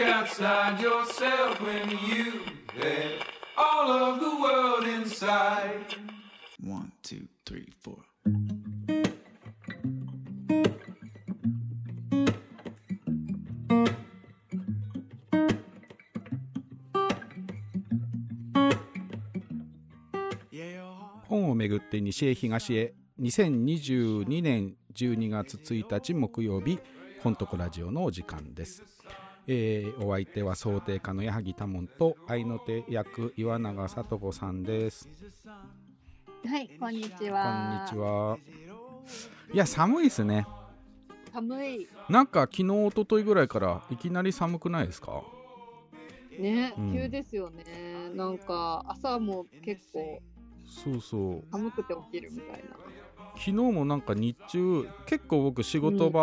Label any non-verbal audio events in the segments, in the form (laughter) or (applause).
Look outside yourself when you had all of the world inside? One, two, three, four. 本をめぐって西へ東へ2022年12月1日木曜日本とこラジオのお時間です、えーお相手は想定家の矢作多門と愛の手役岩永聡子さんですはい、こんにちこんには。ちはいや寒いですね寒い。なんか昨日一昨日ぐらいからいきなり寒くないですか？ね、うん急ですよね。なんか朝も結構そうそう寒くて起きるみたいな。昨日もなんか日中結構僕仕事場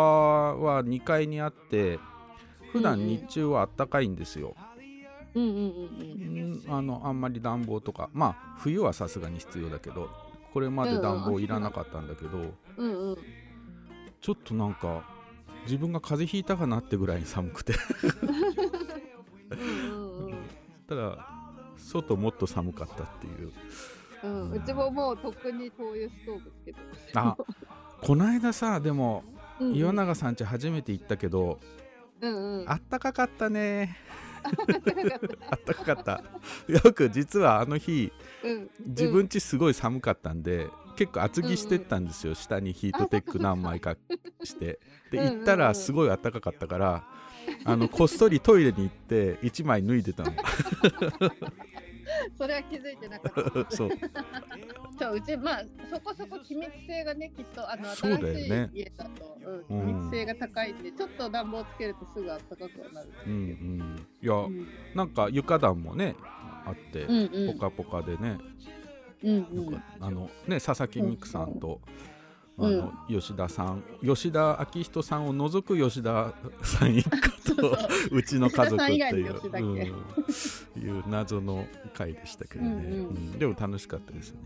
は2階にあって、普段日中はあったかいんですよ、うんうんうんうん。うんあのあんまり暖房とかまあ冬はさすがに必要だけどこれまで暖房いらなかったんだけど、うんうん。ちょっとなんか自分が風邪ひいたかなってぐらいに寒くてうんうんただ外もっと寒かったっていううん。うちももうとっくに灯油ストーブつけてます。あこないださでもうんうん岩永さん家初めて行ったけど、うんうん。あったかかったね。あったかかった。よく実はあの日うん。自分家すごい寒かったんで、結構厚着してったんですよ、下にヒートテック何枚かして。でうんうんうん。行ったらすごい暖かかったからあのこっそりトイレに行って1枚脱いでたの。(laughs) それは気づいてなかった。(laughs) そうそううちまあそこそこ気密性がねきっとあの新しいね家だと、ううんん、気密性が高いんでちょっと暖房つけるとすぐ暖かくはなる。うんうん。いや、うん。なんか床暖もねあって、うんうん。ポカポカでね。うんうん。あのね佐々木美久さんと、うんあの吉田さん吉田昭人さんを除く吉田さん一家とうちの家族っていう、うん。いう謎の回でしたけどね、うんうん。うん。でも楽しかったですね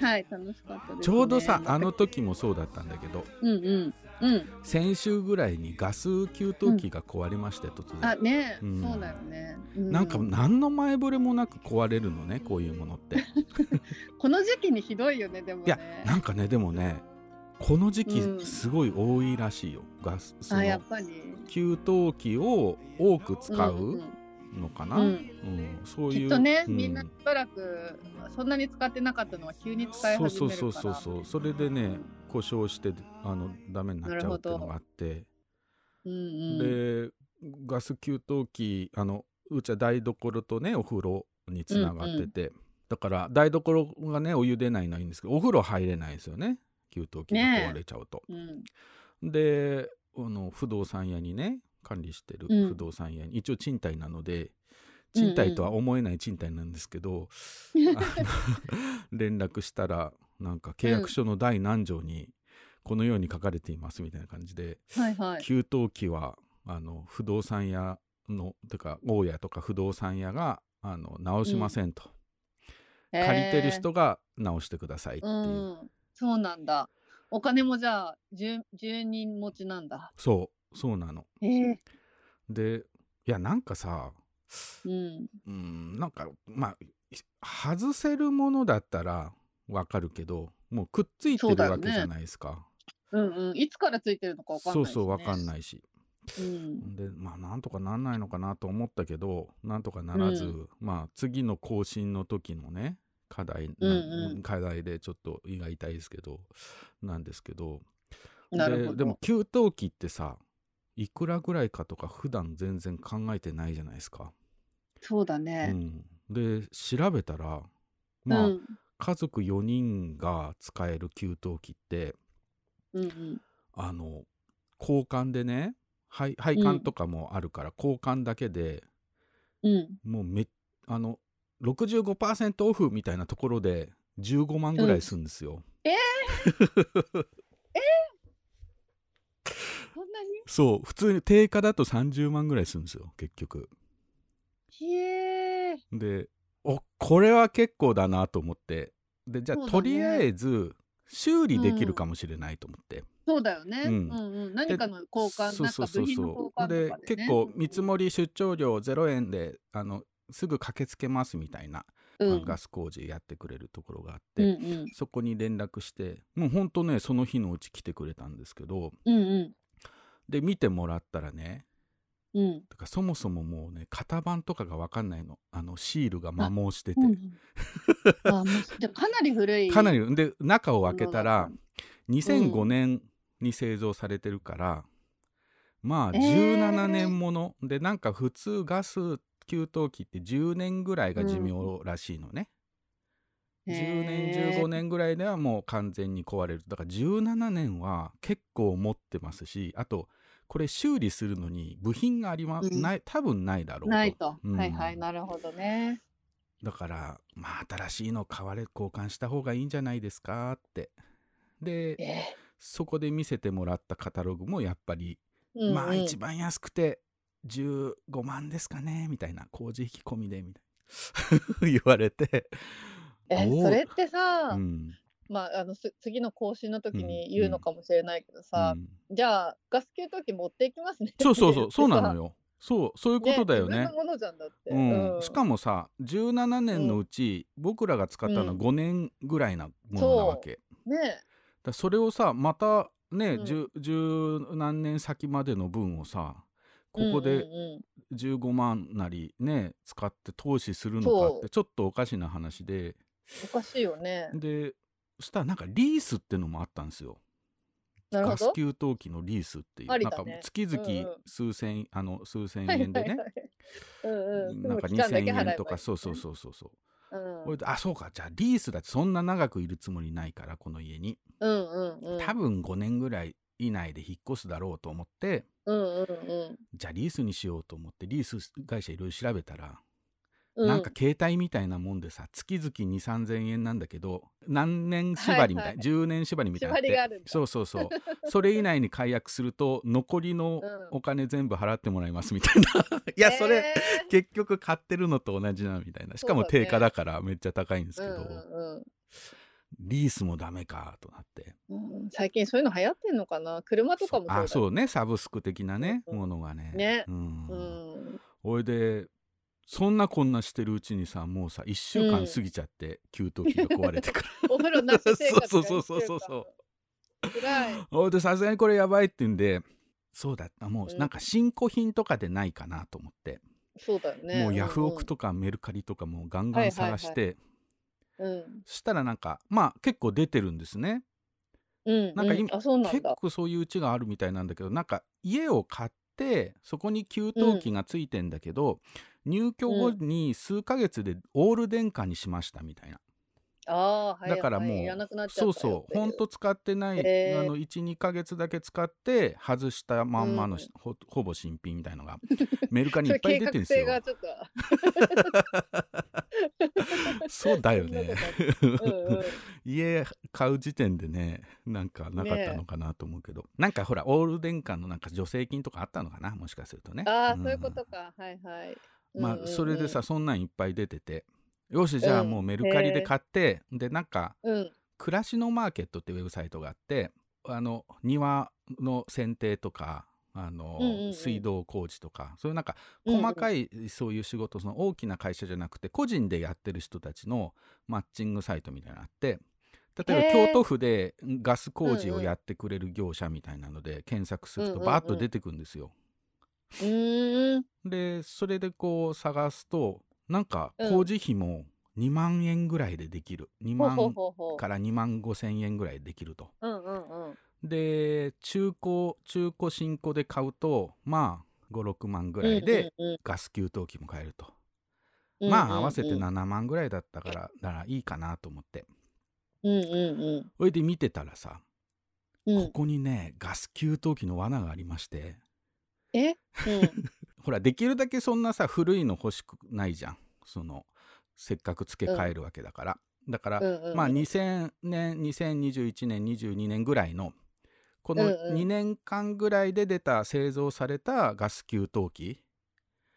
はい楽しかったです、ね。ちょうどさあの時もそうだったんだけどうんうん。うん。先週ぐらいにガス給湯器が壊れまして突然、あね、うん。そうだよね。うなんか何の前触れもなく壊れるのねこういうものって。(laughs) この時期にひどいよねでもね。いやなんかねでもねこの時期うん。すごい多いらしいよ、ガスそのっぱり。給湯器を多く使うんうのかな、ううん。んそういう。きっとね、うん。みんなしばらくそんなに使ってなかったのは急に使いそう始めるから。そうそうそうそうそれでね故障してあのダメになっちゃうっていうのがあって、うんうん。でガス給湯器あのうちは台所とねお風呂につながってて、だから台所がねお湯出ないのはいいんですけどお風呂入れないですよね。給湯器が壊れちゃうと。うん。であの不動産屋にね管理してるうん。不動産屋に、一応賃貸なので賃貸とは思えない賃貸なんですけど、(laughs) (laughs) 連絡したらなんか契約書の第何条にこのように書かれていますみたいな感じで。給湯器はあの不動産屋のてか大家とか不動産屋があの直しませんと、借りてる人が直してくださいっていう、えーうん、そうなんだ。お金もじゃあ住住人持ちなんだ。そうそうなの。ええでいやなんかさうん。うんなんかまあ外せるものだったらわかるけどもうくっついてるわけじゃないですかうんうん。いつからついてるのかわかんない、そうそうわかんい。ないしうん。でまあなんとかなんないのかなと思ったけどなんとかならず、うんまあ次の更新の時のね課題、うんうん課題でちょっと胃が痛いですけどなんですけど。ででも給湯器ってさいくらぐらいかとか普段全然考えてないじゃないですか。そうだうね。ん、で調べたらまあ、うん。家族4人が使える給湯器ってうんうん。あの交換でね配配管とかもあるから、交換だけでうん。もうめあの65%オフみたいなところで15万ぐらいするんですよ。そん (laughs) なに？そう普通に定価だと30万ぐらいするんですよ結局。へえ。でおこれは結構だなと思ってでじゃあ、ねとりあえず修理できるかもしれないと思って、そうだよね。ううんんうん。何かの交換、そうそうそうそうでとかで、ね。結構見積もり出張料0円であのすぐ駆けつけますみたいな、うん、ガス工事やってくれるところがあっうんて、うん。そこに連絡してもうほんとねその日のうち来てくれたんですけどうんうん。で見てもらったらね。うん。だからそもそももうね型番とかが分かんないの。あのシールが摩耗してて、うんうん、あもうじゃあかなり古い。かなりで中を開けたらうん。2005年に製造されてるから、まあえー。17年もの、でなんか普通ガス給湯器って10年ぐらいが寿命らしいのね、10年15年ぐらいではもう完全に壊れる。だから17年は結構持ってますしあとこれ修理するのに部品がありま、うん。ない多分ないだろうと。ないと、うん。はいはい、なるほどね。だからまあ新しいの買われ交換した方がいいんじゃないですかって。でえそこで見せてもらったカタログもやっぱり、ーうん。まあうん一番安くて15万ですかねみたいな。工事費込みでみたいな。(laughs) 言われて、えそれってさ、うんまあ、あのす次の更新の時うんに言うのかもしれないけどさ、うん。じゃあガス給湯器持っていきますねそうそうそうそうなのよ。よ (laughs) そうそういうことだよね。うん。しかももさ17年のうち、僕らが使ったのはうん。5年ぐらいなものなわけ、ね。だそれをさまたね、うん。十十何年先までの分をさここでうんうん15万なりね使って投資するのかってちょっとおかしな話で。おかしいよね。でそしたらなんかリースってのもあったんですよ。ガス給湯器のリースっていう、なんか月々うんうん。数千、あの数千円でね、なんか住む期間だけ2000払えばいい円とかそうそうそうそうそう。うん。あそうか。じゃあリースだってそんな長くいるつもりないからこの家に。うんうんうん。多分5年ぐらい以内で引っ越すだろうと思って。うんうんうん。じゃあリースにしようと思ってリース会社いろいろ調べたら、うん。なんか携帯みたいなもんでさ月々2 3 0 0円なんだけど何年縛りみたい。な、はいはい10年縛りみたいなそうそうそう。(laughs) それ以内に解約すると残りのうん。お金全部払ってもらいますみたいな。(laughs) いやそれ、えー。結局買ってるのと同じなみたいな。しかも定価だからめっちゃ高いんですけど、うんうんリースもダメかとなって。うんうん。最近そういうの流行ってんのかな？車とかもそうだあそうね。サブスク的なね、ものがね。ね。うん。うん。おいでそんなこんなしてるうちにさもうさ1週間過ぎちゃって、給湯器が壊れてくる。(laughs) お風呂なし生活そうそうそうそう。そうう辛いおいでさすがにこれやばいって言うんでそうだったもううん。なんか新古品とかでないかなと思って、そうだよね。もうヤフオクとかメルカリとかもうガンガン探して、うんうん。したらなんかまあ結構出てるんですね。うんなんか今うんあそうなん結だ構そういううちがあるみたいなんだけどなんか家を買ってそこに給湯器がついてんだけど、入居後に数ヶ月でオール電化にしましたみたいな、ああはいだからもうはいそうよそうほんと使ってない、あの12ヶ月だけ使って外したまんまのし、うん。ほほぼ新品みたいのが (laughs) メルカリにいっぱい出てるんですよ。計画性がちょっと。そうだよね。うんうん。家買う時点でねなんかなかったのかなと思うけど、なんかほらオール電化のなんか助成金とかあったのかなもしかするとね。ああ、ん。そういうことか。はいはいまあうんうん。うんそれでさそんなんいっぱい出てて。よしじゃあうん。もうメルカリで買って、でなんかうん。暮らしのマーケットってウェブサイトがあってあの庭の剪定とかあの、うんうんうん。水道工事とかそういうなんかうんうん。細かいそういう仕事、その大きな会社じゃなくて個人でやってる人たちのマッチングサイトみたいなのがあって例えば京都府でガス工事をやってくれる業者みたいなので検索するとうんうんうん。バーッと出てくるんですよ。うーんでそれでこう探すとなんかうん。工事費も2万円ぐらいでできる。2ほう万ほうほうほうから2万5千円ぐらいできると。うんうんうん。で中古中古新古で買うとまあ56万ぐらいでうんうんガス給湯器も買えると、うんまあ合わせてうん7万ぐらいだったからならいいかなと思って。うんうんそれで見てたらさ、うんうん。ここにねガス給湯器の罠がありましてえ？うん。(laughs) ほらできるだけそんなさ古いの欲しくないじゃん。そのせっかく付け替えるわけだから、だから、うんうんまあ2000年2021年22年ぐらいのこのうんうん。2年間ぐらいで出た製造されたガス給湯器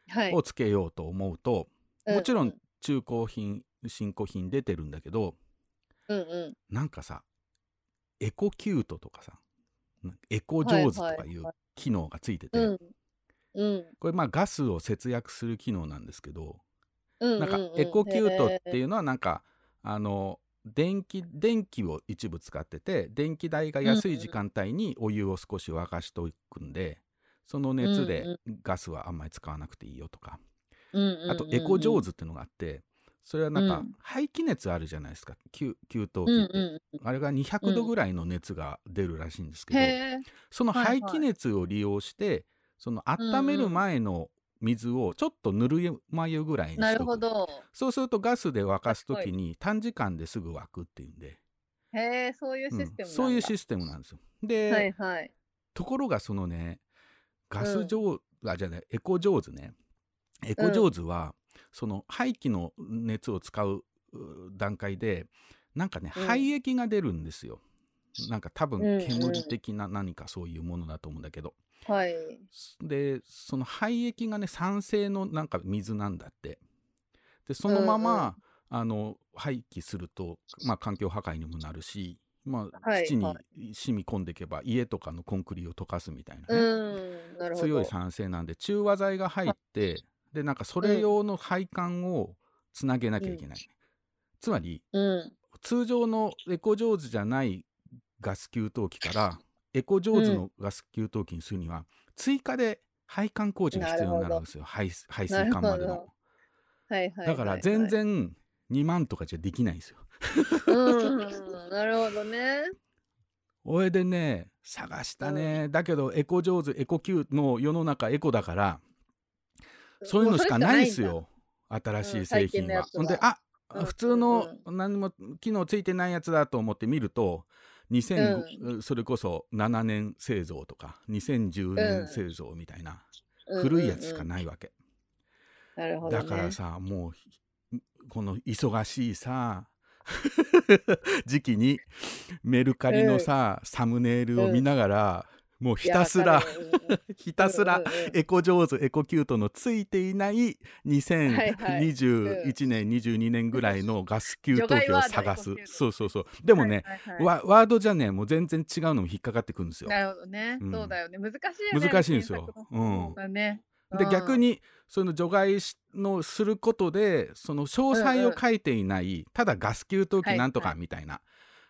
はい。をつけようと思うと、もちろうんん中古品新古品出てるんだけどうんうん。なんかさエコキュートとかさエコジョーズとかはい。いうは機能がついてて。これまあガスを節約する機能なんですけど、うん。なんかうん。エコキュートってういうのはなんかあの電気電気を一部使ってて電気代が安い時間帯にお湯を少し沸かしておくんでその熱でうん。ガスはあんまり使わなくていいよとか。あとエコジョーズっていうのがあってそれはなんかうん排気熱あるじゃないですか給給湯器うんってうあれが200度ぐらいの熱が出るらしいんですけん。どへえ。そのはいはい排気熱を利用してその温める前の水をちょっとぬるま湯ぐらいになしど。そうするとガスで沸かすときに短時間ですぐ沸くっていうんで、へえ、そういうシうんステムなんだ。そういうシステムなんですよ。で、はいはい。ところがそのねガスジョー、あじゃないエコジョーズねエコジョーズは、その排気の熱を使うう段階でなんかねうん排液が出るんですよ。なんか多分うんうん煙的な何かそういうものだと思うんだけど、はい。でその排液がね酸性のなんか水なんだってでそのまま、あの廃棄すると、まあ、環境破壊にもなるし、まあ、はい土には染み込んでいけば家とかのコンクリを溶かすみたいなうね、ん。な。強い酸性なんで中和剤が入ってでなんかそれ用の配管をつなげなきゃいけない、つまりうん。通常のエコジョーズじゃないガス給湯器からエコジョーズのガス給湯器にするには、追加で配管工事が必要になるんですよ排排水管までの。はいはい。だから全。然2万とかじゃできないんですようん。なるほどね。それでね探したね、だけどエコジョーズエコキューもう世の中エコだからそういうのしかないですよ。新しい製品は。ほんであうん普通の何も機能ついてないやつだと思って見ると2000、それこそ7年製造とか2010年製造みたいな、古いやつしかい。ないわけ。だからさもうひこの忙しいさ (laughs) 時期にメルカリのさ、サムネイルを見ながら、もうひたすらひたすらエコジョーズエコキュートのついていないはいはい。2021年、22年ぐらいのガス給湯器を探す (laughs) そうそうそう。でもね、ワワードじゃねもう全然違うのも引っかかってくるんですよ。なるほどね、うん。そうだよね。難しいよね難しいんですよ。うんねでうん逆にその除外しのすることでその詳細を書いていない、ただガス給湯器なん。とかみたいな、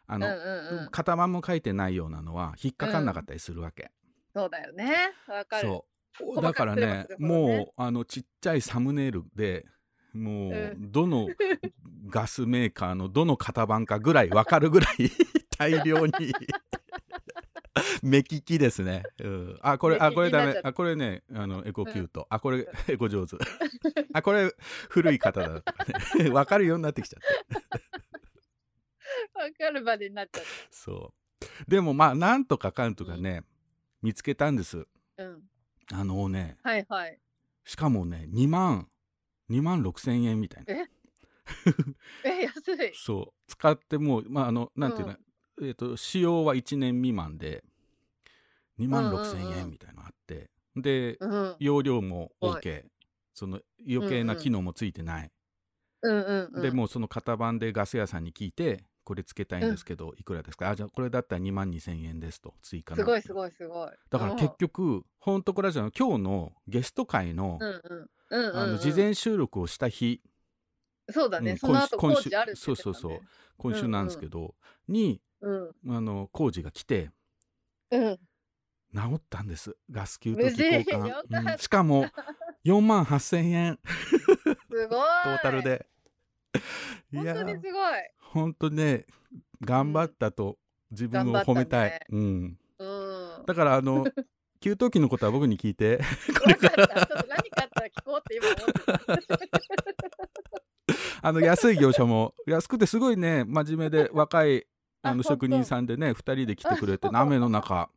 あの、うんうんうん。型番も書いてないようなのは引っかかんなかったりするわけ、そうだよね。わかる。そう。だからねね。もうあのちっちゃいサムネイルでもううどの (laughs) ガスメーカーのどの型番かぐらい分かるぐらい (laughs) 大量に目利きですね、うん、あこれあこれダメ。あこれねあのエコキュート、あこれエコ上手。あこれ古い方だとかね。(laughs) 分かるようになってきちゃったわかるまでになっちゃっそう。でもまあなんとかかんとかね、見つけたんです。たうん。あのねはいはい。しかもね2万2万6千円みたいな。(laughs) え？安い。そう。使ってもうまああのなんていうの、えっ、と使用は1年未満で2万6千うんうんうん。円みたいなのあって、でうん。容量もは OK その余計な機能もついてない、うんうんうん。でもうその型番でガス屋さんに聞いてこれつけたいんですけど、いくらですか？あじゃあこれだったら2万2千円ですと追加の。すごいすごいすごい。だから結局ほんとこれじゃ今日のゲスト会の,、事前収録をした日。そうだね、うんその後今週あるね、そうそうそう。今週なんですけど、にうん。あの工事が来てうん。治ったんです。ガス給湯器交換。(laughs) うん。しかも4万8000円。すごい。トータルで。い本や当にすごい本当ね頑張ったと自分を褒めたい、うん、うん。だからあの (laughs) 給湯器のことは僕に聞いて (laughs) ちょっと何かあったら聞こうって今思ってた。あの安い業者も安くてすごいね真面目で (laughs) 若いあの職人さんでね2人で来てくれてあ雨の中。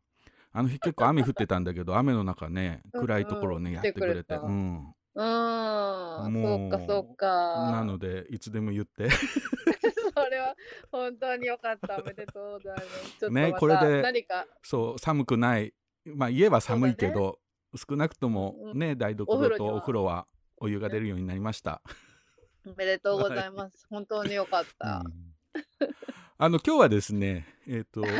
あの日結構雨降ってたんだけど雨の中ねうん暗いところをねうんやってくれて。うんうんもうそっかそっか。なのでいつでも言って。(laughs) それは本当によかった。おめでとうございます。ちょっとねこれで何か。そう寒くない。まあ家は寒いけど、少なくともうん。ね台お所とお風呂は。お湯が出るようになりました。おめでとうございます、本当によかった、うん。あの今日はですねえっ、と、はい。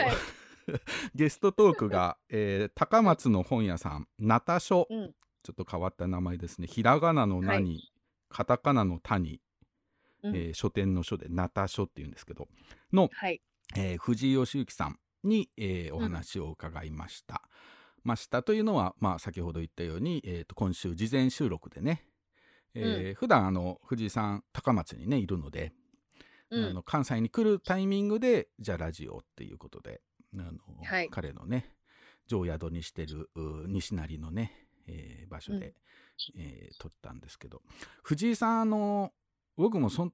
(laughs) ゲストトークが、えー高松の本屋さんナタ書、うんちょっと変わった名前ですね。ひらがなの何、はカタカナの谷、うん。えー書店の書でナタ書っていうんですけどの、はい。えー藤井義行さんに、えーお話を伺いました。ましたというのは、まあ、先ほど言ったように、えーと今週事前収録でね、えー普段あの藤井さん高松にねいるので、うん。あの関西に来るタイミングでじゃあラジオっていうことであの、はい。彼のね常宿にしてるう西成のね、えー場所で、えー撮ったんですけど藤井さんあの僕もそん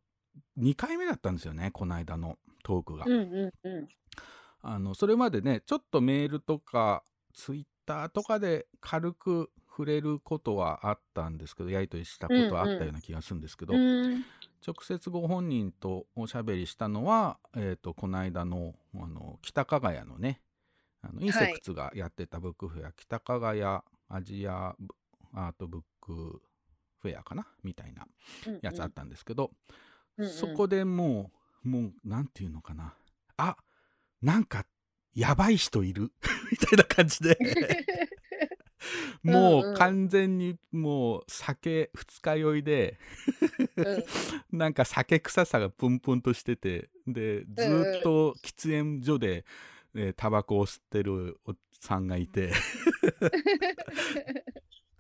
2回目だったんですよねこの間のトークが。うんうんうん。あのそれまでねちょっとメールとかツイッターとかで軽く触れることはあったんですけどやり取りしたことはあったような気がするんですけど、うん直接ご本人とおしゃべりしたのは、えー、とこの間のあの北加賀屋のねあのインセクツがやってたブックフェア、北加賀屋アジアブアートブックフェアかな？みたいなやつあったんですけど、うんうん。そこでもうもうなんていうのかな？あなんかやばい人いる？(laughs) みたいな感じで。(laughs) もう完全にもう酒二日酔いでうん。(laughs) なんか酒臭さがプンプンとしててでずーっと喫煙所で、えータバコを吸ってるおっさんがいて。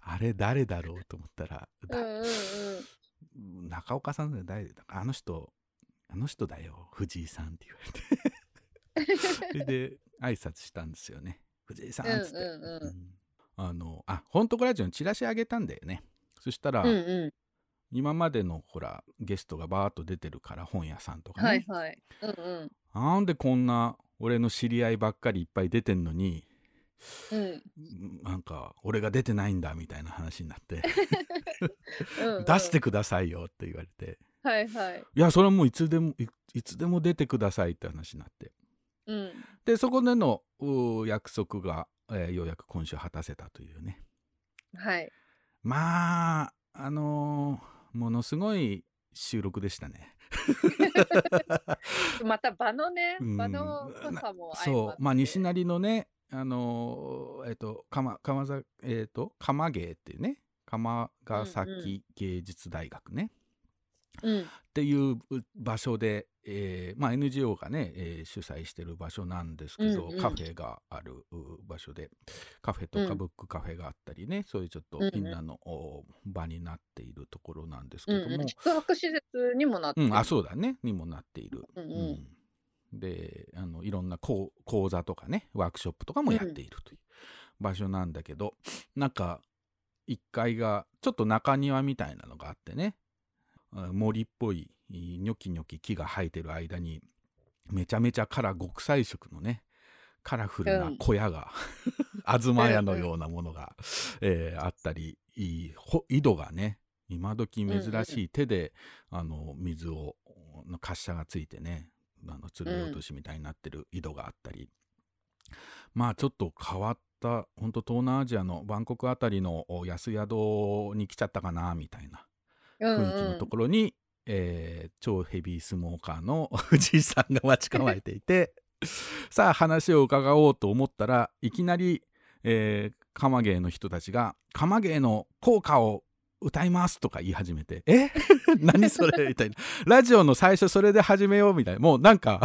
あれ誰だろうと思ったら、だうんうんうん。中岡さんだよ誰だ？あの人あの人だよ藤井さんって言われて。(laughs) それで挨拶したんですよね。藤井さんっつって、うんうんうん。うん。あのあ本当ラジオにチラシあげたんだよね。そしたら、うんうん。今までのほらゲストがバーッと出てるから本屋さんとかね、はいはい。うんうん。なんでこんな俺の知り合いばっかりいっぱい出てんのにうん。なんか俺が出てないんだみたいな話になって。(laughs) うんうん。出してくださいよって言われて。はいはい。いやそれはもういつでもいいつでも出てくださいって話になって。うん。でそこでのう約束が、えーようやく今週果たせたというね。はい。まああのーものすごい収録でしたね。(laughs) また場のねうん。場の濃さも相そうまあ西成のねあのーえっ、と鎌鎌ざえっ、と鎌芸っていうね鎌ヶ崎芸術大学ね、うんっていう場所で、えーまあ、NGO がね、えー主催してる場所なんですけど、うんうん。カフェがあるう場所で。カフェとかうん。ブックカフェがあったりね、そういうちょっとうんうん。みんなのお場になっているところなんですけうんども、うん宿泊施設にもなってあそうだね。にもなっている。うんうん。うん。であのいろんな講講座とかねワークショップとかもやっているという場所なんだけど、なんか1階がちょっと中庭みたいなのがあってね。あ森っぽいニョキニョキ木が生えてる間にめちゃめちゃカラ極彩色のねカラフルな小屋が、(laughs) 東屋のようなものが、(laughs) えーあったり井戸がね今時珍しい手で、あの水をの滑車がついてねあの釣り落としみたいになってる井戸があったり、まあちょっと変わった本当東南アジアのバンコクあたりのお安宿に来ちゃったかなみたいな。うん雰囲気のところに、えー超ヘビースモーカーの (laughs) 藤井さんが待ち構えていて (laughs) さあ話を伺おうと思ったらいきなり、えー、鎌芸の人たちが「鎌芸の効果を歌います」とか言い始めて「え？(laughs) 何それ?」みたいな。ラジオの最初それで始めようみたいな。もうなんか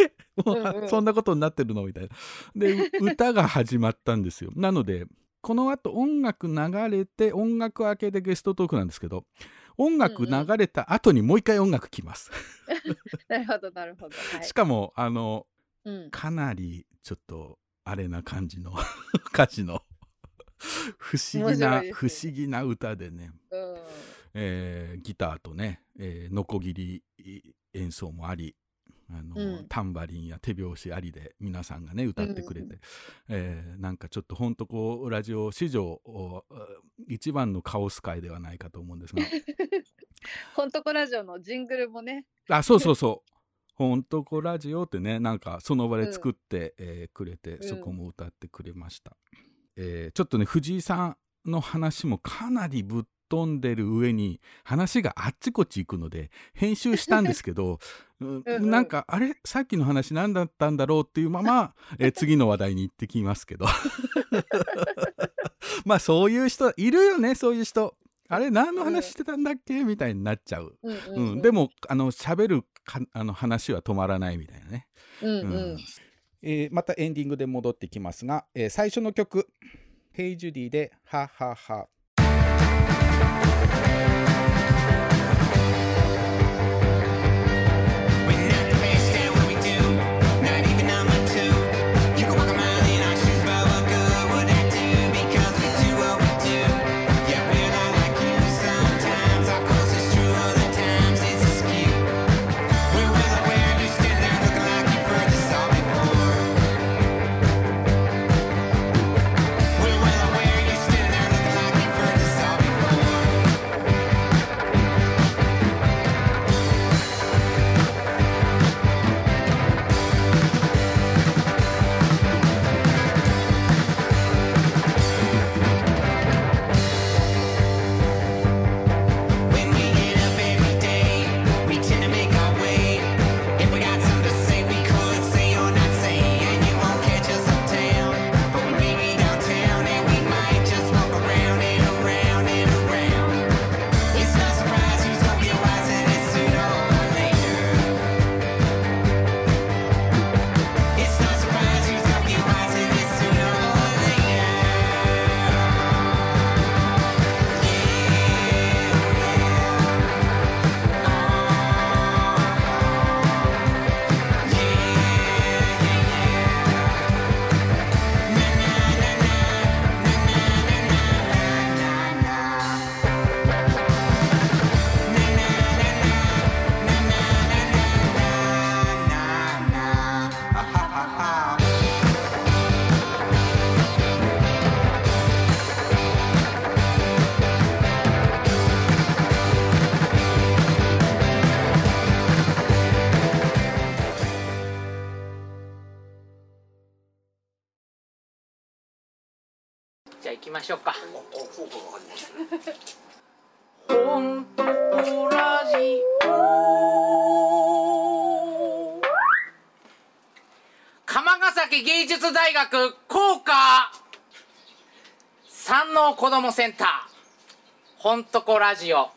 え？もううんうん。そんなことになってるのみたいな。でう歌が始まったんですよ。なのでこの後音楽流れて音楽明けでゲストトークなんですけど音楽流れた後にもう一回音楽来ます、(laughs) なるほどなるほど。はい。しかもあのうん。かなりちょっとあれな感じの (laughs) 歌詞の不思議な、不面白いです思議な歌でね、うん。えーギターとね、えーノコギリ演奏もありあの、うん。タンバリンや手拍子ありで皆さんがね歌ってくれて、うんえーなんかちょっとほんとこうラジオ史上お一番のカオス界ではないかと思うんですが。ほんとこラジオのジングルもね。あそうそうそう「ほんとこラジオ」ってねなんかその場で作って、えーくれてん。そこも歌ってくれました、えーちょっとね藤井さんの話もかなりぶっ飛んでる上に話があっちこっち行くので編集したんですけどううんうんなんかあれ？さっきの話何だったんだろうっていうまま、えー (laughs) 次の話題に行ってきますけど。(laughs) まあそういう人いるよねそういう人。あれ何の話してたんだっけ？みたいになっちゃう、うんうんで、もあの喋るかあの話は止まらないみたいなね。うんううん。んえーまたエンディングで戻ってきますが、えー最初の曲「ヘイジュディ」で「ははは」きましょうか。ほんとこラジオ。釜ヶ崎芸術大学校歌山王子どもセンターほんとこラジオ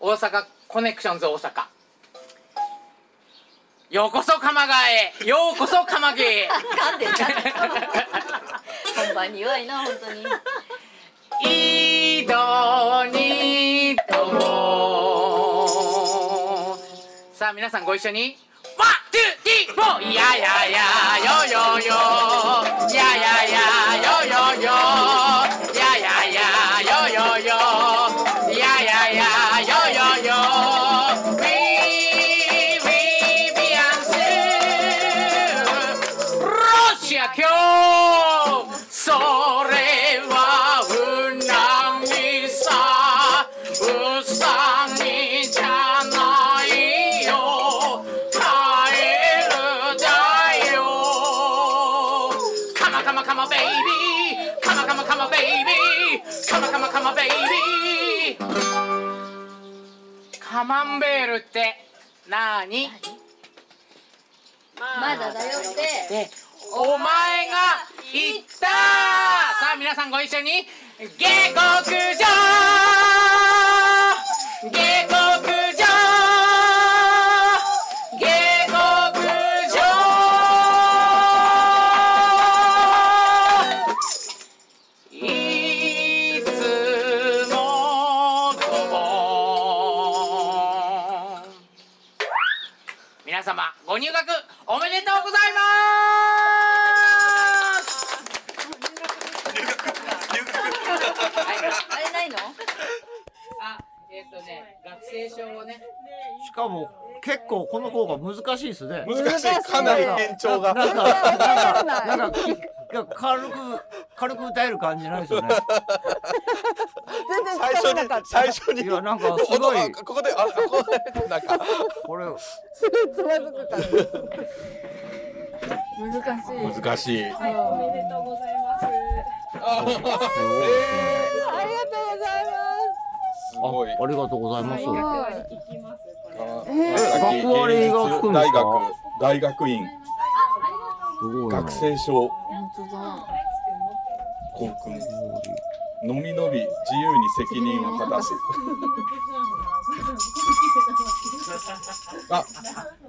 大阪コネクションズ大阪ようこそ鎌ヶへ。ようこそ鎌毛へ。噛んでる本番に弱いな本当に。井戸にとも。さあ皆さんご一緒に。 one、two、three、four。い、やいやいやよよよ。いやいやいやよよよ。いややや。マンベールってなーにまだだよって。でお前が言った。さあ皆さんご一緒に。下克上かも結構この効果難しいですね。難しい。かなり延長が。なんかなんかきが軽く軽く歌える感じないですよね。最初に最初に。いやなんかすごい。あここであここでなんか。これすぐつまずくから難しい。難しい。おめでとうございます。あありがとうございます。ごい。ありがとうございます。はいあえ学割が効くんですか？大学、大学院、すごいな。学生証、本当だ。校訓。のみのび自由に責任を果たす。あ、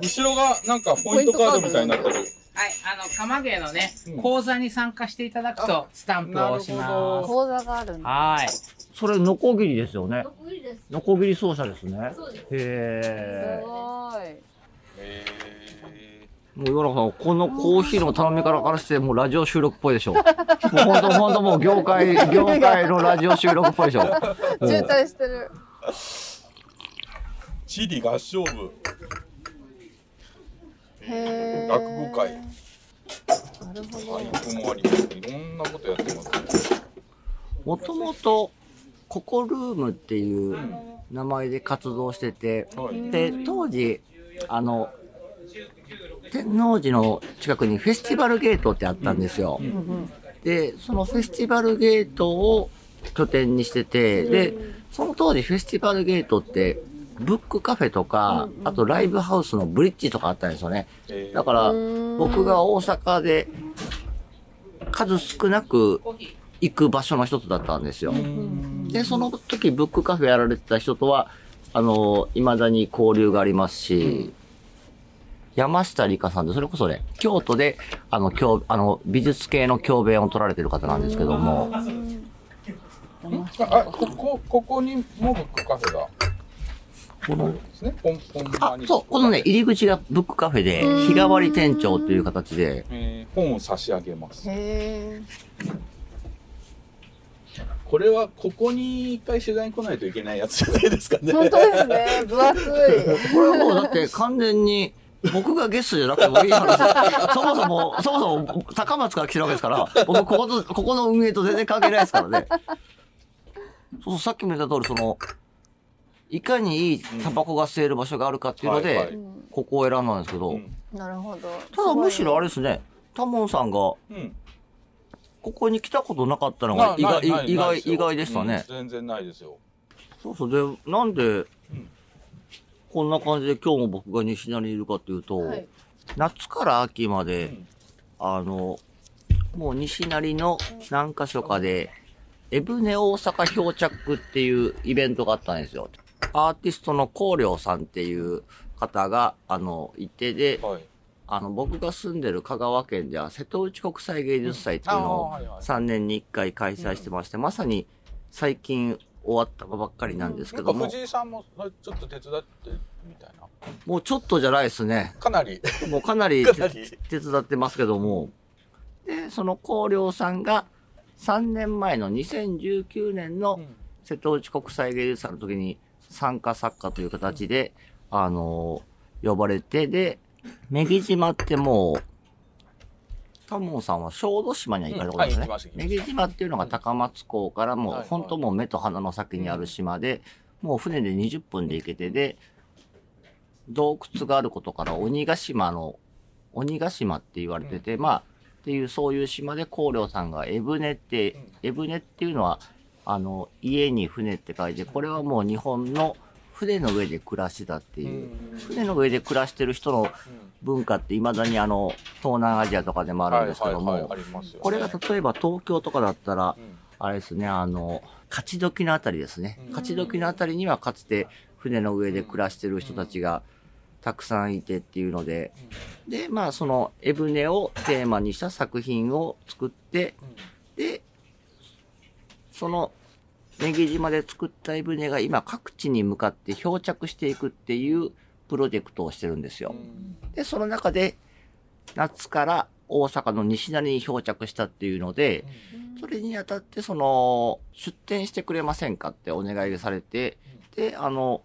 後ろがなんかポイントカードみたいになってる。はい、あの、釜芸のねうん、講座に参加していただくと、スタンプを押しまど講座があるん。はい。それ、ノコギリですよね。ノコギリです。ノコギリ奏者ですね。そうです。へすえ。ごい。えもう岩永さん、このコーヒーの頼み方からして、もうラジオ収録っぽいでしょ。(laughs) もう本当本当もう業界、業界のラジオ収録っぽいでしょ。渋滞してる。ー、地理合唱部、落語会、なるほど。俳句もあります。いろんなことやってますね。もともと、ココルームっていう名前で活動してて、はい。で、当時、あの、天王寺の近くにフェスティバルゲートってあったんですよ。で、そのフェスティバルゲートを拠点にしてて、で、その当時フェスティバルゲートって、ブックカフェとか、あとライブハウスのブリッジとかあったんですよね。えー。だから、僕が大阪で数少なく行く場所の一つだったんですよ。で、その時ブックカフェやられてた人とは、あの、未だに交流がありますし、山下理香さんって、それこそね、京都で、あの、教、あの、美術系の教鞭を取られてる方なんですけども、あ、ここ、ここにもブックカフェが？この、ですね。ポンポンあ、そう、このね、入り口がブックカフェで、日替わり店長という形で、えー本を差し上げます。へこれはここに一回取材に来ないといけないやつじゃないですかね。ー本当ですね。分厚い。これはもうだって完全に、僕がゲストじゃなくてもいい話。(laughs) そもそも、そもそも、高松から来てるわけですから、僕、ここと、ここの運営と全然関係ないですからね。そうそう、さっきも言った通り、その、いかにいいタバコが吸える場所があるかっていうので、ここを選んだんですけど、うんなるほど。ただむしろあれれ。ですね、タモンさんが、こうん。こに来たことなかったのが意外、意外、ないですよ意外でしたね。うん全然ないですよ。そうそう。で、なんで、こんな感じで今日も僕が西成にいるかっていうと、はい夏から秋まで、うんあの、もう西成の何箇所かで、エブネ大阪漂着っていうイベントがあったんですよ。アーティストの光良さんっていう方が、あの、いてで、はい。あの、僕が住んでる香川県では瀬戸内国際芸術祭っていうのをはいはい3年に1回開催してまして、まさに最近終わったばっかりなんですけども、藤井さんもちょっと手伝ってみたいな。もうちょっとじゃないですね。かなり。もうかなり (laughs) 手伝ってますけども、で、その光良さんが3年前の2019年の瀬戸内国際芸術祭の時に参加作家という形で、あの、呼ばれて、で、女木島ってもう、タモンさんは小豆島には行かれたことですね。うんはい島っていうのが高松港からもう、はいはい。本当もう目と鼻の先にある島で、もう船で20分で行けて、で、洞窟があることから鬼ヶ島の、鬼ヶ島って言われてて、まあ、っていう、そういう島で光良さんがエブネって、エブネっていうのは、あの、家に船って書いて、これはもう日本の船の上で暮らしてたっていう、船の上で暮らしてる人の文化って未だにあの、東南アジアとかでもあるんですけども、これが例えば東京とかだったら、うん。あれですね、あの、勝ち時のあたりですね。うん。勝ち時のあたりにはかつて船の上で暮らしてる人たちがたくさんいてっていうので、で、まあそのエブネをテーマにした作品を作って、で、そのネギ島で作ったエブネが今各地に向かって漂着していくっていうプロジェクトをしてるんですよ。で、その中で夏から大阪の西成に漂着したっていうので、それにあたって、その、出店してくれませんかってお願いがされて、で、あの、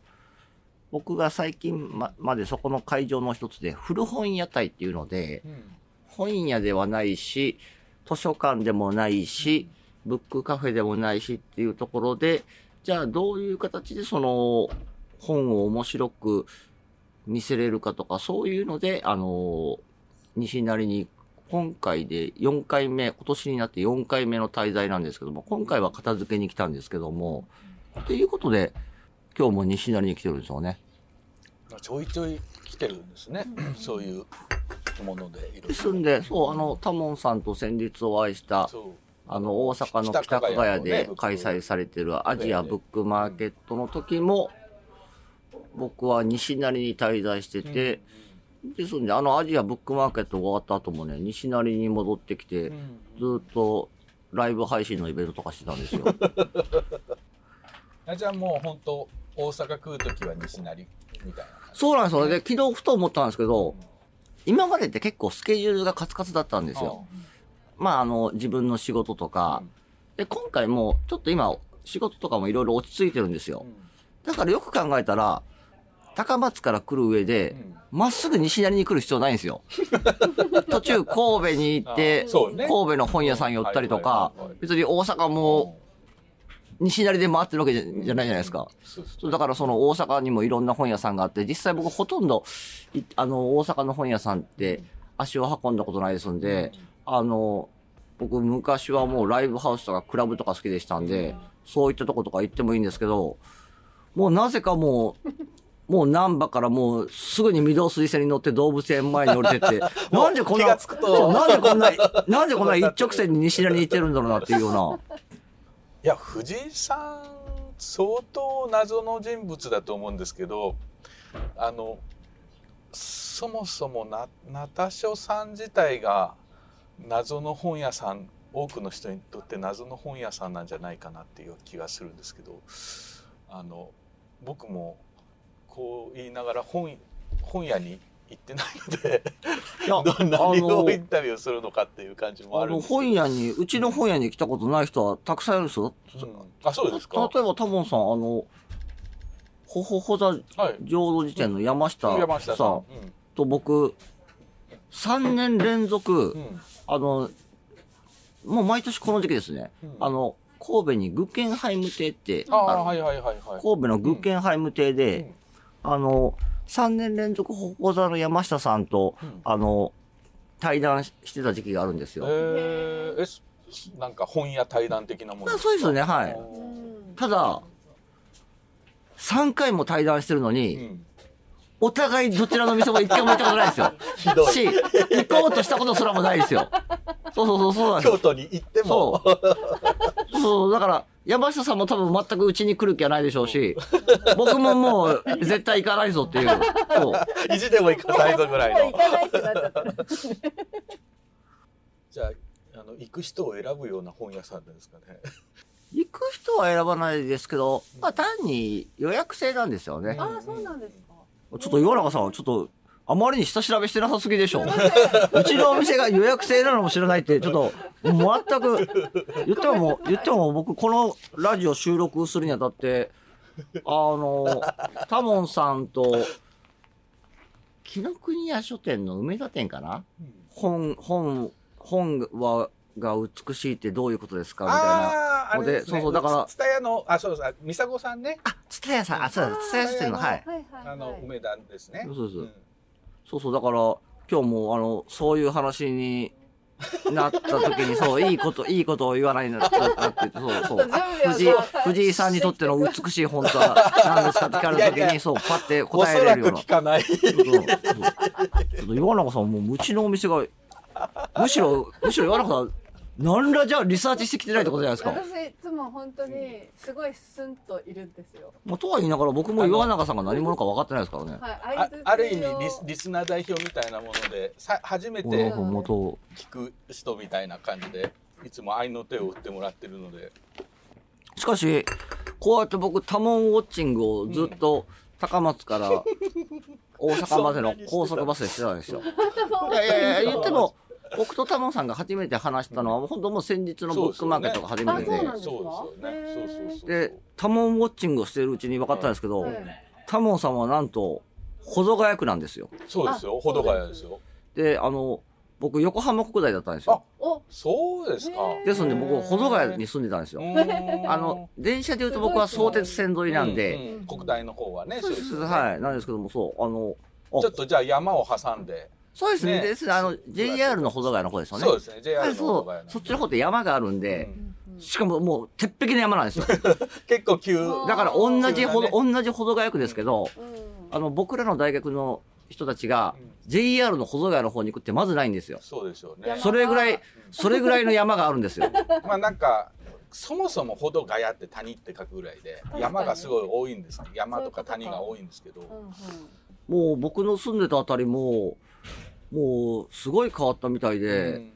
僕が最近ままでそこの会場の一つで、古本屋台っていうので、本屋ではないし、図書館でもないし、ブックカフェでもないしっていうところで、じゃあどういう形でその本を面白く見せれるかとか、そういうので、あの、西成に今回で4回目、今年になって4回目の滞在なんですけども、今回は片付けに来たんですけども、っていうことで、今日も西成に来てるんですよね。ちょいちょい来てるんですね。そういうものでいろいろ。ですんで、そう、あの、タモンさんと先日お会いした、あの、大阪の北加賀屋で開催されてるアジアブックマーケットの時も、僕は西成に滞在してて、ですんで、あのアジアブックマーケットが終わった後もね、西成に戻ってきて、ずっとライブ配信のイベントとかしてたんですよ。(laughs) あじゃあもう本当大阪来るときは西成みたいな。そうなんですよ。で、昨日ふと思ったんですけど、今までって結構スケジュールがカツカツだったんですよ。まあ、あの、自分の仕事とか。で、今回も、ちょっと今、仕事とかもいろいろ落ち着いてるんですよ。だからよく考えたら、高松から来る上で、まっすぐ西成に来る必要ないんですよ。(laughs) 途中神戸に行って、神戸の本屋さん寄ったりとか、別に大阪も西成で回ってるわけじゃないじゃないですか。だからその大阪にもいろんな本屋さんがあって、実際僕ほとんど、いあの、大阪の本屋さんって足を運んだことないですんで、あの、僕昔はもうライブハウスとかクラブとか好きでしたんで、そういったとことか行ってもいいんですけど、もうなぜかもう、(laughs) もう難波からもうすぐに御堂筋線に乗って動物園前に降りてって、(laughs) なんでこんな、なんでこんな、なんでこんな一直線に西成に行ってるんだろうなっていうような。いや、藤井さん、相当謎の人物だと思うんですけど、あの、そもそもな、ナタショさん自体が謎の本屋さん、多くの人にとって謎の本屋さんなんじゃないかなっていう気がするんですけど、あの、僕もこう言いながら本、本屋に行ってないので、(laughs) どんなあのをインタビューするのかっていう感じもあるんですけど。本屋に、うちの本屋に来たことない人はたくさんいるんですよ。あ、そうですか。例えばタモンさん、あの、ほほほ座浄土寺店の山下さんと僕、3年連続、あの、もう毎年この時期ですね。あの、神戸にグッケンハイム亭って、ああ、のはいはいはいはい。神戸のグッケンハイム亭で、あの、3年連続ほほ座の山下さんと、あの、対談してた時期があるんですよ。えー、えすなんか本屋対談的なものあそうですよね、はい。ただ、3回も対談してるのに、お互いどちらの店も一回も行ったことないですよ。(laughs) ひどいし、行こうとしたことすらもないですよ。そうそうそう、そうなんですよ京都に行っても。そう。そう、だから、山下さんも多分全くうちに来る気はないでしょうし、(laughs) 僕ももう絶対行かないぞっていう。そう。意地でも行かないぞぐらいの行。かないってなっちゃった。じゃあ、あの、行く人を選ぶような本屋さんですかね。行く人は選ばないですけど、まあ単に予約制なんですよね。ああ、そうなんですか。ちょっと岩永さん、ちょっと、あまりに下調べしてなさすぎでしょ。う。ちのお店が予約制なのも知らないって、ちょっと、全く、言っても (laughs) 言っても僕、このラジオ収録するにあたって、あの、タモンさんと、紀ノ国屋書店の梅田店かな、本、本、本は、が美しいってどういうことですか？みたいな。ああ、あので、れですね。そうそう、だから、ツタヤの、あ、そうです。あミサゴさんね。あ、ツタヤさん、あ、そうだ、ツタヤ書店の、はい。あの、梅田ですね。そうそう。そうそう、だから、今日も、あの、そういう話になった時に、そう、いいこと、いいことを言わないな、なって、そうそう。藤井、藤井さんにとっての美しい本とは何ですかって聞かれた時に、そう、パって答えれるような。おそらく聞かない。そうそうそうちょっと岩永さん、もう、うちのお店が、むしろ、むしろ岩永さん、何らじゃあリサーチしてきてないってことじゃないですか。私いつも本当にすごいスンといるんですよ。まあ、とは言いながら僕も岩永さんが何者か分かってないですからね。はい、あある意味リス、リスナー代表みたいなもので、さ初めて聞く人みたいな感じで、いつも愛の手を打ってもらってるので。しかし、こうやって僕、タモンウォッチングをずっと高松から大阪までの高速バスでしてたんですよ。(laughs) いやいやいや、言っても、僕とタモンさんが初めて話したのは、本当もう先日のブックマーケットが初めてで、そうですよね。そうそうそう。で、タモンウォッチングをしているうちに分かったんですけど、タモンさんはなんと、保土ヶ谷区なんですよ。そうですよ。保土ヶ谷ですよ。で、あの、僕、横浜国大だったんですよ。そうですか。ですので、僕、保土ヶ谷に住んでたんですよ。あの、電車で言うと僕は相鉄線沿いなんで、うんうん国大の方はね、そうですはい、なんですけども、そう、あの、あちょっとじゃあ山を挟んで。そうですね。ねですね。あの、JR の保土ヶ谷の方ですよね。そうですね JR の保土ヶ谷。そっちの方って山があるんで、しかももう鉄壁の山なんですよ。(laughs) 結構急。だから同じほど、ね同じ保土ヶ谷区ですけど、あの、僕らの大学の人たちが、JR の保土ヶ谷の方に行くってまずないんですよ。そうでしょうね。それぐらい、それぐらいの山があるんですよ。(laughs) まあなんか、そもそもほどがやって谷って書くぐらいで、山がすごい多いんです。山とか谷が多いんですけど。もう僕の住んでたあたりも、もうすごい変わったみたいで、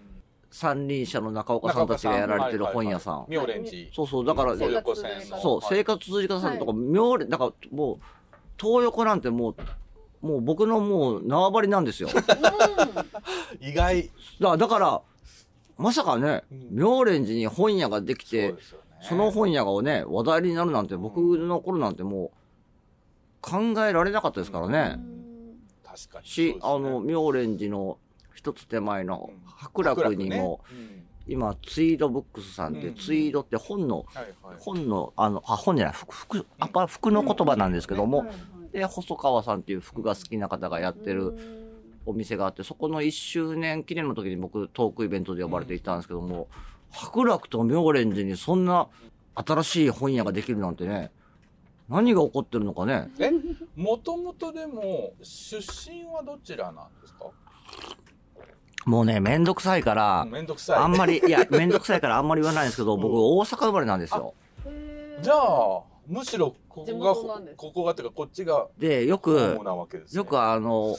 三輪車の中岡さんたちがやられてる本屋さん。妙蓮寺。そうそう、だから、そう、はい生活通じ方さんとか、妙蓮、だからもう、東横なんてもう、もう僕のもう縄張りなんですよ。意外。だだから、まさかね、妙蓮寺に本屋ができて、その本屋がね、話題になるなんて、僕の頃なんてもう、考えられなかったですからね。し、あの、妙蓮寺の一つ手前の白楽にも、今、ツイードブックスさんで、ツイードって本の、本の、あの、あ、本じゃない、服、服、あぱ服の言葉なんですけども、で、細川さんっていう服が好きな方がやってるお店があって、そこの1周年記念の時に僕、トークイベントで呼ばれていたんですけども、白楽と妙蓮寺にそんな新しい本屋ができるなんてね、何が起こってるのかね。え、もともとでも、出身はどちらなんですか？もうね、めんどくさいから、めんどくさい。あんまり、いや、(laughs) めんどくさいからあんまり言わないんですけど、僕、大阪生まれなんですよ。じゃあ、むしろ、ここ地がここがっていうか、こっちが、で、よくね。よくあの、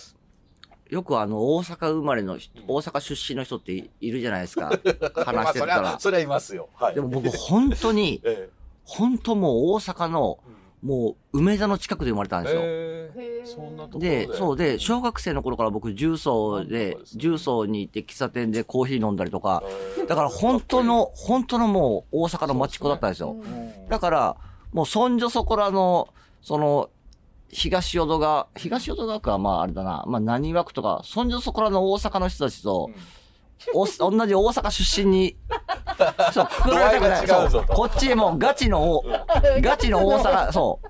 よくあの、大阪生まれの人、大阪出身の人っていいるじゃないですか。(laughs) 話してたまあそれはら。それはいますよ。はい。でも僕、本当に、(laughs) 本当もう大阪の、もう梅田の近くで生まれたんですよ。へー。そんなところで。で、、そうで、小学生の頃から僕、重曹で、重曹に行って喫茶店でコーヒー飲んだりとか、だから本当の、本当のもう大阪の町っ子だったんですよ。だから、もうそんじょそこらの、その、東淀川、東淀川区はまああれだな、まあ何枠とか、そんじょそこらの大阪の人たちと、お同じ大阪出身に、(laughs) そう、くくられたくない。そうこっちもうガチの、(laughs) ガチの大阪、そう。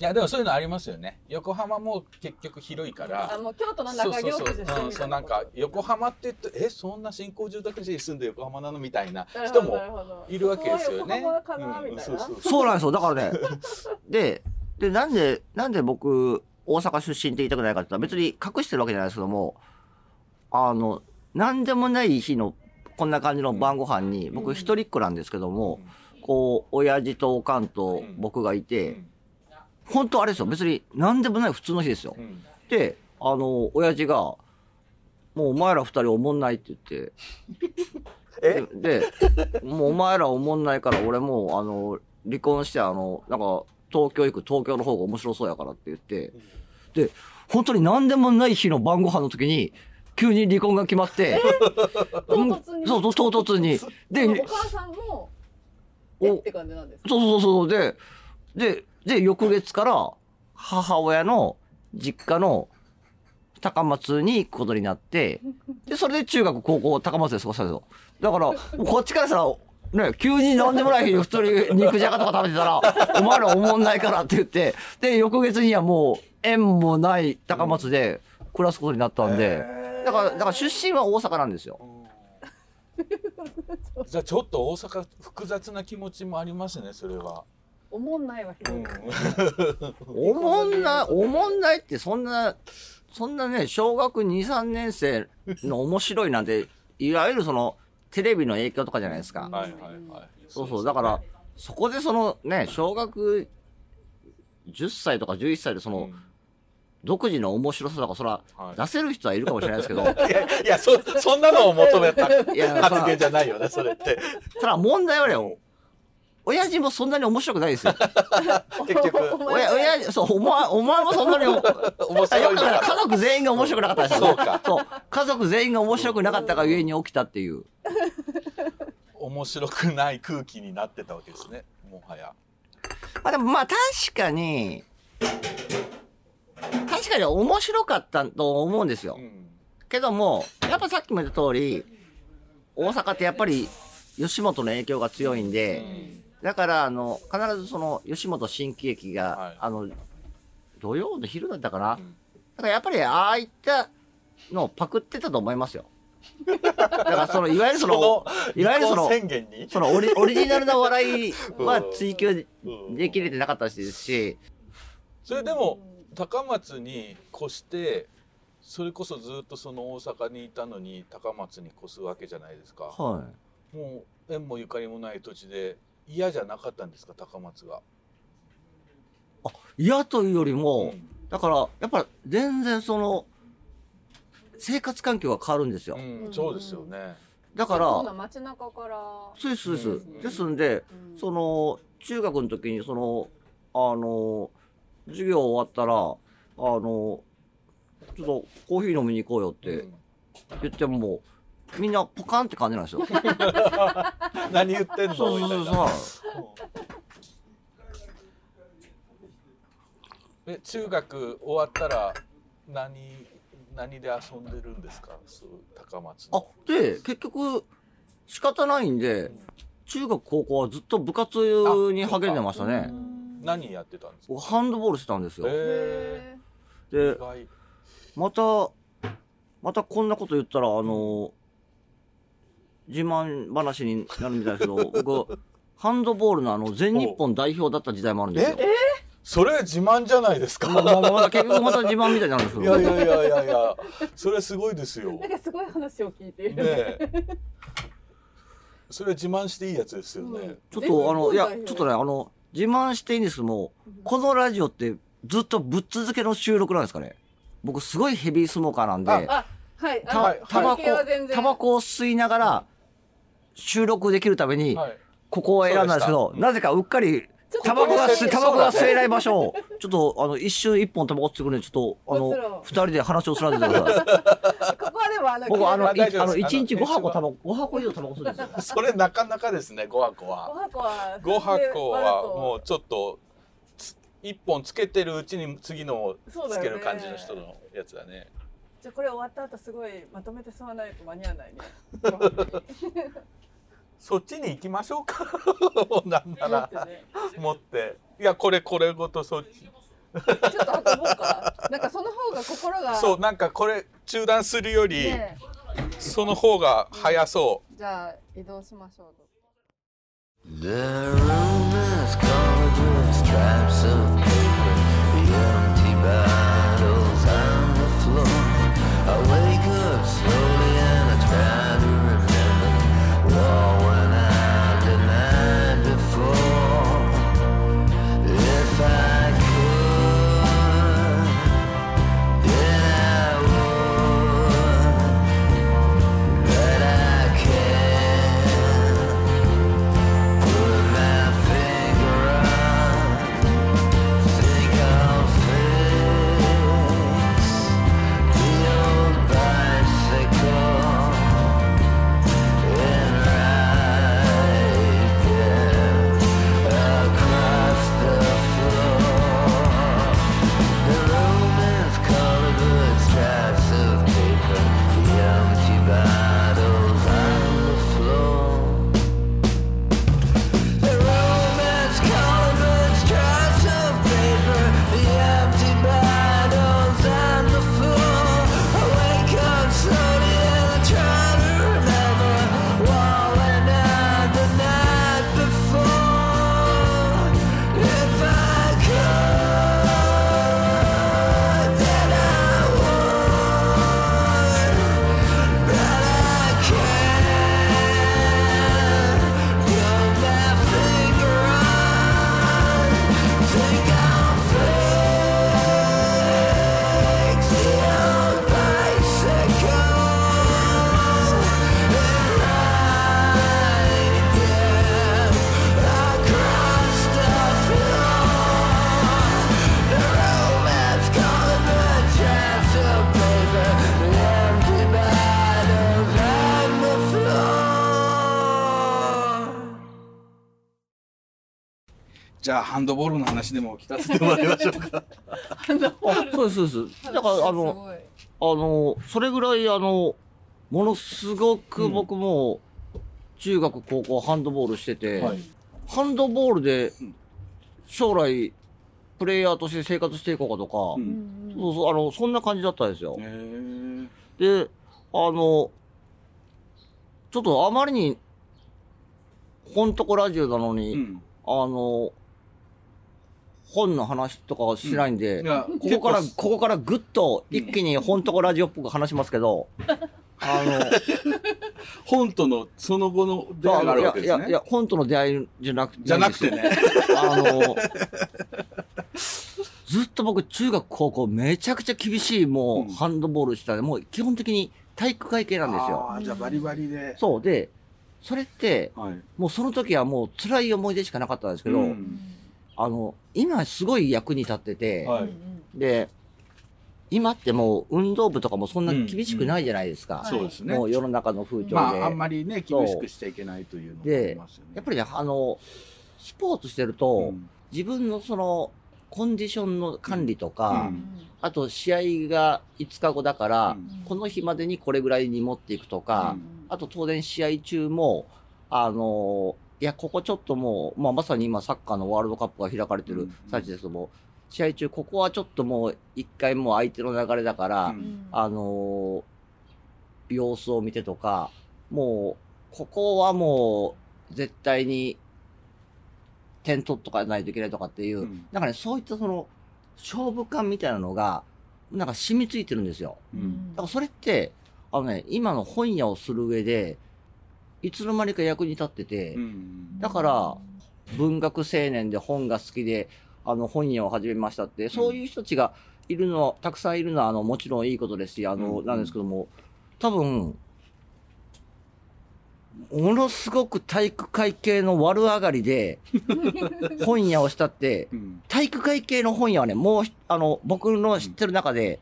いや、でもそういうのありますよね。横浜も結局広いから。あもう京都のそう中そうそう。なんか、横浜って言って、え、そんな新興住宅地に住んで横浜なのみたいな人もいるわけですよね。そうなんですよ。だからね。で、で、なんで、なんで僕、大阪出身って言いたくないかって言ったら別に隠してるわけじゃないですけども、あの、なんでもない日の、こんな感じの晩ご飯に、僕一人っ子なんですけども、こう、親父とおかんと僕がいて、本当あれですよ。別になんでもない普通の日ですよ。で、あの、親父が、もうお前ら二人おもんないって言って、(laughs) で、でもうお前らおもんないから俺もう、あの、離婚して、あの、なんか、東京行く、東京の方が面白そうやからって言って、で、本当に何でもない日の晩ご飯の時に、急に離婚が決まって、唐突にそうそう、唐突に。で、お母さんもえって感じなんですかそうそうそう。で、で、で、翌月から母親の実家の高松に行くことになって、で、それで中学、高校、高松で過ごしたんですよ。だから、こっちからしたら、ね、急になんでもない日に普通に肉じゃがとか食べてたら、お前らおもんないからって言って、で、翌月にはもう縁もない高松で暮らすことになったんで、だから、だから出身は大阪なんですよ。(laughs) じゃあちょっと大阪複雑な気持ちもありますね、それは。おもんないわひどいおもんない、おもんないってそんな、そんなね、小学2、3年生の面白いなんて、いわゆるその、テレビの影響とかじゃないですか。はいはいはい。そうそう。だから、そこでそのね、小学10歳とか11歳でその、独自の面白さとか、そら、出せる人はいるかもしれないですけど、(laughs) いや、いやそ、そんなのを求めた (laughs) いや発言じゃないよね、それって。ただ問題はね、親父もそんなに面白くないですよ。(laughs) 結局。親、親父、そう、お前、お前もそんなに、面白いんだ家族全員が面白くなかったですよ。そうかそう。家族全員が面白くなかったがゆえに起きたっていう。面白くない空気になってたわけですね、もはや。まあでもまあ確かに、確かに面白かったと思うんですよ。けども、やっぱさっきも言った通り、大阪ってやっぱり吉本の影響が強いんで、だからあの、必ずその吉本新喜劇が、あの、土曜の昼だったかな？だからやっぱりああいったのをパクってたと思いますよ。(laughs) だからその、いわゆるその、そいわゆるその、宣言に？そのオリオリジナルな笑いはうん。追求できれてなかったですし、それでも高松に越してそれこそずっとその大阪にいたのに高松に越すわけじゃないですか、はもう縁もゆかりもない土地で嫌じゃなかったんですか高松がい。嫌というよりも、だから、やっぱ全然その、生活環境が変わるんですよ。うんそうですよねだから、そんな街中から。そうです、そうです。ですんで、その、中学の時に、その、あの、授業終わったら、あの、ちょっとコーヒー飲みに行こうよって言っても、みんなポカンって感じなんですよ。(laughs) 何言ってんの？そうそうそう。そう。え中学終わったら何何で遊んでるんですか？高松あ、で、結局、仕方ないんで、中学高校はずっと部活に励んでましたね。何やってたんですか？僕ハンドボールしてたんですよ。へでまた、またこんなこと言ったら、あの、自慢話になるみたいですけど、(laughs) 僕、ハンドボールのあの、全日本代表だった時代もあるんですよ。それ自慢じゃないですか？まあまあまあ結局また自慢みたいになるんですいけど。やいやいやいやいや。それすごいですよ。なんかすごい話を聞いて。いる。ねえ。それ自慢していいやつですよね、ちょっとあの、いや、ちょっとね、あの、自慢していいんですけども、このラジオってずっとぶっ続けの収録なんですかね。僕すごいヘビースモーカーなんで、あ、はい。あたタバコタバコを吸いながら収録できるために、はい。ここを選んだんですけど、なぜかうっかり、タバコが吸、タバコが吸えない場所を、ちょっと、あの、一瞬一本タバコ吸ってくるんで、ちょっと、あの、二人で話をすらんでください。(laughs) ここはでもあの、僕、あの、一日5あの箱タバコ、5箱以上タバコ吸うんですよ。(laughs) それなかなかですね5箱5は箱は。5箱はう。もうちょっとつ一本つけてるうちに次のをつける感じの人のやつだねじゃあこれ終わった後すごいまとめて吸わないと間に合わないね。(laughs) そっちに行きましょうか。も (laughs) うなんなら。持って。いやこれこれごとそっち。ちょっと運ぼうか。なんかその方が心が。そうなんかこれ中断するより、ねその方が早そう。じゃあ移動しましょう。じゃあハンドボールの話でも聞かせてもらいましょうか。(laughs) そうです、そうです。だから、あの、あの、それぐらい、あの、ものすごく僕も、中学、高校、ハンドボールしてて、はい。ハンドボールで、将来、プレイヤーとして生活していこうかとか、そうそう、あの、そんな感じだったんですよ。で、あの、ちょっとあまりに、本とこラジオなのに、うん。あの、本の話とかはしないんで、いやここから、結ここからぐっと一気に本とこラジオっぽく話しますけど、あの、(laughs) 本とのその後の出会いがあるわけですね。いやいや、いや本との出会いじゃなくて。じゃなくてね。あの、ずっと僕、中学、高校、めちゃくちゃ厳しい、もう、ハンドボールしたで、もう基本的に体育会系なんですよ。ああ、じゃあバリバリで。そう。で、それって、はい。もうその時はもう辛い思い出しかなかったんですけど、うんあの、今すごい役に立ってて、はい。で、今ってもう運動部とかもそんな厳しくないじゃないですか。そうですねも。う世の中の風潮で。まあ、あんまりね、厳しくしちゃいけないというのがありでますよね。やっぱりね、あの、スポーツしてると、うん自分のその、コンディションの管理とうか、んあと試合が5日後だから、うんこの日までにこれぐらいに持っていくとか、あと当然試合中も、あのいや、ここちょっともう、まあ、まさに今サッカーのワールドカップが開かれてる最中ですけども、試合中、ここはちょっともう一回もう相手の流れだから、うん。あの様子を見てとか、もう、ここはもう、絶対に、点取っとかないといけないとかっていう、うん。なんかね、そういったその、勝負感みたいなのが、なんか染みついてるんですよ。うん。だからそれって、あのね、今の本屋をする上で、いつの間にか役に立ってて、うん。だから、文学青年で本が好きで、あの、本屋を始めましたって、そういう人たちがいるの、たくさんいるのは、あの、もちろんいいことですし、あの、うん。なんですけども、多分、ものすごく体育会系の悪上がりで、(laughs) 本屋をしたって、うん。体育会系の本屋はね、もうひ、あの、僕の知ってる中で、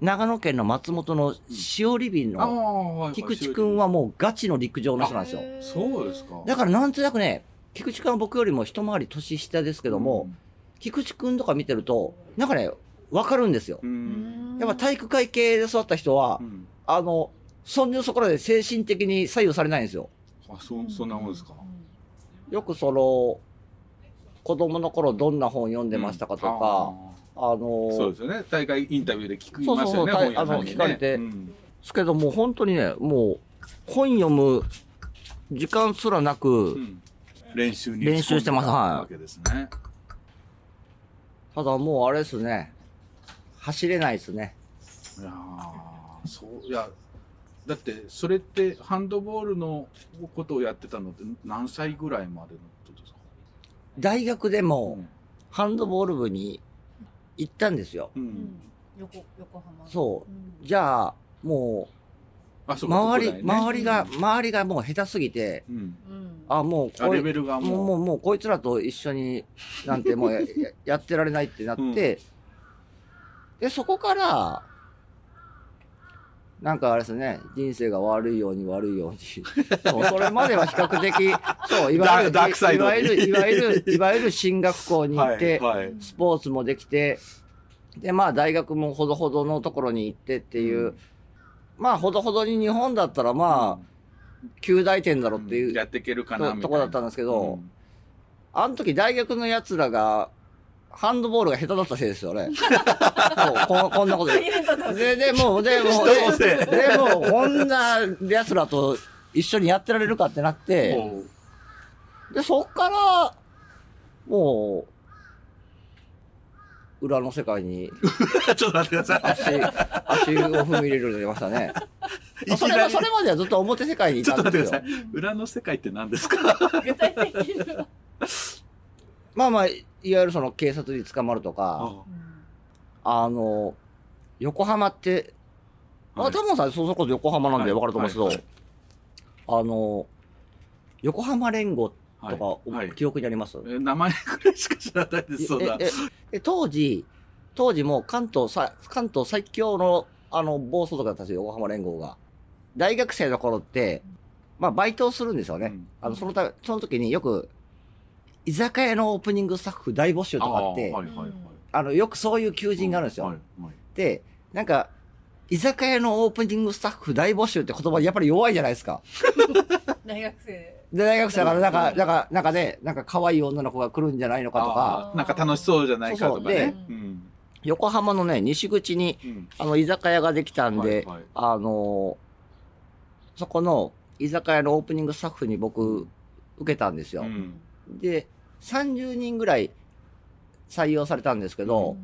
長野県の松本のしおりびああ、のはい。菊池くんはもうガチの陸上の人なんですよ。そうですか。だからなんとなくね、菊池くんは僕よりも一回り年下ですけども、菊池くんとか見てると、なんかね、わかるんですよ。うん、やっぱ体育会系で育った人はう、ん。あの、そんじょそこらで精神的に左右されないんですよ。あ、そ、そんなもんですか。よくその、子供の頃どんな本読んでましたかとか、あの、そうですよね。大会インタビューで聞きますよね、そうそうそう。あの聞かれてうんですけども、本当にね、もう、本読む時間すらなく、うん練習に練習してますはいわけですね。ただもうあれですね、走れないですね。いやーそう、いや、だって、それって、ハンドボールのことをやってたのって何歳ぐらいまでのことですか？大学でもうん、ハンドボール部に行ったんですよ。うん。横横浜そう。じゃあ、もう周り、ね周りが、周りがもう下手すぎて、うん。うんあ、もうあ、こいレベルがもう、ももう、もうこいつらと一緒になんてもうやややってられないってなって、で、そこから、なんかあれですね、人生が悪いように悪いように。そ (laughs) うそれまでは比較的、そう、いわゆる、いわゆる、いわゆる、(laughs) いわゆる進学校にう、行って、はいはい。スポーツもできて、で、まあ大学もほどほどのところに行ってっていう、まあほどほどに日本だったらまあ、旧大点だろっていうやっていけるかなみたいな。ととこだったんですけど、うん。あの時大学の奴らが、ハンドボールが下手だったせいですよね。そ (laughs) うここんなことで。で、でも、でも、人のせいででも、こんな奴らと一緒にやってられるかってなって、で、そっから、もう、裏の世界に (laughs) ちょっと待ってください。足、足を踏み入れるようになりましたね。(laughs) それは、それまではずっと表世界にいちょたんですよっと待ってくださ。い。裏の世界って何ですか？具体的にはまあまあ、いわゆるその警察に捕まるとか、あの、横浜って、まあ、はい多分さん、そそこそ横浜なんではい分かると思うんですけど、あの、横浜連合はいとか、はい記憶にあります、え名前ぐらいしか知らないです。そうだえ。ええ当時、当時もう関東さ、関東最強の、あの、暴走族だったんですよ、横浜連合が。大学生の頃って、まあ、バイトをするんですよね。うんあの、そのため、その時によく、居酒屋のオープニングスタッフ大募集とかあって、あーはいはいはい。あの、よくそういう求人があるんですよ。はいはいで、なんか、居酒屋のオープニングスタッフ大募集って言葉やっぱり弱いじゃないですか。(laughs) 大学生で、大学生だから、なんか、なんか、なんかね、なんか可愛い女の子が来るんじゃないのかとか、なんか楽しそうじゃないかとかね。そうそううん横浜のね、西口に、うんあの、居酒屋ができたんで、はいはいあのそこの居酒屋のオープニングスタッフに僕、受けたんですよ。うん。で、30人ぐらい採用されたんですけど、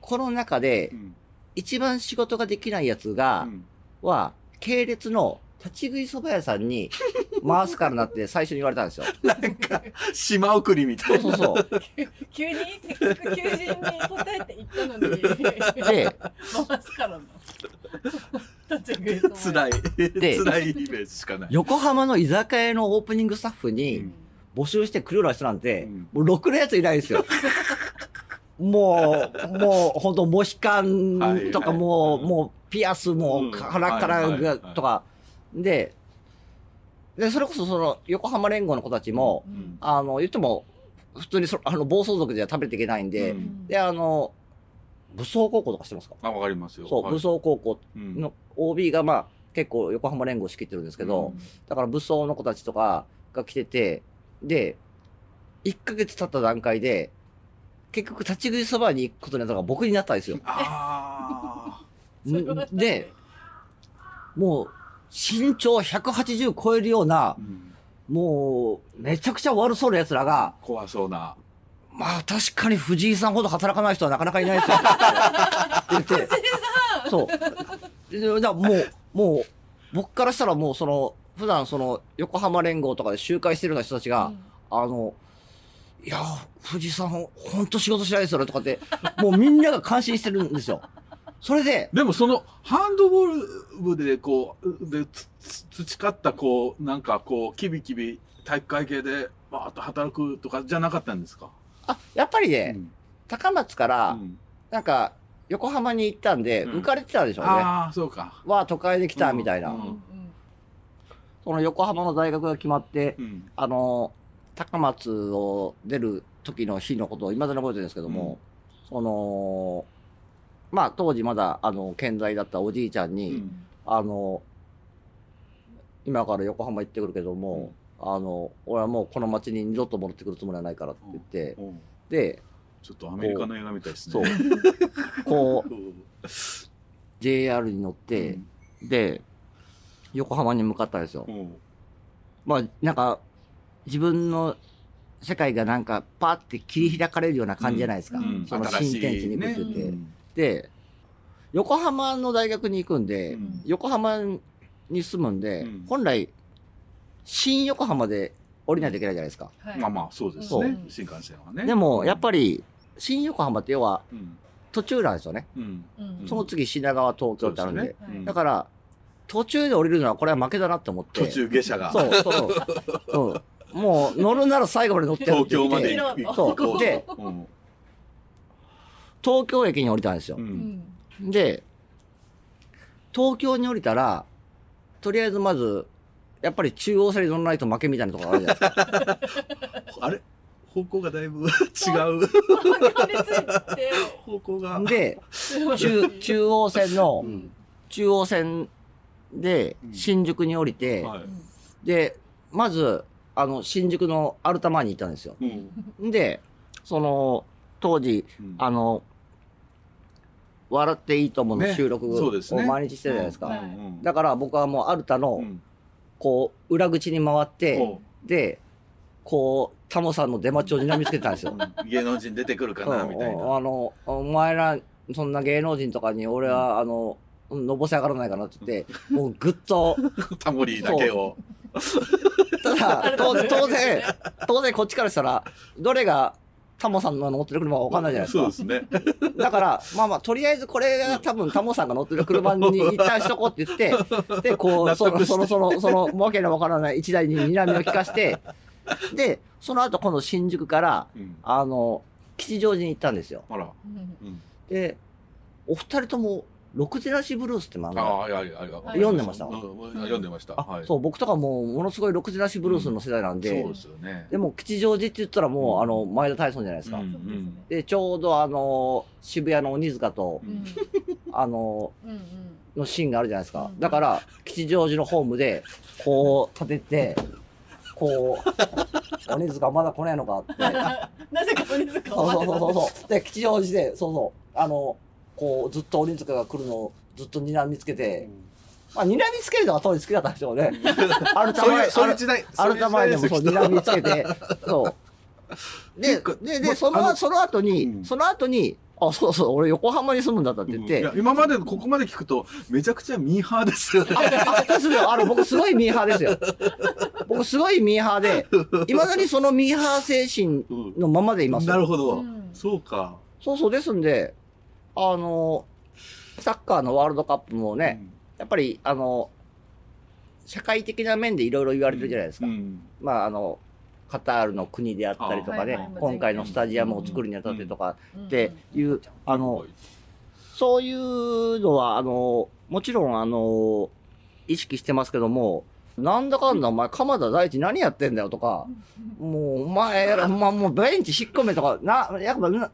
この中でうん。一番仕事ができないやつが、うんは、系列の立ち食い蕎麦屋さんに回すからなって最初に言われたんですよ。(laughs) なんか、島送りみたいな。そうそうそう。急に、せっかく求人に答えて言ったのに。で、回すからな。立ち食いそば屋辛い。で辛いイメージしかない。横浜の居酒屋のオープニングスタッフに募集してくるような人なんて、うん。もうろくなやついないですよ。(laughs) もう、もう、本当モヒカンとかもう、うん。もう、ピアスもうん。腹からはいはいはいとか、で、で、それこそその、横浜連合の子たちも、うん。あの、言っても、普通にそあの暴走族では食べていけないんで、うん。で、あの、武装高校とかしてますか？あ、わかりますよ。そう、はい。武装高校うん。の OB がまあ、結構横浜連合仕切ってるんですけど、だから武装の子たちとかが来てて、で、1ヶ月経った段階で、結局立ち食いそばに行くことになったのが僕になったんですよ。あ (laughs) んで、もう、身長180超えるようなあ。、うんもう、めちゃくちゃ悪そうな奴らが、怖そうな。まあ確かに藤井さんほど働かない人はなかなかいないですよ。(laughs) って言って。そう。でだからもう、もう、僕からしたらもうその、普段その、横浜連合とかで集会してるような人たちが、あの、いや、藤井さん、ほんと仕事しないですよねとかって、もうみんなが感心してるんですよ。それで、でもその、ハンドボール部でこう、で、培ったこう、なんかこう、キビキビ体育会系で、バーッと働くとかじゃなかったんですか？あ、やっぱりね、うん高松から、うんなんか、横浜に行ったんで、うん浮かれてたんでしょうね。ああ、そうか。わあ、都会で来た、みたいな。うんうんその横浜の大学が決まって、うん。あの、高松を出る時の日のことを未だに覚えてるんですけども、その、まあ当時まだ、あの、健在だったおじいちゃんに、うん。あの、今から横浜行ってくるけども、あの、俺はもうこの町に二度と戻ってくるつもりはないからって言って、うんで、ちょっとアメリカの映画みたいですそう。ね。、こう、(laughs) うん JR に乗って、で、横浜に向かったんですよ。うんまあ、なんか、自分の世界がなんか、パーって切り開かれるような感じじゃないですか。うんその新天地に行くってて。ねで、横浜の大学に行くんで、うん横浜に住むんで、うん本来、新横浜で降りないといけないじゃないですか。はいまあまあ、そうですね。新幹線はね。でも、やっぱり、新横浜って要はうん、途中なんですよね。うん。うんその次品川、東京ってあるんで。ですねうんだから、途中で降りるのはこれは負けだなって思って。途中下車が。そう、そう。うん。もう乗るなら最後まで乗ってやるって言って東京まで行く。そうでうん東京駅に降りたんですよう。。うんんで、東京に降りたら、とりあえずまず、やっぱり中央線に乗らないと負けみたいなところあるじゃないですか。(laughs) あれ？方向がだいぶ (laughs) 違う。方向が。で、中、中央線のう、ん中央線でうん。新宿に降りて、はい。で、まず、あの、新宿のアルタ前に行ったんですよ。うん。で、その、当時、うん。あの、笑っていいと思うのね。収録をそうですね。毎日してるじゃないですか。だから僕はもうアルタの、うん。こう、裏口に回って、おで、こう、タモさんの出待ちを睨みつけてたんですよ。(laughs) うん。芸能人出てくるかな、みたいうん。な。あの、お前ら、そんな芸能人とかに俺は、あの、のぼせ上がらないかなって言って、もうぐっと、(laughs) タモリだけを。ただ、(laughs) 当然、当然、当然こっちからしたら、どれがタモさんの乗ってる車かわかんないじゃないですか。そうですね。だから、まあまあ、とりあえずこれが多分タモさんが乗ってる車に一旦しとこうって言って、(laughs) で、こう、納その、得してその、その、その、わけのわからない一台に睨みを聞かして、で、その後今度新宿から、うんあの、吉祥寺に行ったんですよ。ほら。うんうんで、お二人とも、ろくでなしブルースって漫画、ああ、いやいやいや。読んでました？うん読んでました。あ、はい。そう、僕とかもうものすごいろくでなしブルースの世代なんで、そうですよね。でも吉祥寺って言ったらもう、あの、前田大尊じゃないですか。うんうんで、ちょうどあの、渋谷の鬼塚と、うんあの、のシーンがあるじゃないですかう。んだから、吉祥寺のホームで、こう、立てて、こう、鬼塚まだ来ねえのかって。(laughs) なぜか鬼塚そうそうそうそう。で、吉祥寺で、そうそう、あの、こう、ずっと鬼塚が来るのをずっと睨みつけて、まあ、睨みつけるのが当時好きだったんでしょうね。アルタそういう前、そういう時代アルタ前でもそう、そういう時代睨みつけて、(laughs) そう。で、で、で、その、その後に、その後に、あ、そうそう、俺横浜に住むんだったって言って、いや今までここまで聞くとめちゃくちゃミーハーですよね。あ、ですよ。あの、僕すごいミーハーですよ。(laughs) 僕すごいミーハーで、いまだにそのミーハー精神のままでいますよ。なるほど。そうか。そうそうですんで、あの、サッカーのワールドカップもね、やっぱり、あの、社会的な面でいろいろ言われてるじゃないですか。まあ、あの、カタールの国であったりとかね今回のスタジアムを作るにあたってとかっていう、あの、そういうのは、あの、もちろん、あの、意識してますけども、なんだかんだお前、鎌田大地何やってんだよとか、もうお前、お前もうベンチ引っ込めとか、な、やっぱ、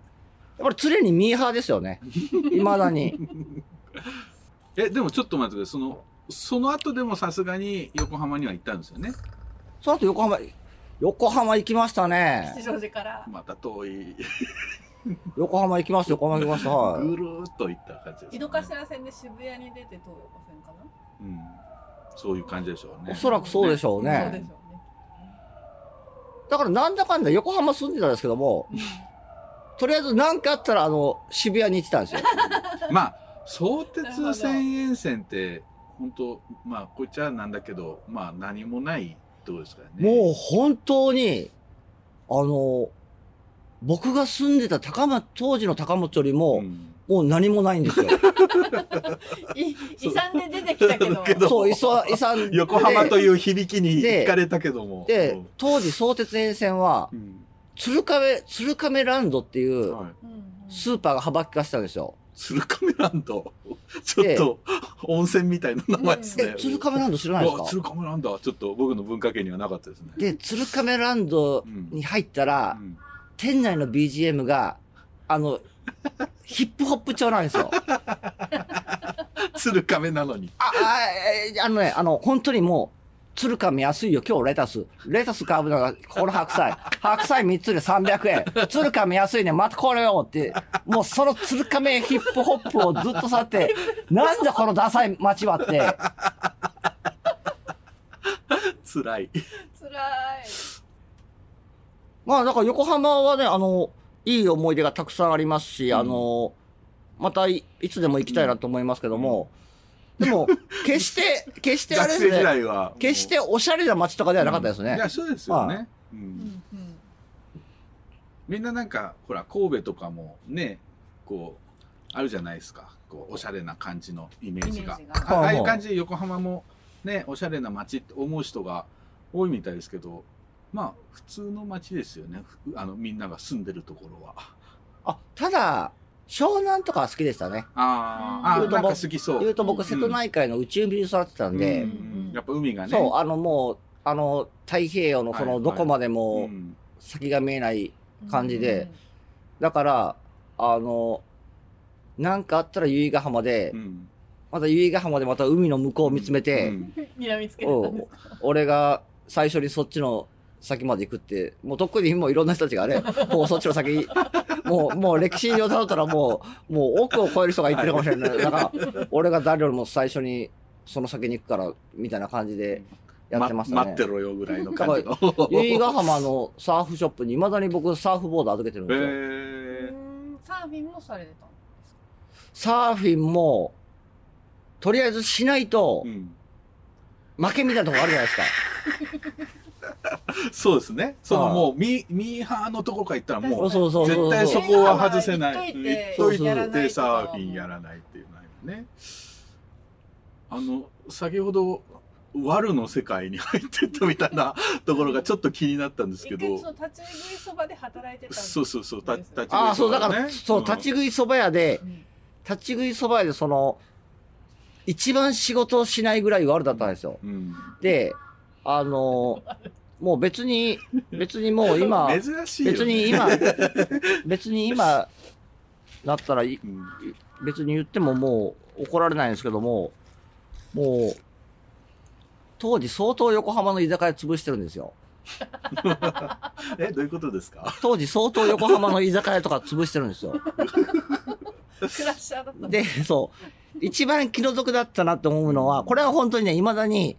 ぱり常にミーハーですよね。未だに。(laughs) え、でもちょっと待ってください。その、その後でもさすがに横浜には行ったんですよね？その後横浜、横浜行きましたね。吉祥寺から。また遠い。(laughs) 横浜行きました、横浜行きました。はいぐるーっと行った感じです、井の頭線で渋谷に出て東横線かな？うん。そういう感じでしょうね。おそらくそうでしょうねそうでしょうね。だからなんだかんだ横浜住んでたんですけども、とりあえず何かあったらあの、渋谷に行ってたんですよ。(laughs) まあ、相鉄千円線って、本当まあ、こっちはなんだけど、まあ、何もないとこですからね。もう本当に、あの、僕が住んでた高松、当時の高松よりも、もう何もないんですよ。(laughs) い遺産で出てきたけど。(laughs) けどそう、遺産、遺産で。横浜という響きにで惹かれたけども。で、当時相鉄沿線は、鶴亀、鶴亀ランドっていう、スーパーが幅利かしたんですよ。鶴亀ランド？(laughs) ちょっと、温泉みたいな名前ですね。え鶴亀ランド知らないですか？鶴亀ランドはちょっと僕の文化圏にはなかったですね。で、鶴亀ランドに入ったら、店内の BGM が、あの、(laughs) ヒップホップ調なんですよ。鶴亀なのに。あ、あ、えあのね、あの、本当にもう、鶴亀安いよ、今日レタス。レタス買うのが、この白菜。白菜3つで300円。鶴亀安いね、またこれよって。もうその鶴亀ヒップホップをずっと去って、なんだこのダサい街はって。辛い。辛い。まあ、だから横浜はね、あの、いい思い出がたくさんありますし、あの、またいいつでも行きたいなと思いますけども、でも、決して、決してあれですねは、決しておしゃれな街とかではなかったですね。いや、そうですよはね。うんみんななんか、ほら、神戸とかもね、こう、あるじゃないですか。こう、おしゃれな感じのイメージが。ジがあああいう感じで横浜もね、おしゃれな街って思う人が多いみたいですけど、まあ、普通の街ですよね。ふあの、みんなが住んでるところは。あ、ただ、湘南とかは好きでしたね。あー。あー、なんか好きそう。言うと僕、瀬戸内海の内海に育ってたんで、うん。やっぱ海がね。そう、あのもう、あの、太平洋のその、どこまでも先が見えない感じで、だから、あの、なんかあったら由比ヶ浜で、また由比ヶ浜でまた海の向こうを見つめて、(laughs) 睨みつけてたんです。俺が最初にそっちの先まで行くって、もうとっくにもういろんな人たちがね、(laughs) もうそっちの先、もう、もう歴史上たどったらもう、もう奥を超える人が言ってるかもしれない。だから、俺が誰よりも最初にその先に行くから、みたいな感じでやってましたね。ま待ってろよぐらいのだ感じの。由比ヶ浜のサーフショップに未だに僕サーフボード預けてるんですよ。へサーフィンもされてたのサーフィンも、とりあえずしないと、負けみたいなとこあるじゃないですか。(laughs) そうですね。そのはい。もう、ミミーハーのとこから行ったらもう、そうそうそうそう絶対そこは外せない。行っといてサーフィンやらないっていうのはね。あの、先ほど、悪の世界に入ってったみたいなところがちょっと気になったんですけど。立ち食いそばで働いてたんですそうそうそう、た立ち食いああ、そう、だから、ねそう、立ち食い蕎麦屋で、立ち食い蕎麦屋でその、一番仕事をしないぐらい悪だったんですよ。で、あの、もう別に、(laughs) 別にもう今、珍しいよね別に今、別に今、(laughs) だったらい、別に言ってももう怒られないんですけども、もう、当時相当横浜の居酒屋潰してるんですよ。(laughs) え、どういうことですか？当時相当横浜の居酒屋とか潰してるんですよ。クラッシャーだったんで、そう。一番気の毒だったなと思うのは、これは本当にね、未だに、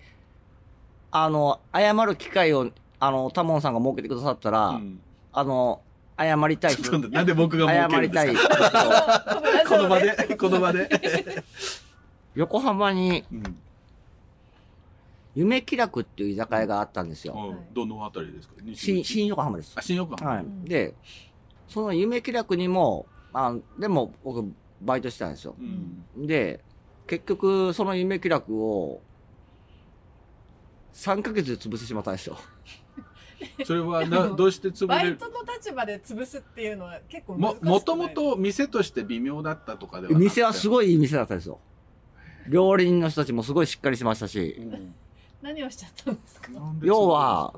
あの、謝る機会を、あの、タモンさんが設けてくださったら、うんあの、謝りたいちょっと待ってなんで僕が設け謝りたいるんですか。(laughs) この場で、この場で？(laughs) 横浜に、うん夢気楽っていう居酒屋があったんですよ。うんどのあたりですか？新、新横浜です。あ、新横浜。はい。で、その夢気楽にも、あでも僕、バイトしてたんですよ。うん。で、結局、その夢気楽を、3ヶ月で潰してしまったんですよ。(laughs) それはな、どうして潰れる？バイトの立場で潰すっていうのは結構難しも、くない？もともと店として微妙だったとかではなくて？店はすごいいい店だったんですよ。料理人の人たちもすごいしっかりしてましたし、何をしちゃったんですか？要は、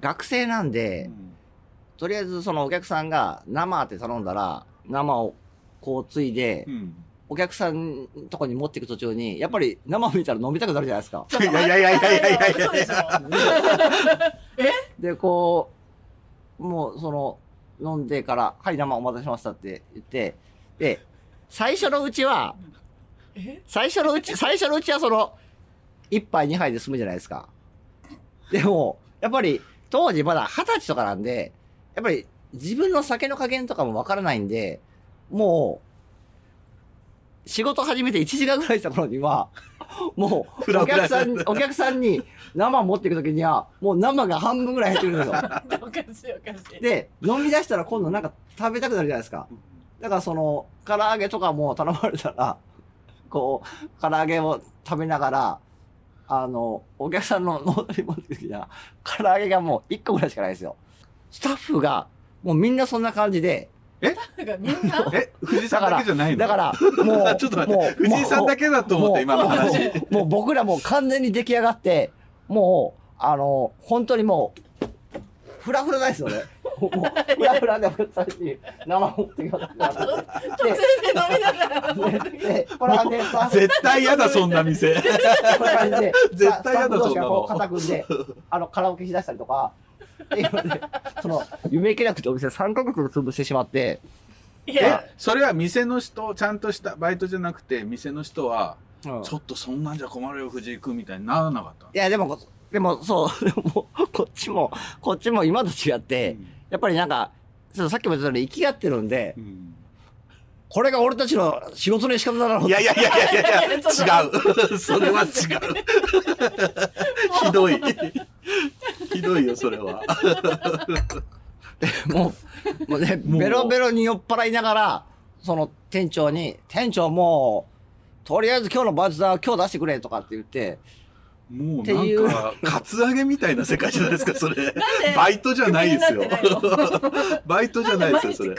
学生なんで、とりあえずそのお客さんが生って頼んだら、生をこうついで、お客さんとこに持っていく途中に、やっぱり生見たら飲みたくなるじゃないですか。いやいやいやいやいやいやいや。えで、こう、もうその、飲んでから、はい、生お待たせしましたって言って、で、最初のうちは、最初のうち、最初のうちはその、一杯二杯で済むじゃないですか。でも、やっぱり、当時まだ二十歳とかなんで、やっぱり自分の酒の加減とかもわからないんで、もう、仕事始めて1時間ぐらいした頃には、(laughs) もう、お客さんに、お客さんに生持っていくときには、もう生が半分ぐらい減ってるんですよ。(laughs) おかしいおかしい。で、飲み出したら今度なんか食べたくなるじゃないですか。だからその、唐揚げとかも頼まれたら、(laughs) こう、唐揚げを食べながら、あの、お客さんのノートに持ってくるときには、唐揚げがもう1個ぐらいしかないですよ。スタッフが、もうみんなそんな感じで、なんかみんな、え、藤井さんだけじゃないの？だから、もう、(laughs) ちょっと待ってもう藤井さんだけだと思って今の話もう僕らもう完全に出来上がって、もう、あの、本当にもう、フラフラなんですよね。もう、フラフラでさんに生持ってきますってなって。で、で、これはね、絶対嫌だ、そんな店。こんな感じで、絶対嫌だそんなのこう肩組んで、あの、カラオケしだしたりとか、っていうので、その、夢気なくてお店3ヶ月で潰してしまって、いや、え、それは店の人、ちゃんとしたバイトじゃなくて、店の人は、うん。ちょっとそんなんじゃ困るよ、藤井君みたいにならなかった。のいや、でも、でも、そう、でも、こっちも、こっちも今と違って、やっぱりなんか、ちょっとさっきも言ったように、生きがってるんで、これが俺たちの仕事の仕方だろういやいやいやいやいや (laughs) 違う。それは違う。(laughs) ひどい。ひどいよ、それは。(laughs) もう、もうね、ベロベロに酔っ払いながら、その店長に、店長もう、とりあえず今日のバイト代は今日出してくれとかって言って、もうなんか、カツアゲみたいな世界じゃないですか、それ。バイトじゃないですよ。バイトじゃないですよ、それ。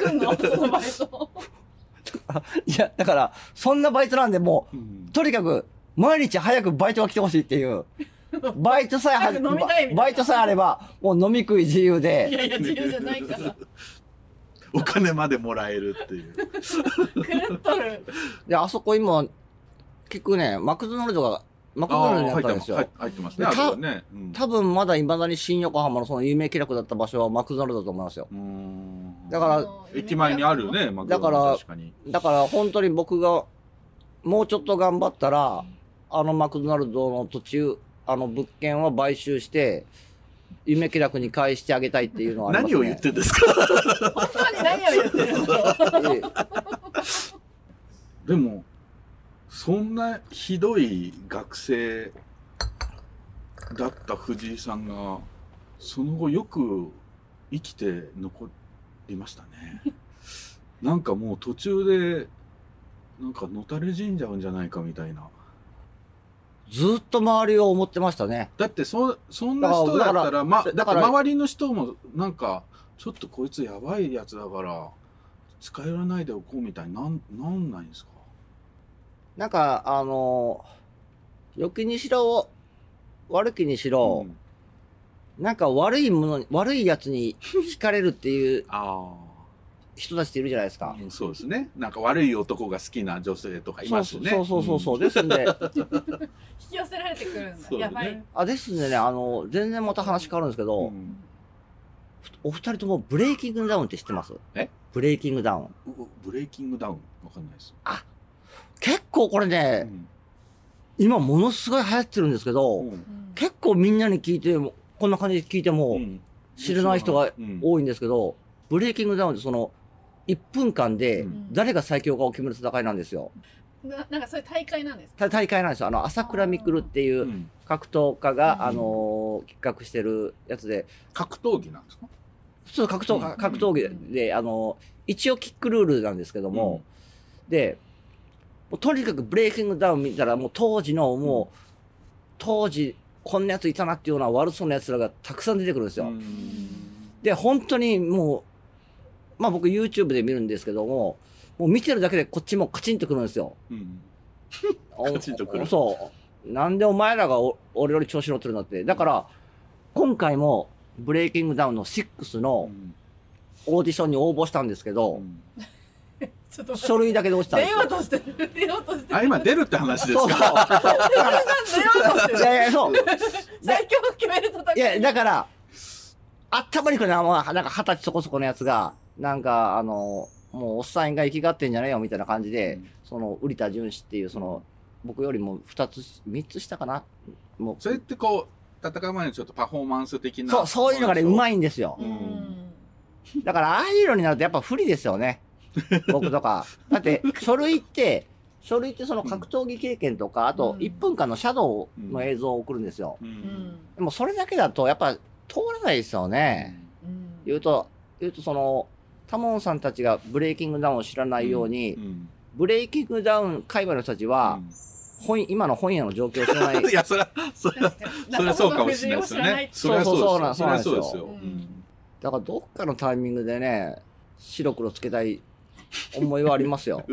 (laughs) いや、だから、そんなバイトなんで、もう、とにかく、毎日早くバイトが来てほしいっていう。(laughs) バイトさえは早く飲みたいみたいなバイトさえあれば、もう飲み食い自由いで、やいや、自由じゃないから。(laughs) お金までもらえるっていう。狂っとる。で、あそこ今、結局ね、マクドナルドが、マクドナルドにあったんですよ。入ってますね。であそこね。うん多分まだ未だに新横浜のその有名記録だった場所はマクドナルドだと思いますよ。だから、駅前にあるね、マクドナルドだから確かに。だから本当に僕がもうちょっと頑張ったら、あのマクドナルドの土地、あの物件を買収して、夢気楽に返してあげたいっていうのはありますね。何を言ってんですか？本当に何を言ってるの？(laughs) ええでも、そんなひどい学生だった藤井さんが、その後よく生きて残りましたね。(laughs) なんかもう途中で、なんかのたれ死んじゃうんじゃないかみたいな。ずっと周りを思ってましたね。だってそ、そんな人だったら、だからま、だから周りの人も、なんか、ちょっとこいつやばいやつだから、近寄らないでおこうみたいになん、なんないんですか？なんか、あの、良きにしろ、悪きにしろ、なんか悪いものに、悪いやつに惹かれるっていう (laughs) 人たちっているじゃないですか。うんそうですね。なんか悪い男が好きな女性とかいますね。そうそうそうそう。ですんで、引き寄せられてくるんだ。ねやばい。あ、ですんでね、あの、全然また話変わるんですけど、お二人ともブレイキングダウンって知ってます？え？ブレイキングダウン。うブレイキングダウン？わかんないです。結構これね、今ものすごい流行ってるんですけど、結構みんなに聞いても、こんな感じで聞いても、知らない人が多いんですけど、ブレイキングダウンってその、1分間で誰が最強かを決める戦いなんですよ。ななんかそういう大会なんですか？た大会なんですよ。あの、朝倉未来っていう格闘家が、あのー企画してるやつで。格闘技なんですか？そう、格闘家、格闘技で、あのー一応キックルールなんですけども、で、もうとにかくブレイキングダウン見たら、もう当時の、もう、当時、こんなやついたなっていうような悪そうな奴らがたくさん出てくるんですよ。で、本当にもう、まあ僕 YouTube で見るんですけども、もう見てるだけでこっちもカチンとくるんですよ。(laughs) カチンとくるそう。なんでお前らがお俺より調子乗ってるんだって。だから、今回もブレイキングダウンの6のオーディションに応募したんですけど、ちょっと書類だけで落ちたんですよ出ようとしてる。出ようとしてる。あ、今出るって話ですそうそうか出ようとしてる。いやいや、そう。(laughs) 最強を決める戦い。いや、だから、頭にくるのは、なんか二十歳そこそこのやつが、なんか、あの、もうおっさんが生きがってんじゃねえよみたいな感じで、その、瓜田淳史っていう、その、僕よりも二つ、三つ下かな？もう、それってこう、戦う前にちょっとパフォーマンス的な。そう、そういうのがね、うまいんですよ。うんだから、ああいうのになるとやっぱ不利ですよね。僕とか。だって、書類って、書類ってその格闘技経験とか、あと1分間のシャドウの映像を送るんですよ。でもそれだけだとやっぱ通らないですよね。言うと、言うとその、タモンさんたちがブレイキングダウンを知らないように、ブレイキングダウン界隈の人たちは、本今の本屋の状況を知らない。(laughs) いや、それは、それは、それはそうかもしれないですよね。それはそうそうそうですよ。そうですよ。そうなんですよだからどっかのタイミングでね、白黒つけたい思いはありますよ。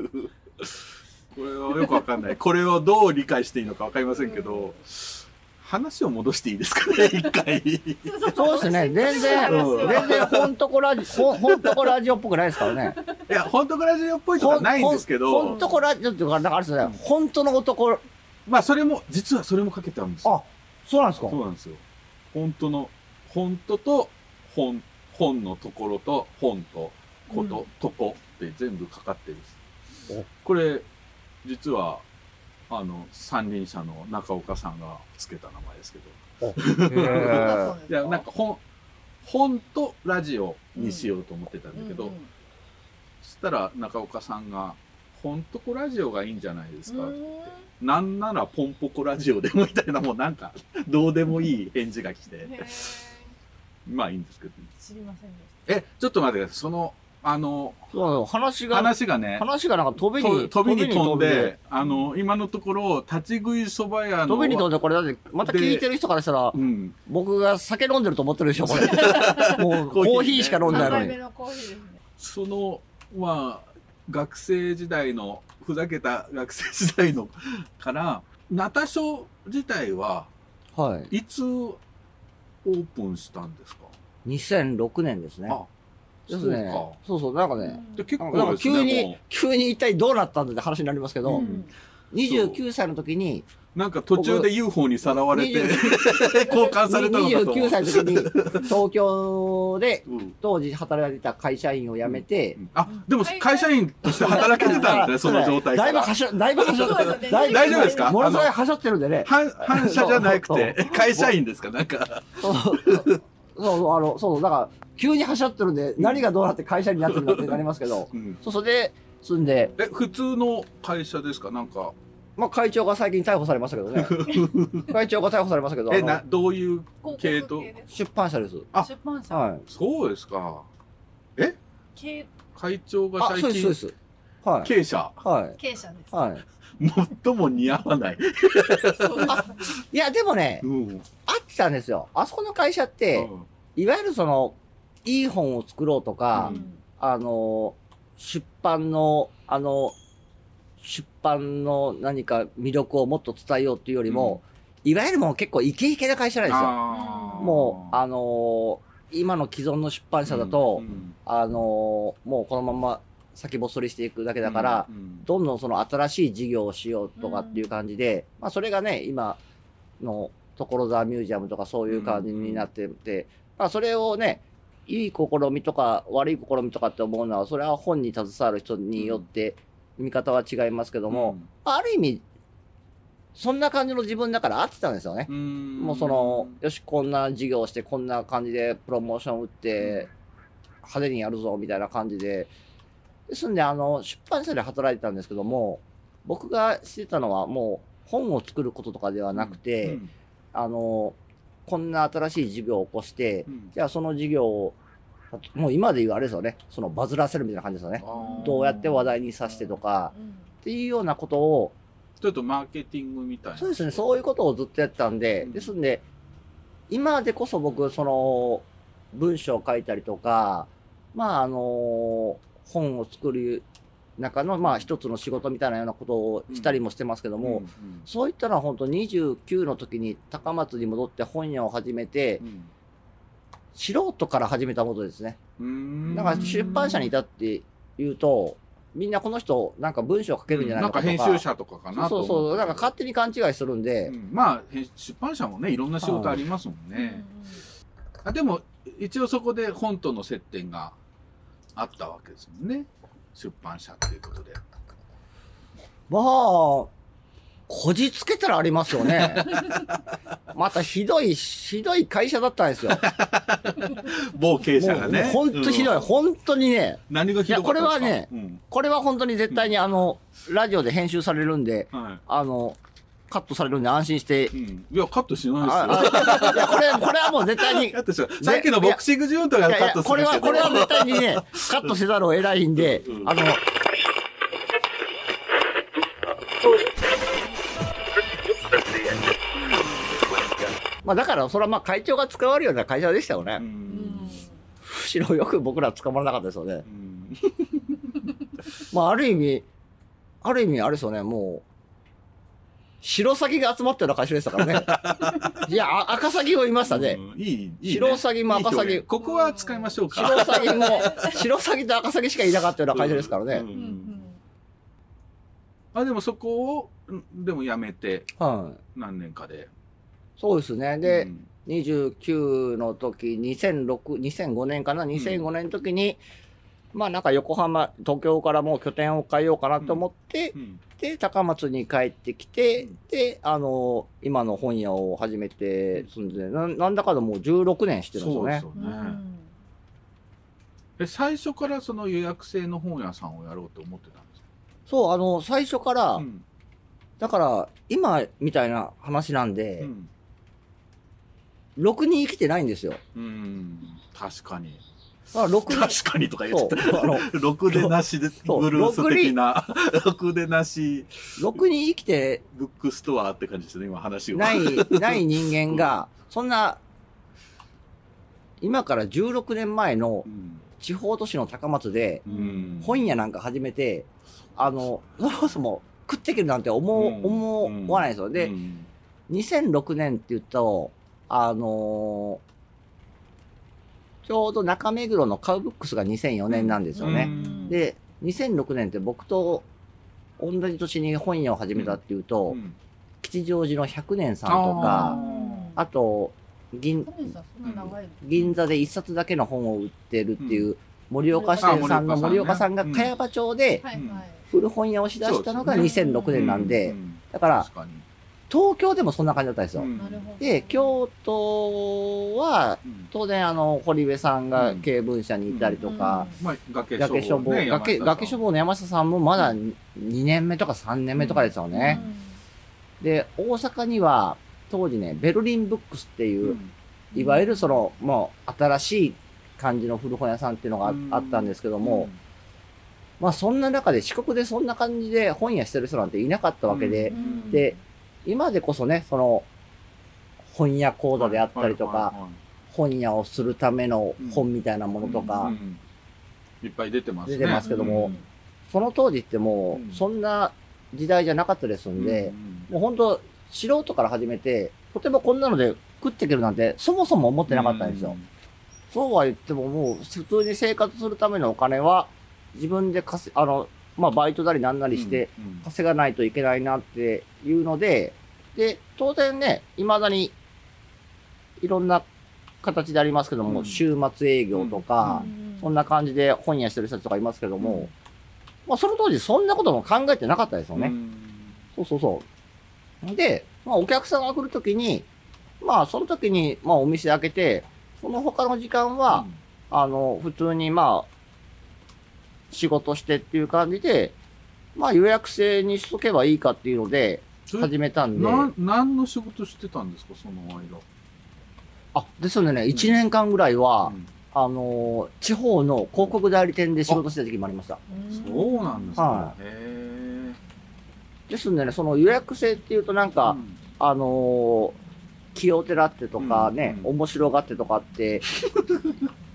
これはよくわかんない。これをどう理解していいのかわかりませんけど、話を戻していいですかね、(laughs) 一回。そうですね、全然、うん全然ほんとこラジ、ほんほんとこラジオっぽくないですからね。いや、本当ラジオっぽいとかないんですけど。ほんほんとこラジオっていうか、だからあれですね、本当の男。まあ、それも、実はそれもかけてあるんですよ。あ、そうなんですか？そうなんですよ。本当の、本当と、本、本のところと、本と、こと、とこって全部かかってる。これ、実は、あの、三輪車の中岡さんがつけた名前ですけど。いや、なんか本、本とラジオにしようと思ってたんだけど、そしたら中岡さんが、本とこラジオがいいんじゃないですかって。言って、なんならポンポコラジオでもみたいな、もうなんか、(laughs) どうでもいい返事が来て、まあいいんですけど。知りませんでしえ、ちょっと待ってください。その、あの、そう話が、話がね、話がなんか飛びに、と飛びに飛んで、あの、今のところ、立ち食いそば屋の、飛びに飛んで、これだって、また聞いてる人からしたら、僕が酒飲んでると思ってるでしょ、これ。(laughs) もう、コーヒーしか飲んでないのに。その、まあ、学生時代の、ふざけた学生時代のから、ナタショ自体は、はい。いつオープンしたんですか？2006年ですね。あ、ですね。そうそう、なんかね、で結構なんかですね急に急に一体どうなったんだって話になりますけど、29歳の時に、なんか途中で UFO にさらわれて、交換されたのかと。思う。29歳の時に、東京で、当時働いてた会社員を辞めて、あ、でも会社員として働けてたんですね、その状態から。だいぶはしょ、だいぶはしょそうですね。大大丈夫ですか？ものすごいはしょってるんでね。反反射じゃなくてそう、会社員ですか？なんか。そう、そう、あの、そう、だから、急にはしょってるんで、何がどうなって会社になってるんだってなりますけど、そう、それで、住んで、え、普通の会社ですか？なんか。まあ、会長が最近逮捕されましたけどね。(laughs) 会長が逮捕されましたけど。え、な、どういう系統？出版社です。あ出版社。はい。そうですか。え？経会長が最あそうです近、そうですはい経営者？はい。経営者です。はい。最も似合わない。いや、でもね、あってたんですよ。あそこの会社って、いわゆるその、いい本を作ろうとか、あの、出版の、あの、出版の何か魅力をもっと伝えようっていうよりも、いわゆるもう結構イケイケな会社なんですよ。もう、あの今の既存の出版社だと、あのもうこのまま先細りしていくだけだから、どんどんその新しい事業をしようとかっていう感じで、まあそれがね、今の所沢ミュージアムとかそういう感じになってて、まあそれをね、いい試みとか悪い試みとかって思うのは、それは本に携わる人によって、見方は違いますけども、ある意味、そんな感じの自分だから合ってたんですよね。もうその、よし、こんな事業をして、こんな感じでプロモーション打って、派手にやるぞ、みたいな感じで。ですんで、あの、出版社で働いてたんですけども、僕がしてたのはもう、本を作ることとかではなくて、あの、こんな新しい事業を起こして、じゃあその事業を、もう今で言うあれですよね、そのバズらせるみたいな感じですよね。どうやって話題にさせてとか、っていうようなことを、ちょっとマーケティングみたいな。そうですね、そういうことをずっとやってたんで、ですんで、今でこそ僕、その、文章を書いたりとか、まあ、あの、本を作る中の、まあ、一つの仕事みたいなようなことをしたりもしてますけども、そういったのは本当29の時に高松に戻って本屋を始めて、素人から始めたことですね。だから出版社にいたっていうと、みんなこの人、なんか文章書けるんじゃないかとか、うん。なんか編集者とかかなそうそうそう、なんか勝手に勘違いするんで、まあ、へ出版社もね、いろんな仕事ありますもんね。あでも、一応そこで本との接点があったわけですもんね。出版社っていうことで。まあ、こじつけたらありますよね。(laughs) またひどい、ひどい会社だったんですよ。某経営者がね。本当ひどい、うん本当にね。何がひいや、こどかったれはんですか？ね、これは本当に絶対にあの、ラジオで編集されるんで、はいあの、カットされるんで安心して。いや、カットしないああいや、これ、これはもう絶対に。(laughs) さっきのボクシングジュンとかカットするこれは、これは絶対にね、カットせざるを得ないんで、あの、まあだから、それはまあ会長が使われるような会社でしたよね。むしろよく僕ら捕まらなかったですよね。(laughs) まあある意味、ある意味あれですよね、もう、白鷺が集まったような会社でしたからね。(laughs) いや、あ赤鷺もいましたね。いい、いいね白鷺も赤鷺現。ここは使いましょうか。白鷺も、白鷺と赤鷺しかいなかったような会社ですからね。あ、でもそこを、んでもやめて、はい。何年かで。そうですね。で、29の時、2006、2005年かな ?2005 年の時に、まあなんか横浜、東京からもう拠点を変えようかなと思って、で、高松に帰ってきて、で、あの、今の本屋を始めて住んで、ななんだかでもう16年してるんですよね。そうですよね。え、最初からその予約制の本屋さんをやろうと思ってたんですか？そう、あの、最初から、だから、今みたいな話なんで、ろくに生きてないんですよ。うん、確かに。あろくに確かにとか言ってた。ろくでなしで、ブルース的な、ろくでなし。ろくに生きて、ブックストアって感じですね、今話を。ない、ない人間が、そんな、今から16年前の地方都市の高松で、本屋なんか始めて、あの、そもそも食っていけるなんて思う、思わないですよ。で、2006年って言ったら、あのーちょうど中目黒のカウブックスが2004年なんですよね。で、2006年って僕と同じ年に本屋を始めたっていうと、吉祥寺の100年さんとか、あと、銀、銀座で一冊だけの本を売ってるっていう、森岡支店さんの森岡さんが。茅場町で古本屋をしだしたのが2006年なんで、だから、東京でもそんな感じだったんですよ。で、京都は、当然、あの、堀部さんが経文社にいたりとか、まあ、崖崖書房、ね崖、崖書房の山下さんもまだ2年目とか3年目とかですよね。で、大阪には、当時ね、ベルリンブックスっていう、いわゆるその、もう、新しい感じの古本屋さんっていうのがああったんですけども、まあ、そんな中で、四国でそんな感じで本屋してる人なんていなかったわけで、で、今でこそね、その、本屋講座であったりとか、本屋をするための本みたいなものとか、いっぱい出てますね。出てますけども、その当時ってもう、そんな時代じゃなかったですんで、もう本当素人から始めて、とてもこんなので食っていけるなんて、そもそも思ってなかったんですよ。そうは言ってももう、普通に生活するためのお金は、自分で稼、あの、まあ、バイトなりなんなりして、稼がないといけないなっていうので、で、当然ね、未だに、いろんな形でありますけども、週末営業とか、そんな感じで本屋してる人たちとかいますけども、まあその当時そんなことも考えてなかったですよね。そうそうそう。で、まあお客さんが来るときに、まあその時に、まあお店開けて、その他の時間は、あの、普通にまあ、仕事してっていう感じで、まあ予約制にしとけばいいかっていうので、始めたんで。な何の仕事してたんですか、その間？あ、ですのでね、1年間ぐらいは、あのー地方の広告代理店で仕事してた時期もありました。そうなんですか。はへですんでね、その予約制っていうとなんか、あのー、気をてらってとかね、面白がってとかって、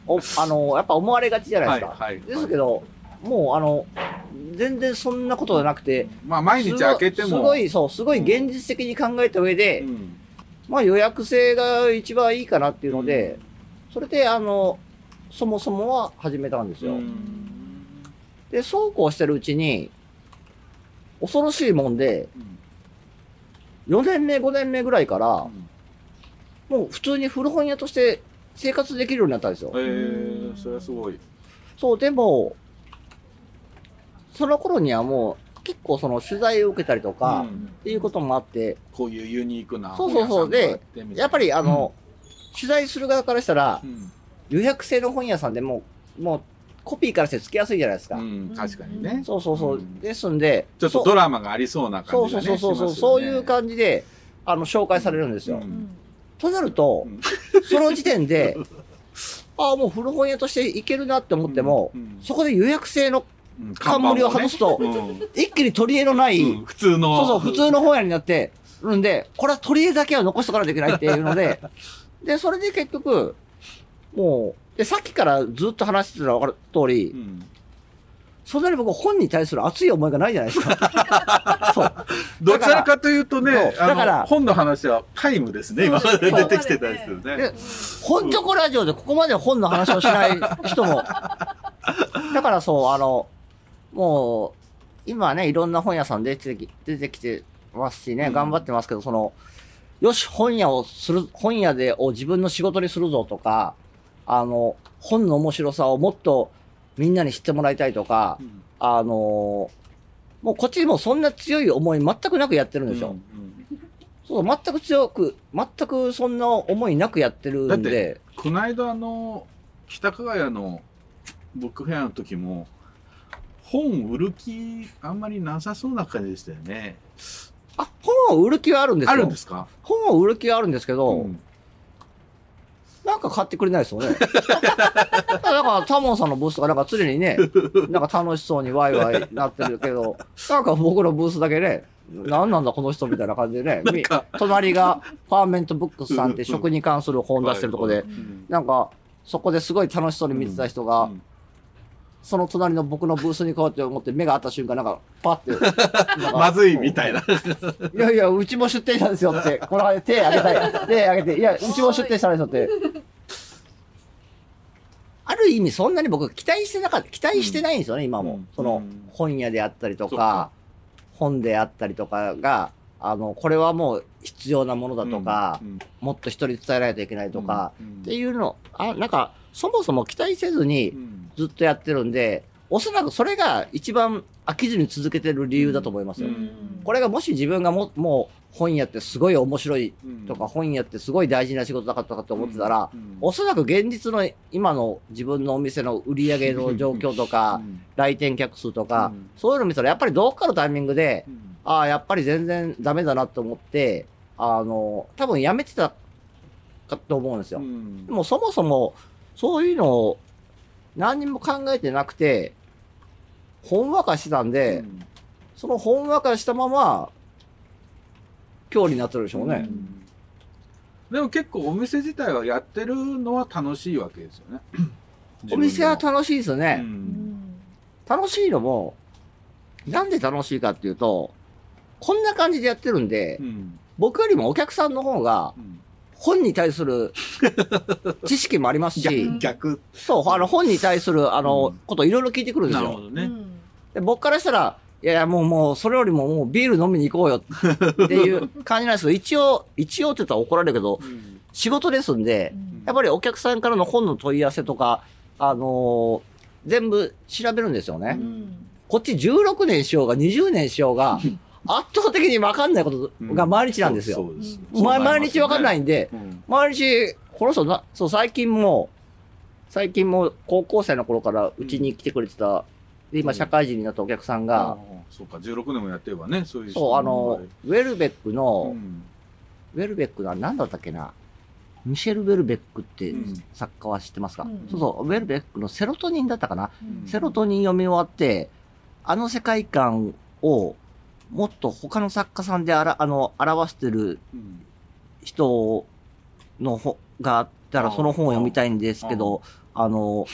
おあのーやっぱ思われがちじゃないですか。はいはいですけど、もうあの、全然そんなことじゃなくて、まあ毎日開けてもすごい、そう、すごい現実的に考えた上で、まあ予約制が一番いいかなっていうので、それであの、そもそもは始めたんですよ。で、そうこうしてるうちに、恐ろしいもんで、4年目、5年目ぐらいから、もう普通に古本屋として生活できるようになったんですよ。へえ、それはすごい。そう、でも、その頃にはもう結構その取材を受けたりとか、っていうこともあって、こういうユニークなそうそうそう。で、やっぱりあの、取材する側からしたら、予約制の本屋さんでもう、もうコピーからしてつきやすいじゃないですか。確かにね。そうそうそう。ですんで、ちょっとドラマがありそうなそう感じがね。そうそうそうそう、ねそういう感じで、あの、紹介されるんですよ。となると、その時点で、(laughs) ああ、もう古本屋としていけるなって思っても、そこで予約制の冠を外すと、一気に取り柄のない、普通の。そうそう、普通の本屋になってるんで、これは取り柄だけは残しとかないといけないっていうので、(laughs) で、それで結局、もう、で、さっきからずっと話してたの分かる通り、そんなに僕本に対する熱い思いがないじゃないですか。(laughs) そう。どちらかというとねだからの、本の話は皆無ですね、今まで出てきてたりするねで。本チョコラジオでここまで本の話をしない人も。(laughs) だからそう、あの、もう、今ね、いろんな本屋さん出てき出てきてますしね、頑張ってますけど、その、よし、本屋をする、本屋で、を自分の仕事にするぞとか、あの、本の面白さをもっとみんなに知ってもらいたいとか、あの、もうこっちにもそんな強い思い全くなくやってるんですよ。そう、全く強く、全くそんな思いなくやってるだっんでて、、この間あの、北加賀屋のブックフェアの時も、本売る気あんまりなさそうな感じでしたよね。本を売る気はあるんですよ。あるんですか？本を売る気はあるんですけど、なんか買ってくれないですよね。(laughs) だから、タモンさんのブースとかなんか常にね、(laughs) なんか楽しそうにワイワイなってるけど、なんか僕のブースだけね、なんなんだこの人みたいな感じでね、み隣がパーメントブックスさんって食に関する本出してるとこで、なんか、そこですごい楽しそうに見てた人が、その隣の僕のブースにこうやって思って目が合った瞬間、なんか、パって、(laughs) まずいみたいな。いやいや、うちも出店したんですよって、この感じで手挙げたい。(laughs) 手挙げて、いや、うちも出店したんですよって。ある意味そんなに僕期待してなかった、期待してないんですよね、今も。その、本屋であったりとか、本であったりとかが、あの、これはもう必要なものだとか、もっと人に伝えないといけないとか、っていうの、あ、なんか、そもそも期待せずにずっとやってるんで、おそらくそれが一番飽きずに続けてる理由だと思いますよ。これがもし自分がももう本屋ってすごい面白いとか、本屋ってすごい大事な仕事だったかと思ってたら、おそらく現実の今の自分のお店の売り上げの状況とか、来店客数とか、そういうの見たらやっぱりどっかのタイミングで、ああ、やっぱり全然ダメだなと思って、あの、多分やめてたかと思うんですよ。でもそもそも、そういうのを何にも考えてなくて、ほんわかしてたんで、そのほんわかしたまま、今日になってるでしょうね。でも結構お店自体はやってるのは楽しいわけですよね。(clears throat) お店は楽しいですよね。楽しいのも、なんで楽しいかっていうと、こんな感じでやってるんで、僕よりもお客さんの方が、本に対する (laughs) 知識もありますし、逆。そう、あの本に対する、あの、こといろいろ聞いてくるんですよ。なるほどね。で僕からしたら、いやいや、もうもう、それよりももうビール飲みに行こうよっていう感じなんですけど、一応、一応って言ったら怒られるけど、仕事ですんで、やっぱりお客さんからの本の問い合わせとか、あのー全部調べるんですよね。こっち16年しようが20年しようが、(laughs) 圧倒的に分かんないことが毎日なんですよ。そうすま毎日分かんないんで、うん。毎日、この人な、そう、最近も、最近も高校生の頃からうちに来てくれてた、で、今社会人になったお客さんあが、ーそうか、16年もやってればね、そういう人そう、あの、ウェルベックうの、ん。ウェルベックの、何だったっけな、ミシェル・ウェルベックってうん。作家は知ってますか、うん。そうそう、ウェルベックのセロトニンだったかな、うん。セロトニン読み終わって、あの世界観を、もっと他の作家さんであら、あの、表してるうん人の本があったら、その本を読みたいんですけど、あの、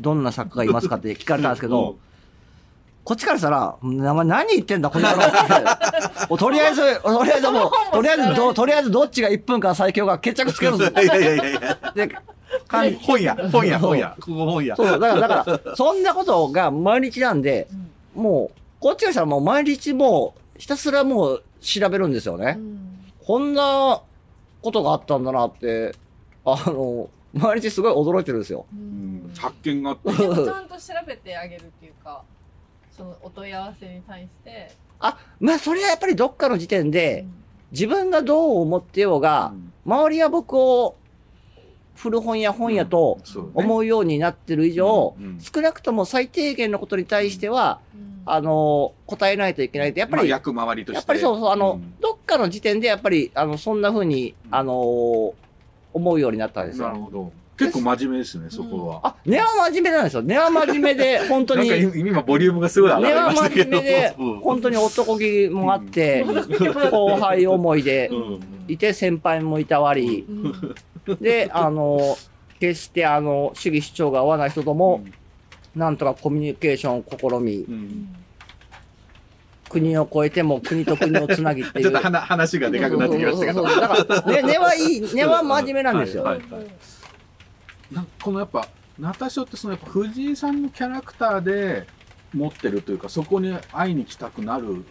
どんな作家がいますかって聞かれたんですけど、こっちからしたら、何言ってんだ、この野郎って。(laughs) とりあえず、とりあえずもう、とりあえずど、とりあえずどっちが1分間最強が決着つけるぞ。(laughs) いやいやいやいや。で、本屋、本屋、本屋。ここ本屋。そう、だから、だから、そんなことが毎日なんで、もう、こっちからしたらもう毎日もう、ひたすらもう調べるんですよね。こんなことがあったんだなって、あの、毎日すごい驚いてるんですよ。うん。発見があって。ちゃんと調べてあげるっていうか、そのお問い合わせに対して、あ、まあ、それはやっぱりどっかの時点で、自分がどう思ってようが、周りは僕を古本屋本屋と思うようになってる以上、少なくとも最低限のことに対しては、あの、答えないといけないって、やっぱり、まあ役回りとして。やっぱりそうそう、あの、んどっかの時点でやっぱり、あの、そんな風に、あの思うようになったんですよ。なるほど。結構真面目ですね、そこは。あ、根は真面目なんですよ。根は真面目で、(laughs) 本当に。なんか今ボリュームがすごい上がり根はましたけど。真面目で (laughs) うん、本当に男気もあって、(laughs) 後輩思いでいて、先輩もいたわり、で、あの、決してあの、主義主張が合わない人とも、なんとかコミュニケーションを試み、国を越えても国と国をつなぎっていう。(laughs) ちょっと話話がでかくなってきましたけど。だから、ね、(laughs) 根はいい、根は真面目なんですよ。はいはいはいなんかこのやっぱ、ナタショってそのやっぱ藤井さんのキャラクターで持ってるというか、そこに会いに来たくなるん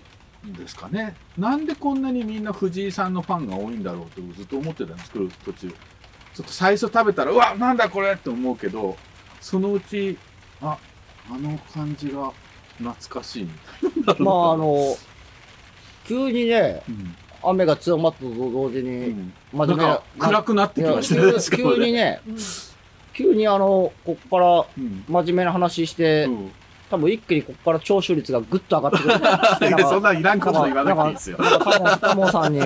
ですかね。なんでこんなにみんな藤井さんのファンが多いんだろうってずっと思ってたんです、来る途中。ちょっと最初食べたら、うわ、なんだこれって思うけど、そのうち、あ、あの感じが懐かしいみたいな。(laughs) まああの、急にね、うん。雨が強まったと同時に、真なんか暗くなってきましたね。急急に (laughs) ね、急にあの、こっからうん。真面目な話して、多分一気にこっから聴取率がぐっと上がってくる。(laughs) そんないらんこと言わなくていいですよ。なんかなんかタモさんに、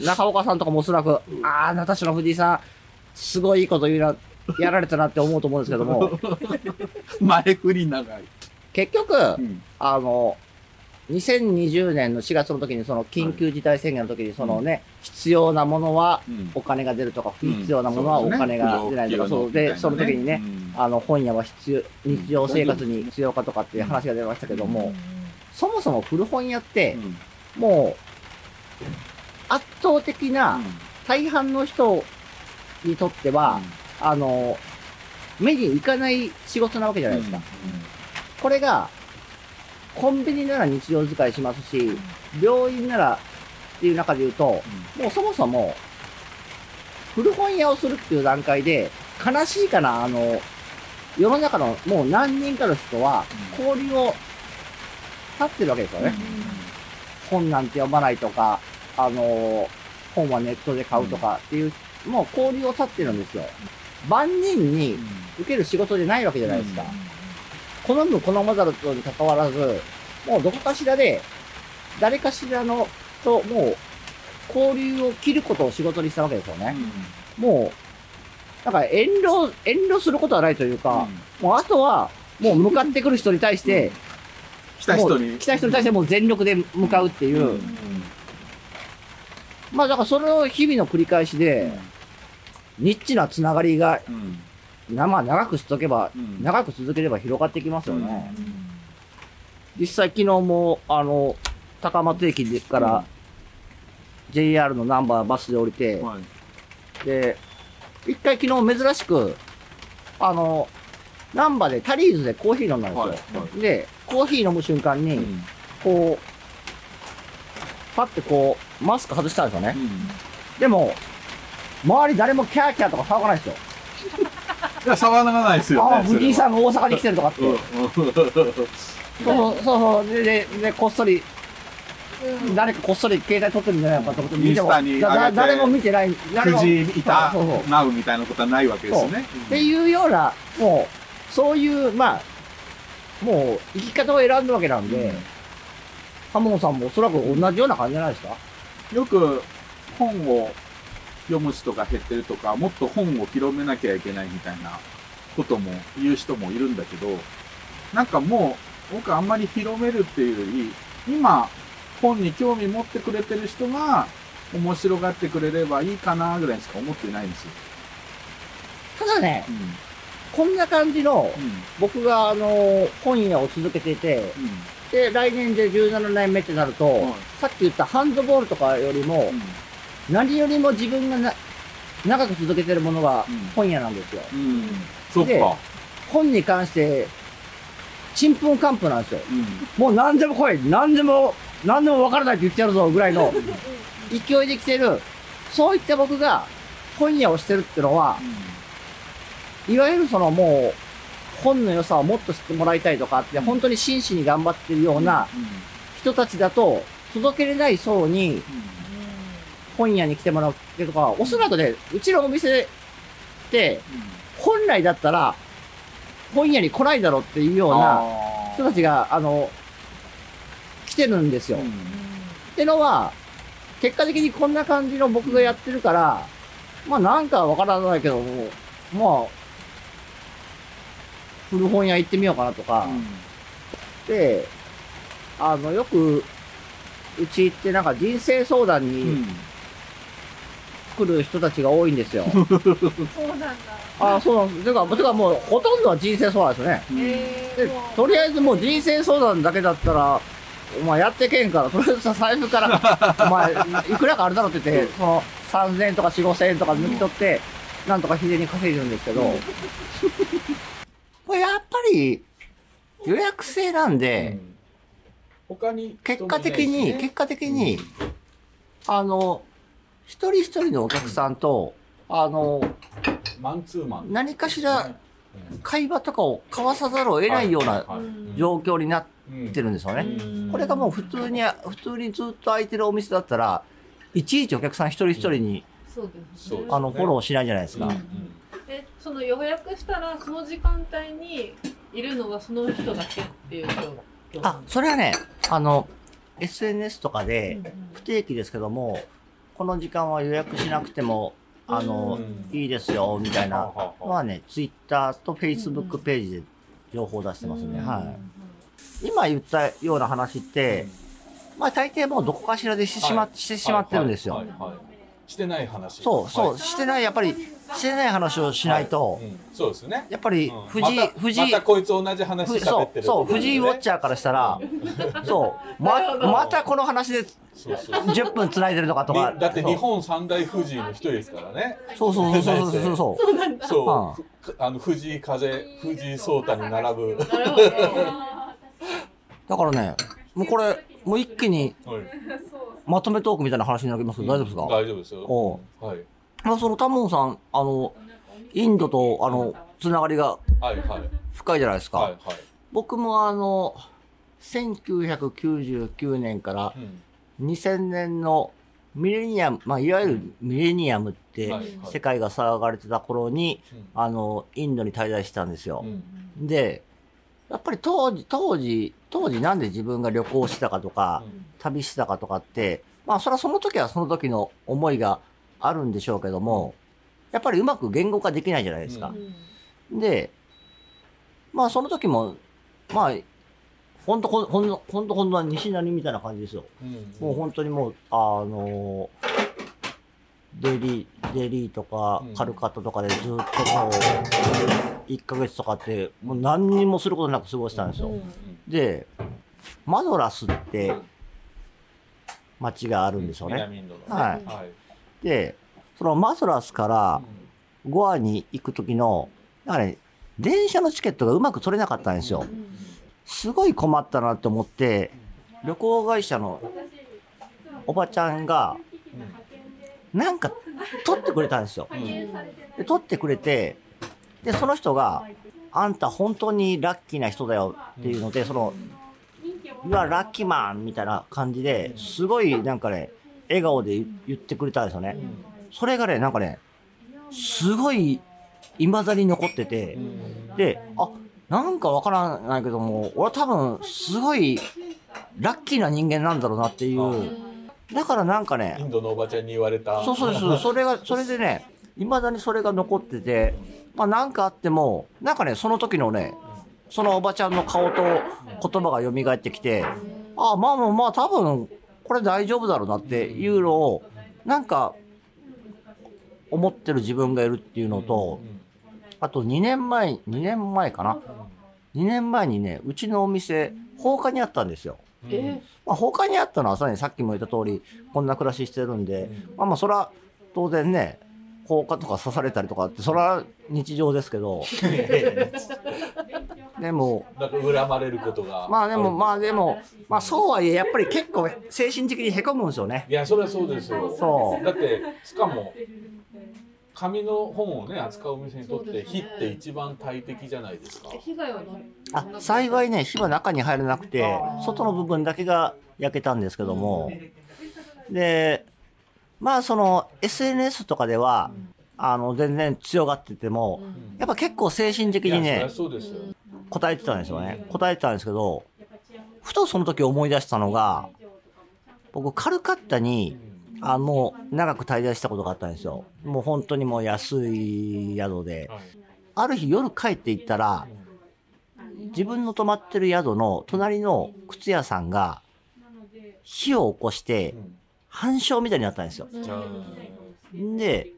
中岡さんとかもおそらく、ああ、ナタシの藤井さん、すごいいいこと言うな、やられたなって思うと思うんですけども、(laughs) 前振り長い。結局、あの、2020年の4月の時にその緊急事態宣言の時にそのね、必要なものはお金が出るとか、不必要なものはお金が出ないとか、うんそうで、その時にね、うん。あの、本屋は必要、日常生活に必要かとかっていう話が出ましたけども、そもそも古本屋って、もう、圧倒的な大半の人にとっては、あの、目に行かない仕事なわけじゃないですか。これが、コンビニなら日常使いしますし、病院ならっていう中で言うと、もうそもそも、古本屋をするっていう段階で、悲しいかな、あの、世の中のもう何人かの人は、交流を立ってるわけですよね。本なんて読まないとか、あの、本はネットで買うとかっていう、もう交流を立ってるんですよ。万人に受ける仕事じゃないわけじゃないですか。好む好まざるとに関わらず、もうどこかしらで、誰かしらのと、もう、交流を切ることを仕事にしたわけですよね。もう、なんか遠慮、遠慮することはないというか、もうあとは、もう向かってくる人に対して、来た人に。来た人に対してもう全力で向かうっていう、まあだからそれの日々の繰り返しで、ニッチなつながりが、なまあ長くしとけば、長く続ければ広がってきますよね。実際昨日も、あの、高松駅から JR のナンバーバスで降りて、で、一回昨日珍しく、あの、ナンバーでタリーズでコーヒー飲んだんですよ。で、コーヒー飲む瞬間に、こう、パッてこう、マスク外したんですよね。でも、周り誰もキャーキャーとか騒がないですよ。いや、騒がないですよね。ああ、藤井さんが大阪に来てるとかって。そうそうそう。で、で、でこっそり、誰かこっそり携帯撮ってるんじゃないのかと思って見ても、誰も見てない。誰も藤井いたそうそうそうなうみたいなことはないわけですね。っていうような、もう、そういう、まあ、もう、生き方を選んだわけなんで、ハモンさんもおそらく同じような感じじゃないですか？よく本を読む人が減ってるとか、もっと本を広めなきゃいけないみたいなことも言う人もいるんだけど、なんかもう僕あんまり広めるっていうより、今本に興味持ってくれてる人が面白がってくれればいいかなぐらいしか思ってないんですよ。ただね、こんな感じの、僕があの、本屋を続けていて、で、来年で17年目ってなると、さっき言ったハンドボールとかよりも、何よりも自分がな長く続けてるものが本屋なんですよ。でそっか。本に関して、ちんぷんかんぷんなんですよ。もう何でも来い。何でも、何でも分からないって言ってやるぞぐらいの勢いで来てる、そういった僕が本屋をしてるってのは、いわゆるそのもう、本の良さをもっと知ってもらいたいとかって、本当に真摯に頑張ってるような人たちだと、届けれない層に、本屋に来てもらうってとか、おそらくね、うちのお店って、本来だったら、本屋に来ないだろうっていうような人たちが、あの、来てるんですよ。ってのは、結果的にこんな感じの僕がやってるから、まあなんかわからないけども、まあ、古本屋行ってみようかなとか、で、あの、よく、うち行ってなんか人生相談に来る人たちが多いんですよ。そうなんだ。あそうなんです。てか、てかもうほとんどは人生相談ですよね。でとりあえずもう人生相談だけだったら、お前やってけんから、とりあえずさ財布から、(laughs) お前、いくらかあるだろうって言って、その3000円とか4、5000円とか抜き取って、なんとか日でに稼いでるんですけど、(laughs) これやっぱり予約制なんで、他に結果的に、結果的に、あの、一人一人のお客さんと、あの、マンツーマン。何かしら会話とかを交わさざるを得ないような状況になってるんですよね。これがもう普通に、普通にずっと空いてるお店だったら、いちいちお客さん一人一人に。あの、フォローしないじゃないですか。え、その予約したら、その時間帯にいるのがその人だけっていう状況。あ、それはね、あの、SNS とかで不定期ですけども、この時間は予約しなくても、あの、いいですよ、みたいな。のはね、Twitter と Facebook ページで情報を出してますね。はい。今言ったような話って、まあ大抵もうどこかしらでしてしま,、してしまってるんですよ。はいはいはい。してない話。そう、そう、はい。してない、やっぱり、してない話をしないと、はい。うん、そうですね。やっぱり、藤井、うん、藤井、ま、こいつ同じ話喋ってる、ね、そう、藤井ウォッチャーからしたら、そう、ま、またこの話で、そう10分つないでるのかとか、だって日本三大富士の一人ですからね。そうそうそうそうそうそう。そう、う。ん、あの藤井風藤井聡太に並ぶ。だからねもうこれもう一気にまとめトークみたいな話になります。けど大丈夫ですか、大丈夫ですよ。はい。まあ、そのタモンさん、あの、インドと、あの、つながりが。深いじゃないですか。はいはい。僕もあの、1999年から2000年のミレニアム、まあ、いわゆるミレニアムって世界が騒がれてた頃に、あの、インドに滞在したんですよ。で、やっぱり当時、当時、当時なんで自分が旅行したかとか、旅したかとかって、まあそれはその時はその時の思いがあるんでしょうけども、やっぱりうまく言語化できないじゃないですか。で、まあその時も、まあ、ほんとほん、ほんと、ほんとほんと西成みたいな感じですよ。もう本当にもう、あのデリー、デリーとかカルカッタとかでずっとこう、1ヶ月とかって、もう何にもすることなく過ごしたんですよ。で、マドラスって街があるんですよね。南インドのね。はい。で、そのマドラスからゴアに行く時の、なんかね、電車のチケットがうまく取れなかったんですよ。すごい困ったなって思って、旅行会社のおばちゃんが、なんか取ってくれたんですよ。で、取ってくれて、で、その人が、あんた本当にラッキーな人だよっていうので、その、うわ、ラッキーマンみたいな感じで、すごいなんかね、笑顔で言ってくれたんですよね。それがね、なんかね、すごい、未だに残ってて、で、あ、なんかわからないけども、俺は多分、すごい、ラッキーな人間なんだろうなっていう。だからなんかねイ、ンドのおばちゃんに言われた。そうそうです。(laughs) それが、それでね、未だにそれが残ってて、まあなんかあっても、なんかね、その時のね、そのおばちゃんの顔と言葉が蘇ってきて、ああ、まあまあまあ多分、これ大丈夫だろうなっていうのを、なんか、思ってる自分がいるっていうのと、あと2年前、2年前かな？2年前にね、うちのお店、放火にあったんですよ。え？まあ、他にあったのはさらにさっきも言った通り、こんな暮らししてるんで、まあまあ、そら、当然ね、放火とか刺されたりとかって、そら日常ですけど、(laughs) でも、なんか恨まれることが。まあでも、まあでも、まあそうはいえ、やっぱり結構精神的にへこむんですよね。いや、それはそうですよ。そうだって、しかも、紙の本をね、扱うお店にとって、火って一番大敵じゃないですか。被害はなあ、幸いね、火は中に入らなくて、外の部分だけが焼けたんですけども、で、まあその SNS とかでは、あの、全然強がってても、やっぱ結構精神的にね。答えてたんですよね。答えてたんですけど、ふとその時思い出したのが、僕、カルカッタに、あの、長く滞在したことがあったんですよ。もう本当にもう安い宿で。ある日夜帰って行ったら、自分の泊まってる宿の隣の靴屋さんが、火を起こして、半焼みたいになったんですよ。で、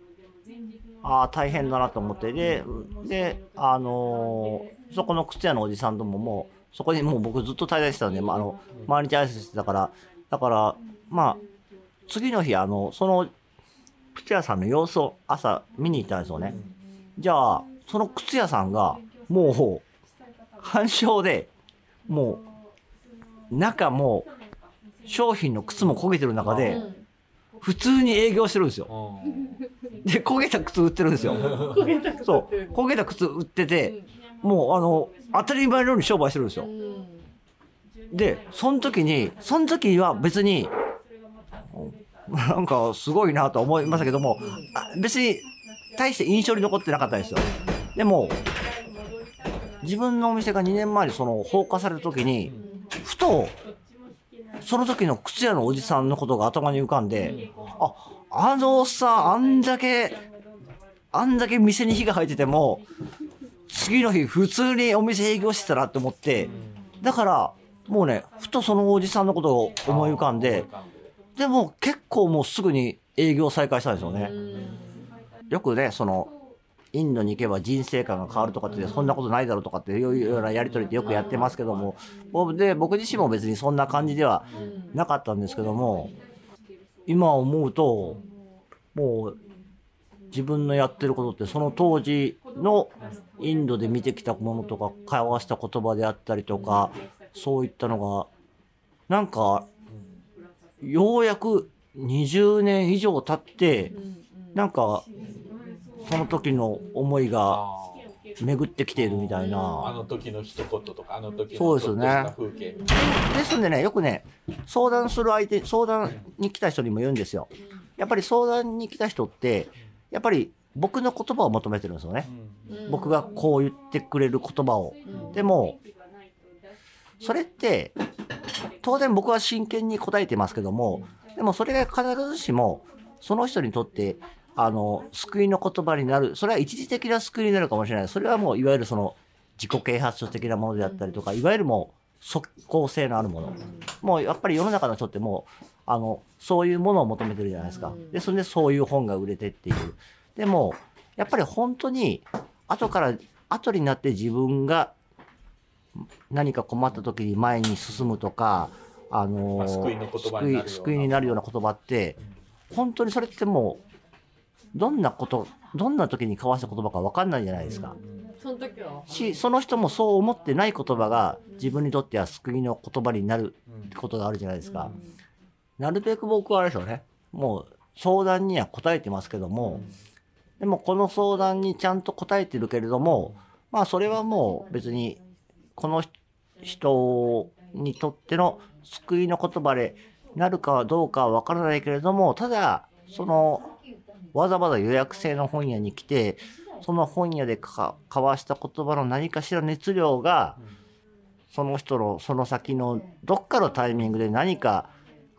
あ、大変だなと思って、で、で、あのーそこの靴屋のおじさんとももう、そこにもう僕ずっと滞在してたんで、まあ、あの、毎日挨拶してたから、だから、まあ、次の日、あの、その、靴屋さんの様子を朝見に行ったんですよね。じゃあ、その靴屋さんが、もう、半焼で、もう、中も、商品の靴も焦げてる中で、普通に営業してるんですよ。で、焦げた靴売ってるんですよ。焦げたくそう。焦げた靴売ってて、もうあの、当たり前のように商売してるんですよ。で、その時に、その時は別に、なんかすごいなと思いましたけども、あ別に大して印象に残ってなかったですよ。でも、自分のお店が2年前にその放火された時に、ふと、その時の靴屋のおじさんのことが頭に浮かんで、あ、あのおっさん、あんだけ、あんだけ店に火が入ってても、次の日普通にお店営業してたなって思って、だから、もうね、ふとそのおじさんのことを思い浮かんで、でも結構もうすぐに営業再開したんですよね。よくね、その、インドに行けば人生観が変わるとかって、そんなことないだろうとかっていうようなやりとりってよくやってますけども、僕で、僕自身も別にそんな感じではなかったんですけども、今思うと、もう、自分のやってることってその当時のインドで見てきたものとか交わした言葉であったりとかそういったのがなんかようやく20年以上経ってなんかその時の思いが巡ってきているみたいあな。の時の一言とか、あの時のそうですよね。ですんでね、よくね、相談する相手、相談に来た人にも言うんですよ。やっぱり相談に来た人って、やっぱり僕の言葉を求めてるんですよね。僕がこう言ってくれる言葉を。でも、それって、当然僕は真剣に答えてますけども、でもそれが必ずしも、その人にとって、あの、救いの言葉になる。それは一時的な救いになるかもしれない。それはもう、いわゆるその、自己啓発書的なものであったりとか、いわゆるもう、即効性のあるもの。もう、やっぱり世の中の人ってもう、あの、そういうものを求めてるじゃないですか。で、それでそういう本が売れてっていう。でも、やっぱり本当に、後から、後になって自分が何か困った時に前に進むとか、あのまあ救いの言葉になるような救い救いになるような言葉って、本当にそれってもう、どんなこと、どんな時に交わした言葉か分かんないじゃないですか。その時はし、その人もそう思ってない言葉が自分にとっては救いの言葉になるってことがあるじゃないですか。なるべく僕はあれでしょうね。もう相談には答えてますけども、でもこの相談にちゃんと答えてるけれども、まあそれはもう別にこの人にとっての救いの言葉でなるかはどうかはわからないけれども、ただ、その、わざわざ予約制の本屋に来て、その本屋でか交わした言葉の何かしら熱量が、その人のその先のどっかのタイミングで何か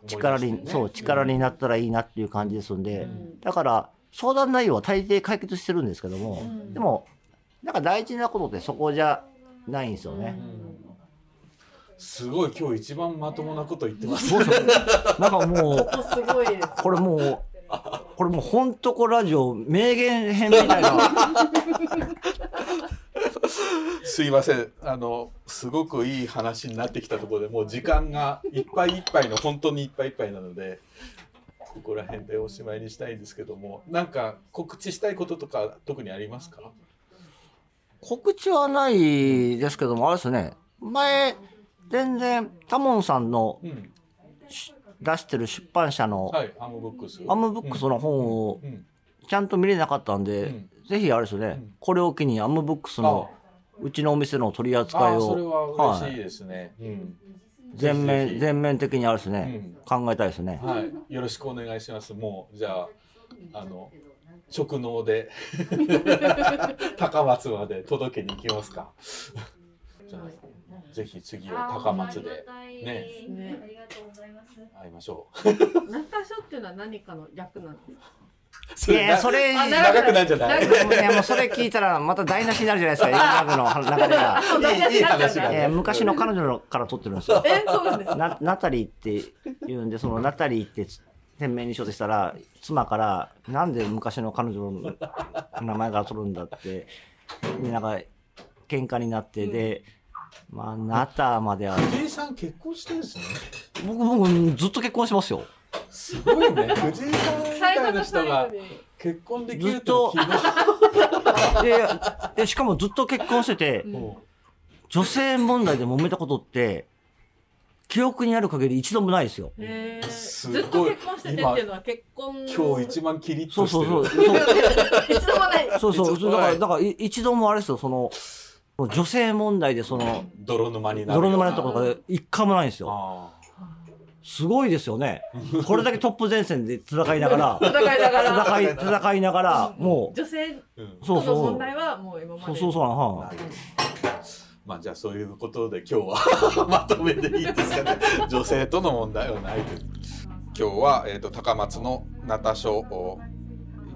力に、そう、力になったらいいなっていう感じですんで、だから、相談内容は大抵解決してるんですけども、でも、なんか大事なことってそこじゃないんですよね。すごい今日一番まともなこと言ってます。なんかもう、すごいです。これもう、これもうほんとこラジオ名言編みたいな。(laughs) すいません。あの、すごくいい話になってきたところでもう時間がいっぱいいっぱいの、本当にいっぱいいっぱいなので、ここら辺でおしまいにしたいんですけども、なんか告知したいこととか特にありますか？告知はないですけども、あれですね、前、全然、タモンさんのうん。し出してる出版社のはい、アムブックス。アムブックスの本をうん。ちゃんと見れなかったんで、うんぜひあれですね、これを機にアムブックスのうちのお店の取り扱いああ、それを、は嬉しいですね。うん。全面、ぜひぜひ全面的にあれですね、考えたいですね。はい、よろしくお願いします。もう、じゃあ、あの、直納で、(laughs) 高松まで届けに行きますか。(laughs) じゃあ、ぜひ次は高松で、ね、ね、会いましょナタショっていうのは何かの略なんですか？(laughs) う。いやいや、それ、あ長くない？んじゃない。いやもうそれ聞いたらまた台無しになるじゃないですか、(laughs) 今までの流れが。いいいい話がね。えー昔の彼女のから撮ってるんですよ。え、そうなんですか？なナタリーって言うんで、そのナタリーって店名にしようとしたら、妻から、なんで昔の彼女の名前から取るんだって、で、なんか、喧嘩になって、で、まあ、ナタまでは、藤井さん結婚してるんですね。僕、僕、ずっと結婚してますよ。すごいね。藤井さんみたいな人が結婚できると希望。(laughs) でで、しかもずっと結婚してて、女性問題で揉めたことって、記憶にある限り一度もないですよ。へーすずっとごい結婚しててっていうのは結婚の今日一番キリッそうとしてる。そうそう。そう一度もない。そうそう。一度だから、はいだからい一度もあれですよ、その、女性問題でその、泥沼になる。泥沼になったことが一回もないんですよ。あすごいですよね。これだけトップ前線で戦いながら、(laughs) 戦いながら。戦い、戦いながら、も女性ーうん。そうそうとの問題はもう今まう、でそう。そうそうな、はまあじゃあそういうことで今日は (laughs) まとめでいいですかね。女性との問題はないという。今日は、えー、と高松のナタ書を、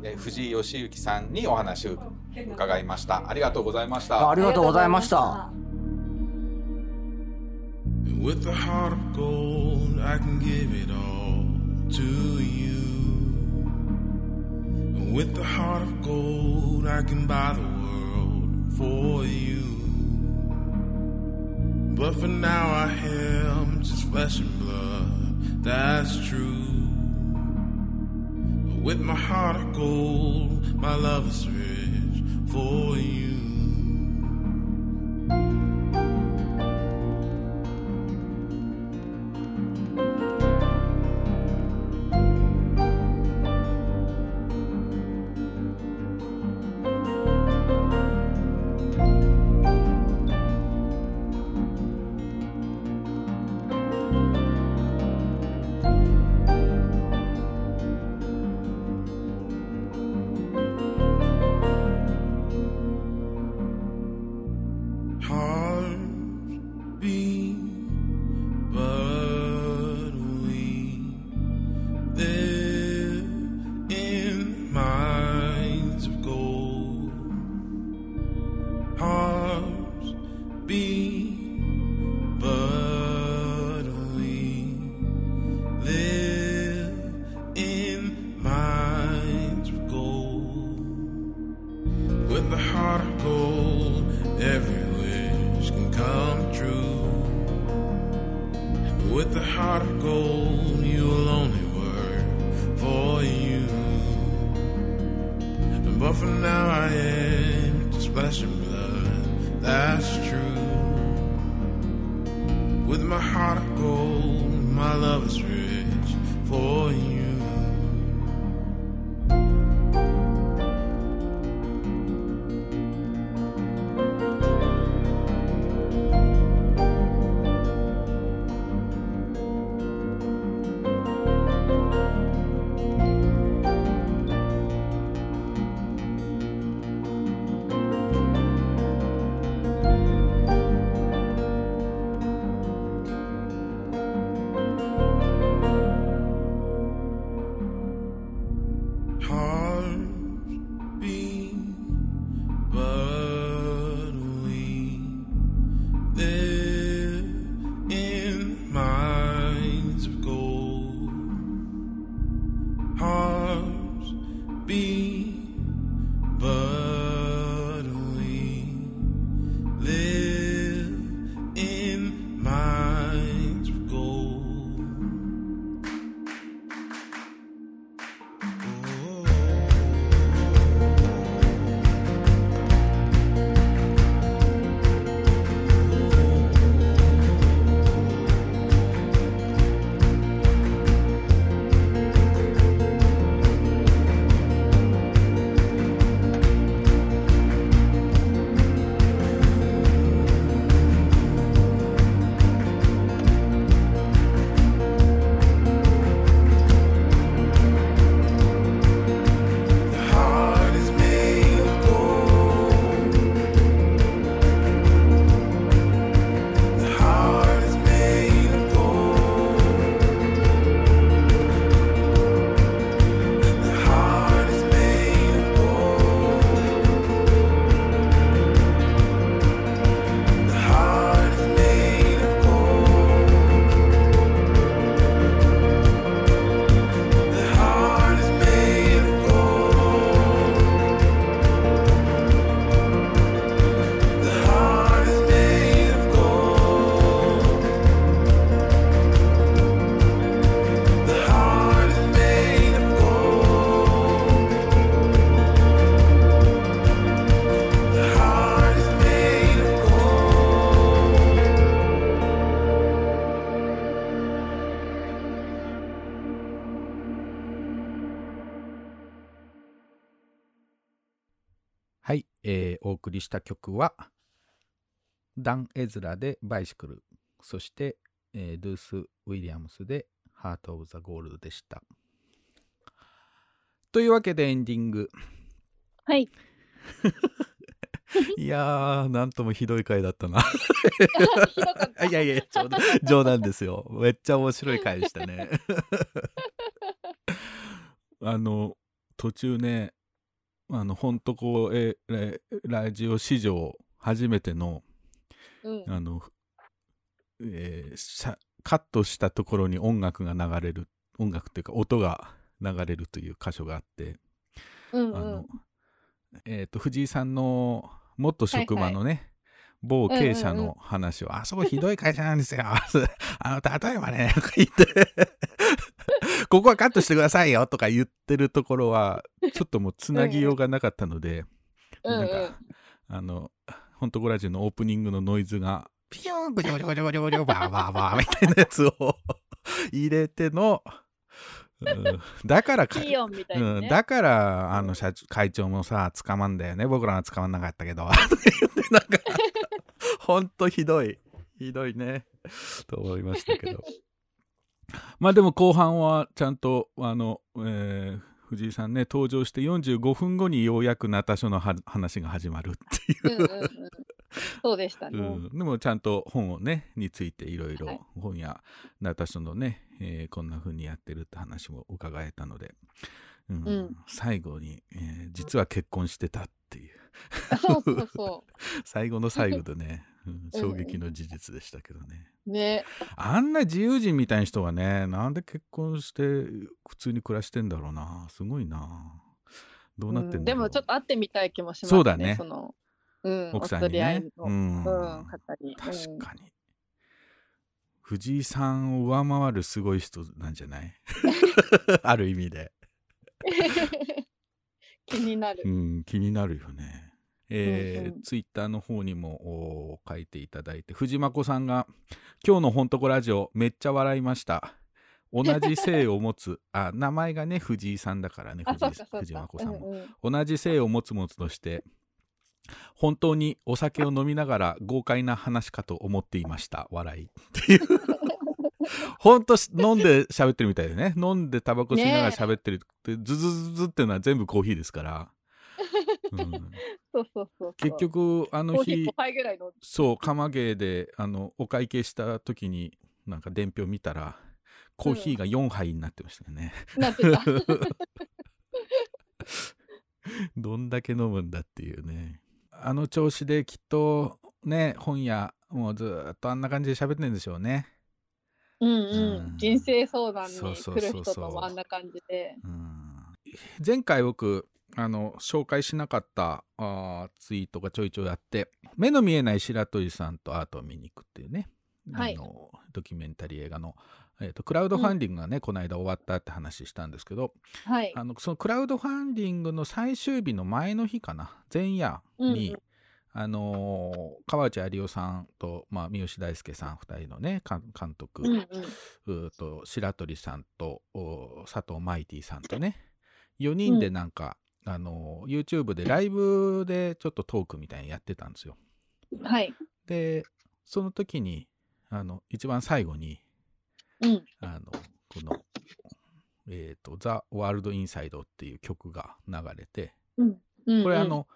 えー藤井義行さんにお話を伺いましたありがとうございましい。たありがとうございました。With a heart of gold, I can give it all to you. With a heart of gold, I can buy the world for you. But for now, I am just flesh and blood, that's true. With my heart of gold, my love is rich for you. した曲は、ダン・エズラでバイシクル、そして、えードゥース・ウィリアムスでハート・オブ・ザ・ゴールドでした。というわけでエンディング。はい。(laughs) いやー、なんともひどい回だったな。(laughs) た。いやいや冗談、冗談ですよ。めっちゃ面白い回でしたね。(laughs) あの、途中ね、あの、ほんとこう、えララジオ史上初めての、うん。あの、えーカットしたところに音楽が流れる、音楽っていうか音が流れるという箇所があって、うんあのうん。、えっ、と、藤井さんの元職場のね、某経営者の話を、あそこひどい会社なんですよ。(laughs) あの、例えばね、とか言って、(laughs) ここはカットしてくださいよとか言ってるところは、ちょっともうつなぎようがなかったので、うんうんなんか、あの、ほんとこラジオのオープニングのノイズが、ピヨーン、ゴリゴリゴリゴリゴリバーバーバーみたいなやつを入れての、うんだからかピーヨンみたいなうん、ね。だから、あの社長会長もさ、捕まんだよね。僕らは捕まんなかったけど。なんか、ほんとひどい。ひどいね。と思いましたけど。まあでも後半はちゃんと、あの、えー藤井さんね、登場して45分後にようやくナタ書のは話が始まるっていう。うんうんうん。そうでしたね。うん、でもちゃんと本をねについていろいろはい。本やナタ書のね、えーこんな風にやってるって話も伺えたので、うん。うん。最後に、えー実は結婚してたっていう。そうそうそ (laughs) 最後の最後でね、衝撃の事実でしたけどね、う。ね。あんな自由人みたいな人がねなんで結婚して普通に暮らしてんだろうな。すごいな。どうなってんだろう、うん。でもちょっと会ってみたい気もしますね。そうだね。その、うん、奥さんにね。の、うん。うん、方に。確かに、藤井さんを上回るすごい人なんじゃない？(laughs) ある意味で、う (laughs) ん気になる。う。ん、気になるよねえーうんうん。ツイッターの方にもお書いていただいて藤間子さんが「今日のほんとこラジオめっちゃ笑いました」同じ姓を持つあ名前がね藤井さんだからねあ、藤井そうかそうか。藤間子さんも、うんうん。同じ姓を持つもつとして本当にお酒を飲みながら豪快な話かと思っていました。笑いっていう。(laughs) 本当飲んで喋ってるみたいでね。飲んでタバコ吸いながら喋ってるって、ズズズズっていうのは全部コーヒーですから、うんそうそうそうそう。結局あの日コーヒー5杯ぐらいの。そう釜芸であのお会計した時になんか伝票見たらコーヒーが4杯になってましたよね、なってた。どんだけ飲むんだっていうねあの調子できっとね本屋もうずーっとあんな感じで喋ってるんでしょうねうんううんん。人生相談にそうそう来るそうそう人とあんな感じで。うん前回僕あの紹介しなかったあーツイートがちょいちょいあって目の見えない白鳥さんとアートを見に行くっていうね、はいあのドキュメンタリー映画の、えーとクラウドファンディングがね、この間終わったって話したんですけどはい。あのそのクラウドファンディングの最終日の前の日かな前夜に、うんうんあのー川内有夫さんと、まあ、三好大輔さん2人のね監監督、うんうん。と白鳥さんとお佐藤マイティさんとね4人でなんか、あの YouTube でライブでちょっとトークみたいにやってたんですよ。はい。でその時にあの一番最後にうん。あのこの「えー、とザ・ワールド・インサイド」っていう曲が流れてうん。うんこれあ、の、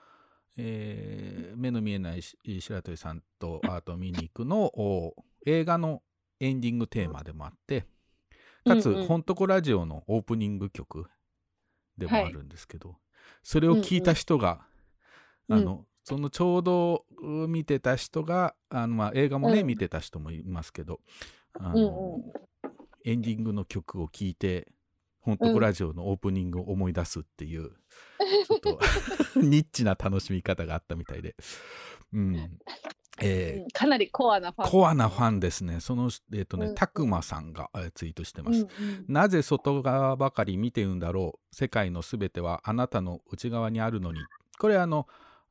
えー目の見えないし白鳥さんとアート見に行くのお映画のエンディングテーマでもあってかつ、うんうんとこラジオのオープニング曲でもあるんですけど、それを聞いた人が、うん。うん。あのそのちょうどう見てた人があの、まあ、映画もね、うん。見てた人もいますけどあの、うんうん。エンディングの曲を聴いてほん。とこラジオのオープニングを思い出すっていう、(laughs) ちょっと (laughs) ニッチな楽しみ方があったみたいで、うんえーうんかなりコアなファン。コアなファンですね。その、えっ、とね、うんたくまさんがえーツイートしてます。うんうんなぜ外側ばかり見てるんだろう世界のすべてはあなたの内側にあるのに。これあの、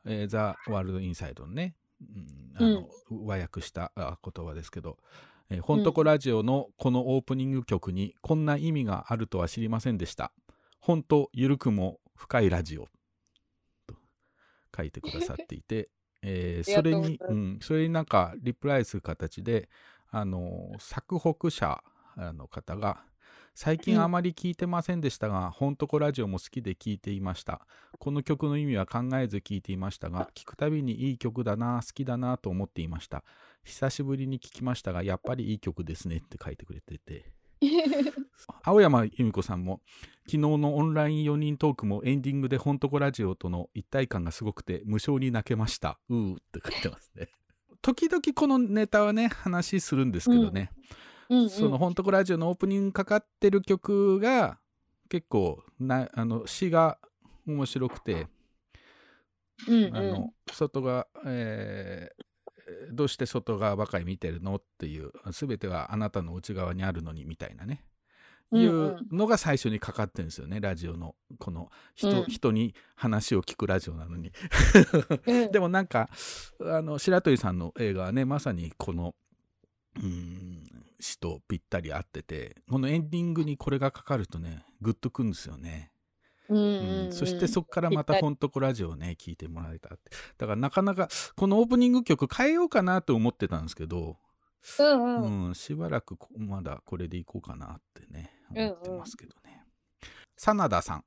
えーザ・ワールド・インサイドのね、うんあの和訳したあ言葉ですけど、えー、ほんとこラジオのこのオープニング曲にこんな意味があるとは知りませんでした。ほんとゆるくも深いラジオ。と書いてくださっていて、えーそれに、うん、それになんかリプライする形で、あの、作北者の方が、最近あまり聞いてませんでしたが、ほんとこラジオも好きで聞いていました。この曲の意味は考えず聞いていましたが、聞くたびにいい曲だな、好きだなと思っていました。久しぶりに聞きましたが、やっぱりいい曲ですねって書いてくれてて。(laughs) 青山由美子さんも昨日のオンライン4人トークもエンディングでほんとこラジオとの一体感がすごくて無性に泣けました。うーって書いてますね。時々このネタはね話するんですけどね、うん。うんそのほんとこラジオのオープニングかかってる曲が結構なあの詩が面白くてうんうん。あの外が、えーどうして外側ばかり見てるの？っていう全てはあなたの内側にあるのにみたいなね、うんいううんのが最初にかかってるんですよねラジオの。この人,、うん。人に話を聞くラジオなのに。うん。(laughs) でもなんかあの白鳥さんの映画はねまさにこのうん詩とぴったり合っててこのエンディングにこれがかかるとねグッとくんですよね。うんそしてそこからまたほんとこラジオをね聞いてもらえたって。だからなかなかこのオープニング曲変えようかなと思ってたんですけど、うんううんんしばらくこまだこれでいこうかなってね思ってますけどね、真田さん、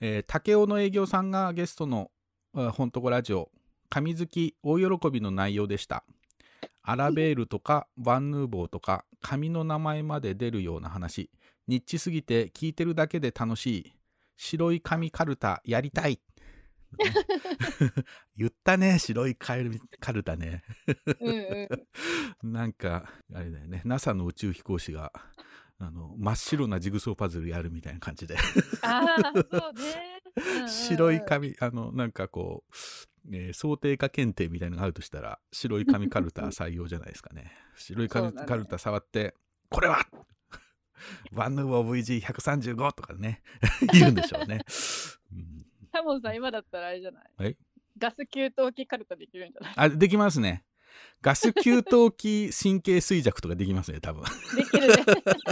えー竹雄の営業さんがゲストのあほんとこラジオ神好き大喜びの内容でした。アラベールとかバンヌーボーとか紙の名前まで出るような話。ニッチすぎて聞いてるだけで楽しい白い紙カルタやりたい、ね (laughs) 言ったね白いカルカルタね。うんうなんかあれだよね。NASA の宇宙飛行士があの真っ白なジグソーパズルやるみたいな感じで。ああそうね。うんうんうん。白い紙あのなんかこう、えー想定化検定みたいなのがあるとしたら白い紙カルタ採用じゃないですかね。白い紙カルタ触ってこれは (laughs) ワンヌーボー VG135 とかね (laughs) 言うんでしょうね、うん。タモンさん今だったらあれじゃない？はい。ガス給湯器カルタできるんじゃない？あできますね。ガス給湯器神経衰弱とかできますね多分。できるね。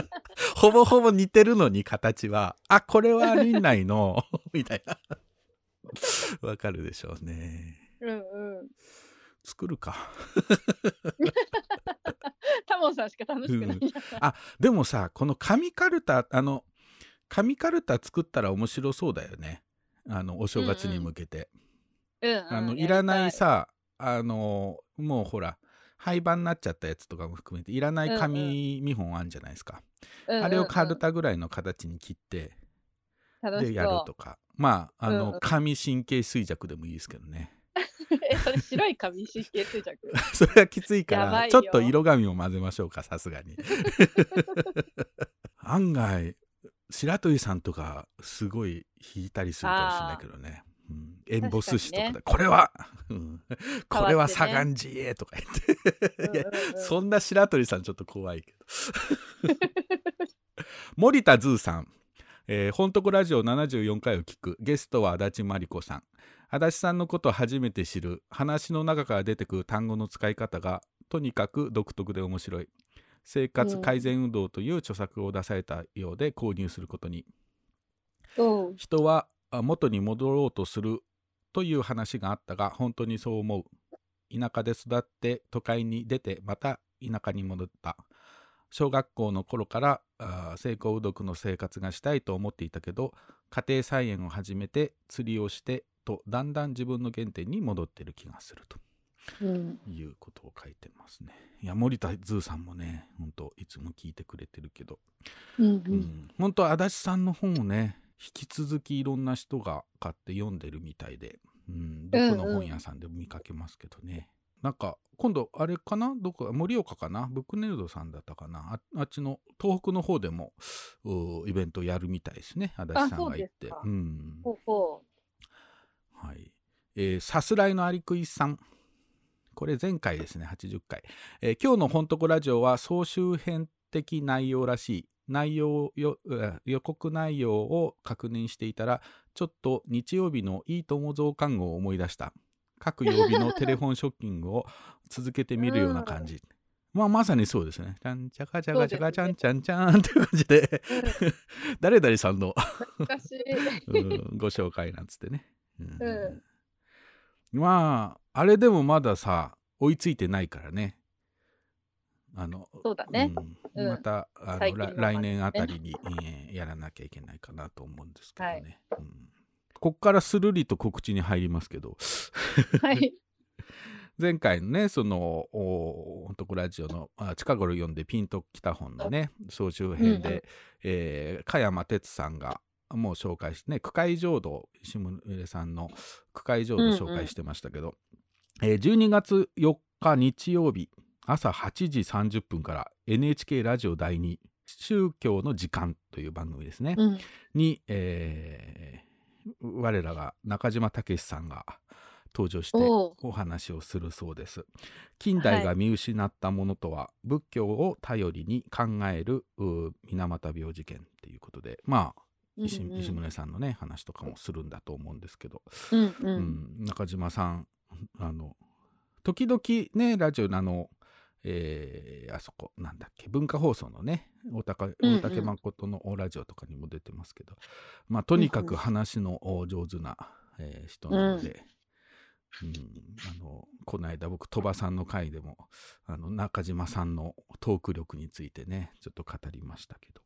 (laughs) ほぼほぼ似てるのに形はあこれは林内のみたいな。わかるでしょうね。うんうん作るか。タモンさんしか楽しくないじゃん。あでもさこの紙カルタあの紙カルタ作ったら面白そうだよね。あのお正月に向けて、うんうん。あのいらないさあのもうほら廃盤になっちゃったやつとかも含めていらない紙見本あるんじゃないですか、うんうんうん。あれをカルタぐらいの形に切って、でやるとか。まああの、うんうん。紙神経衰弱でもいいですけどね (laughs) えそれ白い紙神経衰弱それはきついからちょっと色紙を混ぜましょうかさすがに。(laughs) 案外白鳥さんとかすごい弾いたりするかもしれないけどね、うん、エンボス紙とかで、ねこれは、うん。これは左岸寺へとか言って。いやそんな白鳥さんちょっと怖いけど。(laughs) 森田ズーさん。えー、ほんとこラジオ74回を聞く。ゲストは足立真理子さん足立さんのことを初めて知る話の中から出てくる単語の使い方がとにかく独特で面白い。生活改善運動という著作を出されたようで購入することに。う。ん人はあ元に戻ろうとするという話があったが本当にそう思う。田舎で育って都会に出てまた田舎に戻った。小学校の頃から成功うどくの生活がしたいと思っていたけど家庭菜園を始めて釣りをしてとだんだん自分の原点に戻ってる気がするとうん。いうことを書いてますね。いや森田ズーさんもね本当いつも聞いてくれてるけど。うんううん。ん、本当足立さんの本をね引き続きいろんな人が買って読んでるみたいで、うん、どこの本屋さんでも見かけますけどね、なんか今度あれかな？どこ？盛岡かな？ブックネルドさんだったかな？ああっちの東北の方でもうイベントやるみたいですね。足立さんが行って。うん。ほうほはい。えーさすらいのアリクイさん。これ前回ですね、80回。えー今日のほんとこラジオは総集編的内容らしい。内容よ、う予告内容を確認していたら、ちょっと日曜日のいいとも増刊号を思い出した。各曜日のテレフォンショッキングを続けてみるような感じ。まあまさにそうですね。ちゃんちゃかちゃかちゃかちゃんちゃんちゃんって感じで、(laughs) 誰々さんの (laughs) ご紹介なんつってね。うん。うん。まああれでもまださ追いついてないからね。あのそうだね。うん。うん。またあの、最近の来来年あたりに、えーやらなきゃいけないかなと思うんですけどね、うん。こっからするりと告知に入りますけど。はい。(laughs) 前回のねそのお「男ラジオの」あ近頃読んでピンときた本のね総集編で、うんうん。えー加山哲さんがもう紹介してね区会浄土石村さんの区会浄土紹介してましたけど、えー12月4日日曜日朝8時30分から NHK ラジオ第2宗教の時間という番組ですね、うん。に、えー我らが中島武さんが登場してお話をするそうです。近代が見失ったものとは、仏教を頼りに考えるう水俣病事件っていうことでまあ石,、うんうん。石宗さんのね話とかもするんだと思うんですけど、うんう。うん。ん中島さんあの時々ねラジオのあのえーあそこなんだっけ文化放送のね大竹誠のラジオとかにも出てますけど、まあとにかく話のお上手な、えー人なので、うん。あのこの間僕鳥羽さんの回でもあの中島さんのトーク力についてねちょっと語りましたけど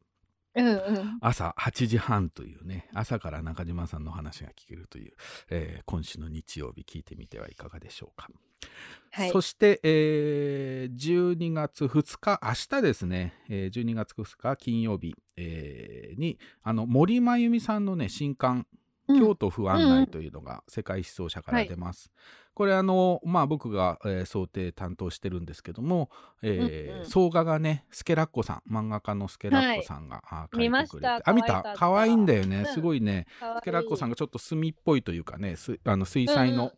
うんうん。朝8時半というね朝から中島さんの話が聞けるという、えー今週の日曜日聞いてみてはいかがでしょうか。はいそ。して、えー12月2日明日ですね、えー12月2日金曜日、えーにあの森真由美さんのね新刊「うん京都不安内」というのが世界思想者から出ます。これあのまあ僕が、えー想定担当してるんですけども、えーうんうん。総画がねスケラッコさん漫画家のスケラッコさんが、あ書い見まてくれて。あ見た？た。可愛いんだよね、うん。すごいね。スケラッコさんがちょっと墨っぽいというかねすあの水彩の、うん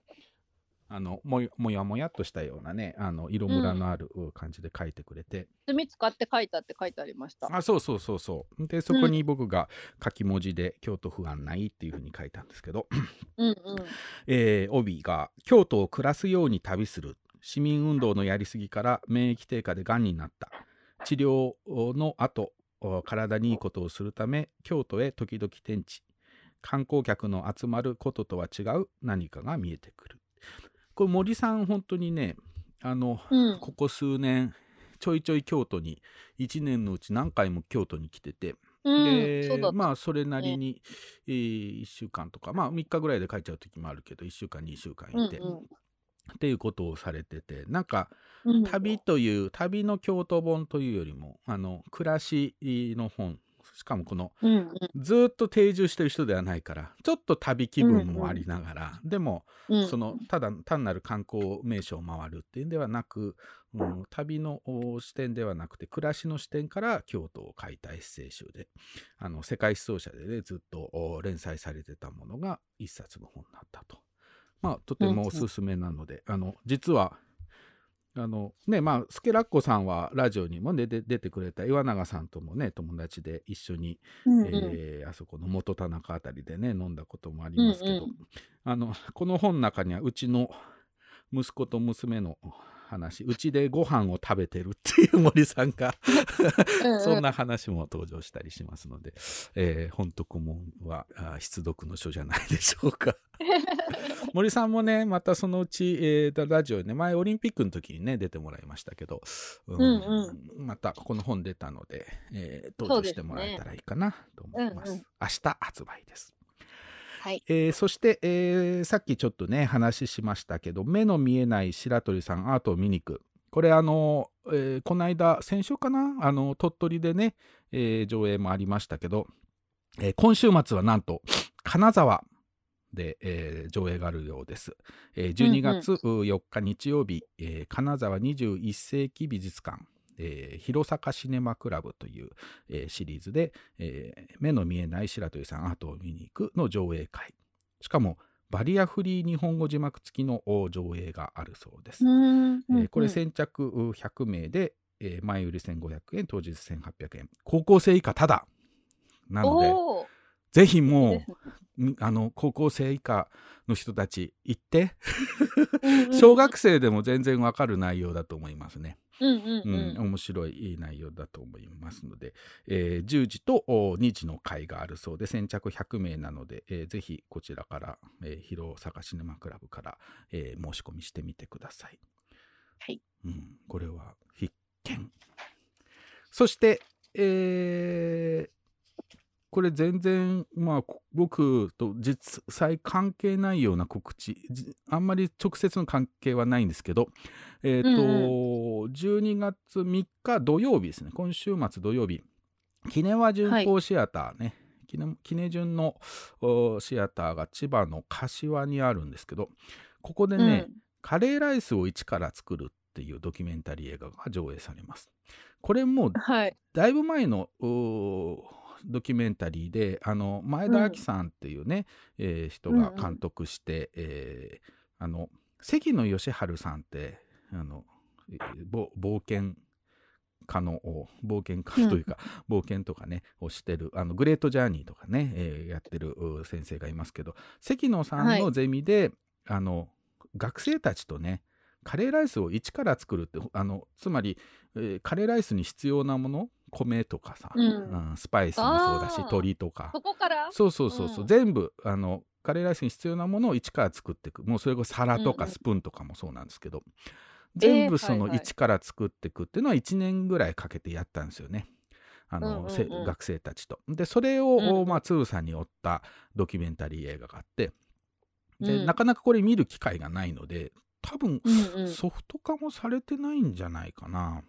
あのもよもやもやっとしたようなねあの色ムラのある感じで書いてくれて、墨使って書いたって書いてありました。あそうそうそうそう。でそこに僕が書き文字で「京都不安ない」っていうふうに書いたんですけど、うんうん。えー帯が「京都を暮らすように旅する。市民運動のやりすぎから免疫低下でがんになった。治療の後お体にいいことをするため京都へ時々転地。観光客の集まることとは違う何かが見えてくる」これ森さん本当にねあの、うん。ここ数年ちょいちょい京都に1年のうち何回も京都に来ててうんでまあそれなりに、え1週間とかまあ3日ぐらいで帰っちゃう時もあるけど1週間2週間いて、うんうん。っていうことをされててなんかうん。旅という旅の京都本というよりもあの暮らしの本しかもこのうんうん。ずーっと定住してる人ではないからちょっと旅気分もありながら、でもうん。そのただ単なる観光名所を回るっていうんではなく、うん旅のお視点ではなくて暮らしの視点から京都を書いたエッセイ集であの世界思想者でねずっとお連載されてたものが一冊の本だったと。まあとてもおすすめなので、あの実はあのねまあスケラッコさんはラジオにも、ね、で出てくれた岩永さんともね友達で一緒にうんうん。えーあそこの元田中あたりでね飲んだこともありますけど、うんうん。あのこの本の中にはうちの息子と娘の話うちでご飯を食べてるっていう森さんがうんうんそんな話も登場したりしますので、えー、本と顧問はあ必読の書じゃないでしょうか。(laughs) 森さんもねまたそのうち、えーラジオね前オリンピックの時にね出てもらいましたけど、うんうんまたこの本出たので、えー登場してもらえたらいいかなと思います。うんうん明日発売です。はい。えーそして、えーさっきちょっとね話しましたけど目の見えない白鳥さんアートを見に行くこれあの、えーこの間先週かな？あの鳥取でね、えー上映もありましたけど、えー今週末はなんと金沢で、えー上映があるようです。えー12月4日日曜日、えー金沢21世紀美術館、えー広坂シネマクラブという、えーシリーズで、えー目の見えない白鳥さんアートを見に行くの上映会。しかもバリアフリー日本語字幕付きのお上映があるそうです。これ先着う100名で、えー前売り1500円当日1800円。高校生以下ただ。なのでぜひもう、みあの高校生以下の人たち行って小学生でも全然わかる内容だと思いますね。うんうんうん面白い内容だと思いますので、えー10時とお2時の会があるそうで先着100名なので、えーぜひこちらから、えー、広坂シネマクラブから、えー申し込みしてみてください。はい。うん、これは必見。そして、えーこれ全然、まあ、こ僕と実際関係ないような告知、じあんまり直接の関係はないんですけど、えっ、と、うん12月3日土曜日ですね、今週末土曜日、キネワ旬報シアターね、キネキネ旬のおシアターが千葉の柏にあるんですけど、ここでね、うん。カレーライスを一から作るっていうドキュメンタリー映画が上映されます。これも。だいぶ前のうードキュメンタリーであの前田亜紀さんっていうね、えー人が監督して、えーあの関野義治さんってあのえーぼ冒険家のお冒険家というか、冒険とかねをしてるあのグレートジャーニーとかね、えーやってるう先生がいますけど関野さんのゼミで、あの学生たちとねカレーライスを一から作るってあのつまり、えーカレーライスに必要なもの米とかさ、うん。うんスパイスもそうだし鶏とか。そこから？そうそうそうそう、うん。全部あのカレーライスに必要なものを一から作っていく。もうそれこそ皿とかうんうん。スプーンとかもそうなんですけど、えー全部その一から作っていくっていうのは1年ぐらいかけてやったんですよね。あのうんうんうん。せ学生たちと。でそれを、うん。まあ、つぶさに追ったドキュメンタリー映画があってで、うん。なかなかこれ見る機会がないので多分うんうん。ソフト化もされてないんじゃないかな。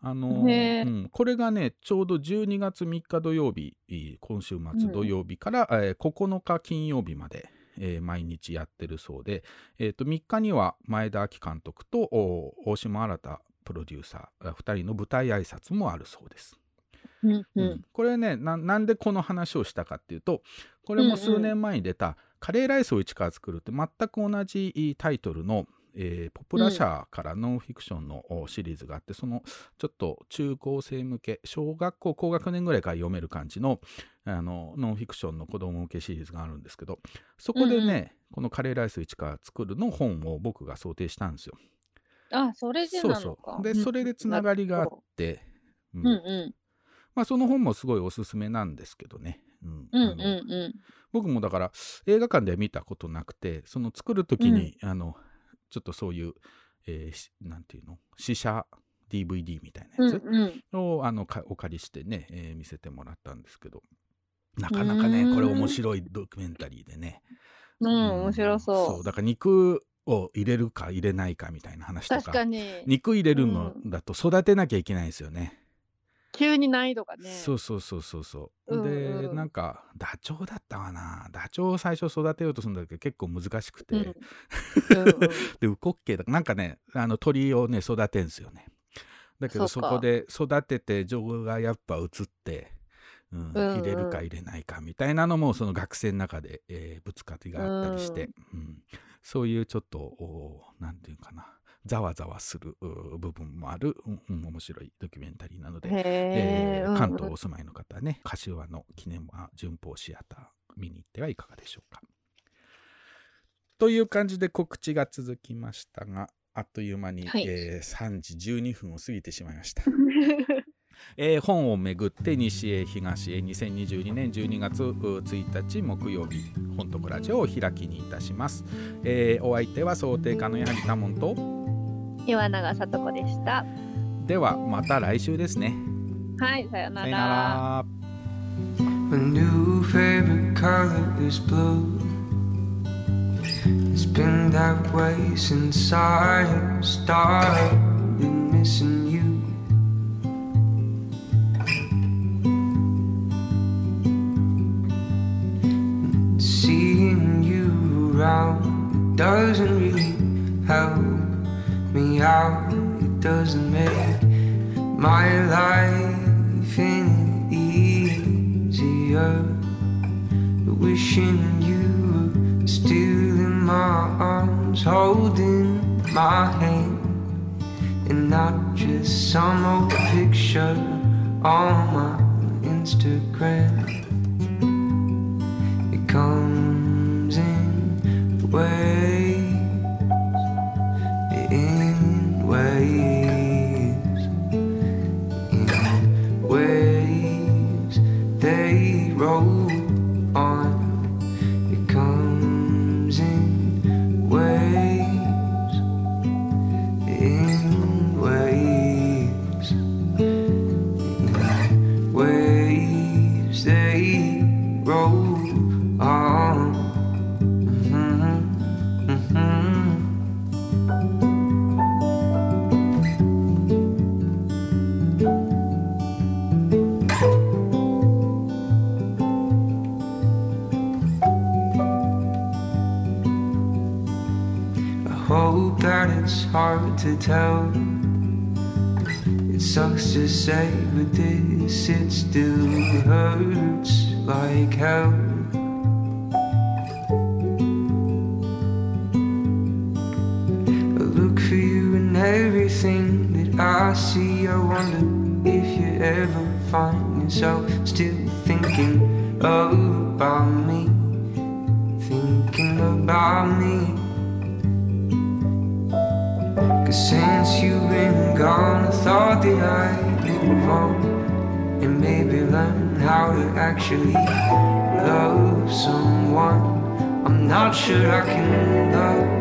あのへーうん、これがねちょうど12月3日土曜日今週末土曜日から、えー9日金曜日まで、えー毎日やってるそうで、えー、と3日には前田亜紀監督とお大島新プロデューサー2人の舞台挨拶もあるそうです。うんううん。んこれねななんでこの話をしたかっていうとこれも数年前に出た「カレーライスを一から作る」って全く同じタイトルの、えーポプラ社からノンフィクションのおシリーズがあってそのちょっと中高生向け小学校高学年ぐらいから読める感じのあのノンフィクションの子供向けシリーズがあるんですけどそこでね、この「カレーライスを一から作る」の本を僕が想定したんですよ。あ、それでそうなのか。そうでそれでつながりがあって、うんうんうまあ、その本もすごいおすすめなんですけどね。うんん。うんうんうん。僕もだから映画館では見たことなくてその作る時に、あのちょっとそういう、えーしなんていうの？試写 DVD みたいなうんやつ？うん。を、あのかお借りしてね、えー見せてもらったんですけどなかなかねこれ面白いドキュメンタリーでねうん、面白そう。だから肉を入れるか入れないかみたいな話とか確かに。肉入れるのだと育てなきゃいけないですよね。急に難易度がね。そうそうそうそうそう。うんで、うん。なんかダチョウだったかな。ダチョウを最初育てようとするんだけど結構難しくて、うん。(laughs) うんでウコッケイだなんかねあの鳥をね育てんすよね。だけどそこで育てて情がやっぱ移って、うんうんうん。入れるか入れないかみたいなのもその学生の中で、えーぶつかりがあったりして、うん。そういうちょっとおなんていうかなざわざわするう部分もある、うんうん面白いドキュメンタリーなので、えー関東お住まいの方はね柏の記念は順報シアター見に行ってはいかがでしょうか。という感じで告知が続きましたがあっという間に、はいえー3時12分を過ぎてしまいました。(laughs) えー本をめぐって西へ東へ2022年12月う1日木曜日本とこラジオを開きにいたします、えーお相手は想定家の柳田門と岩永さと子でした。ではまた来週ですねはい、さよな。ら My new favorite color is blue. It's been that way since I started missing you. Seeing you around doesn't really help me out. It doesn't make my life any easier. Wishing you were still in my arms, holding my hand, and not just some old picture on my Instagram. It comes to say, but this it still hurts like hell. I look for you in everything that I see. I wonder if you ever find yourself still thinking about me, how to actually love someone. I'm not sure I can love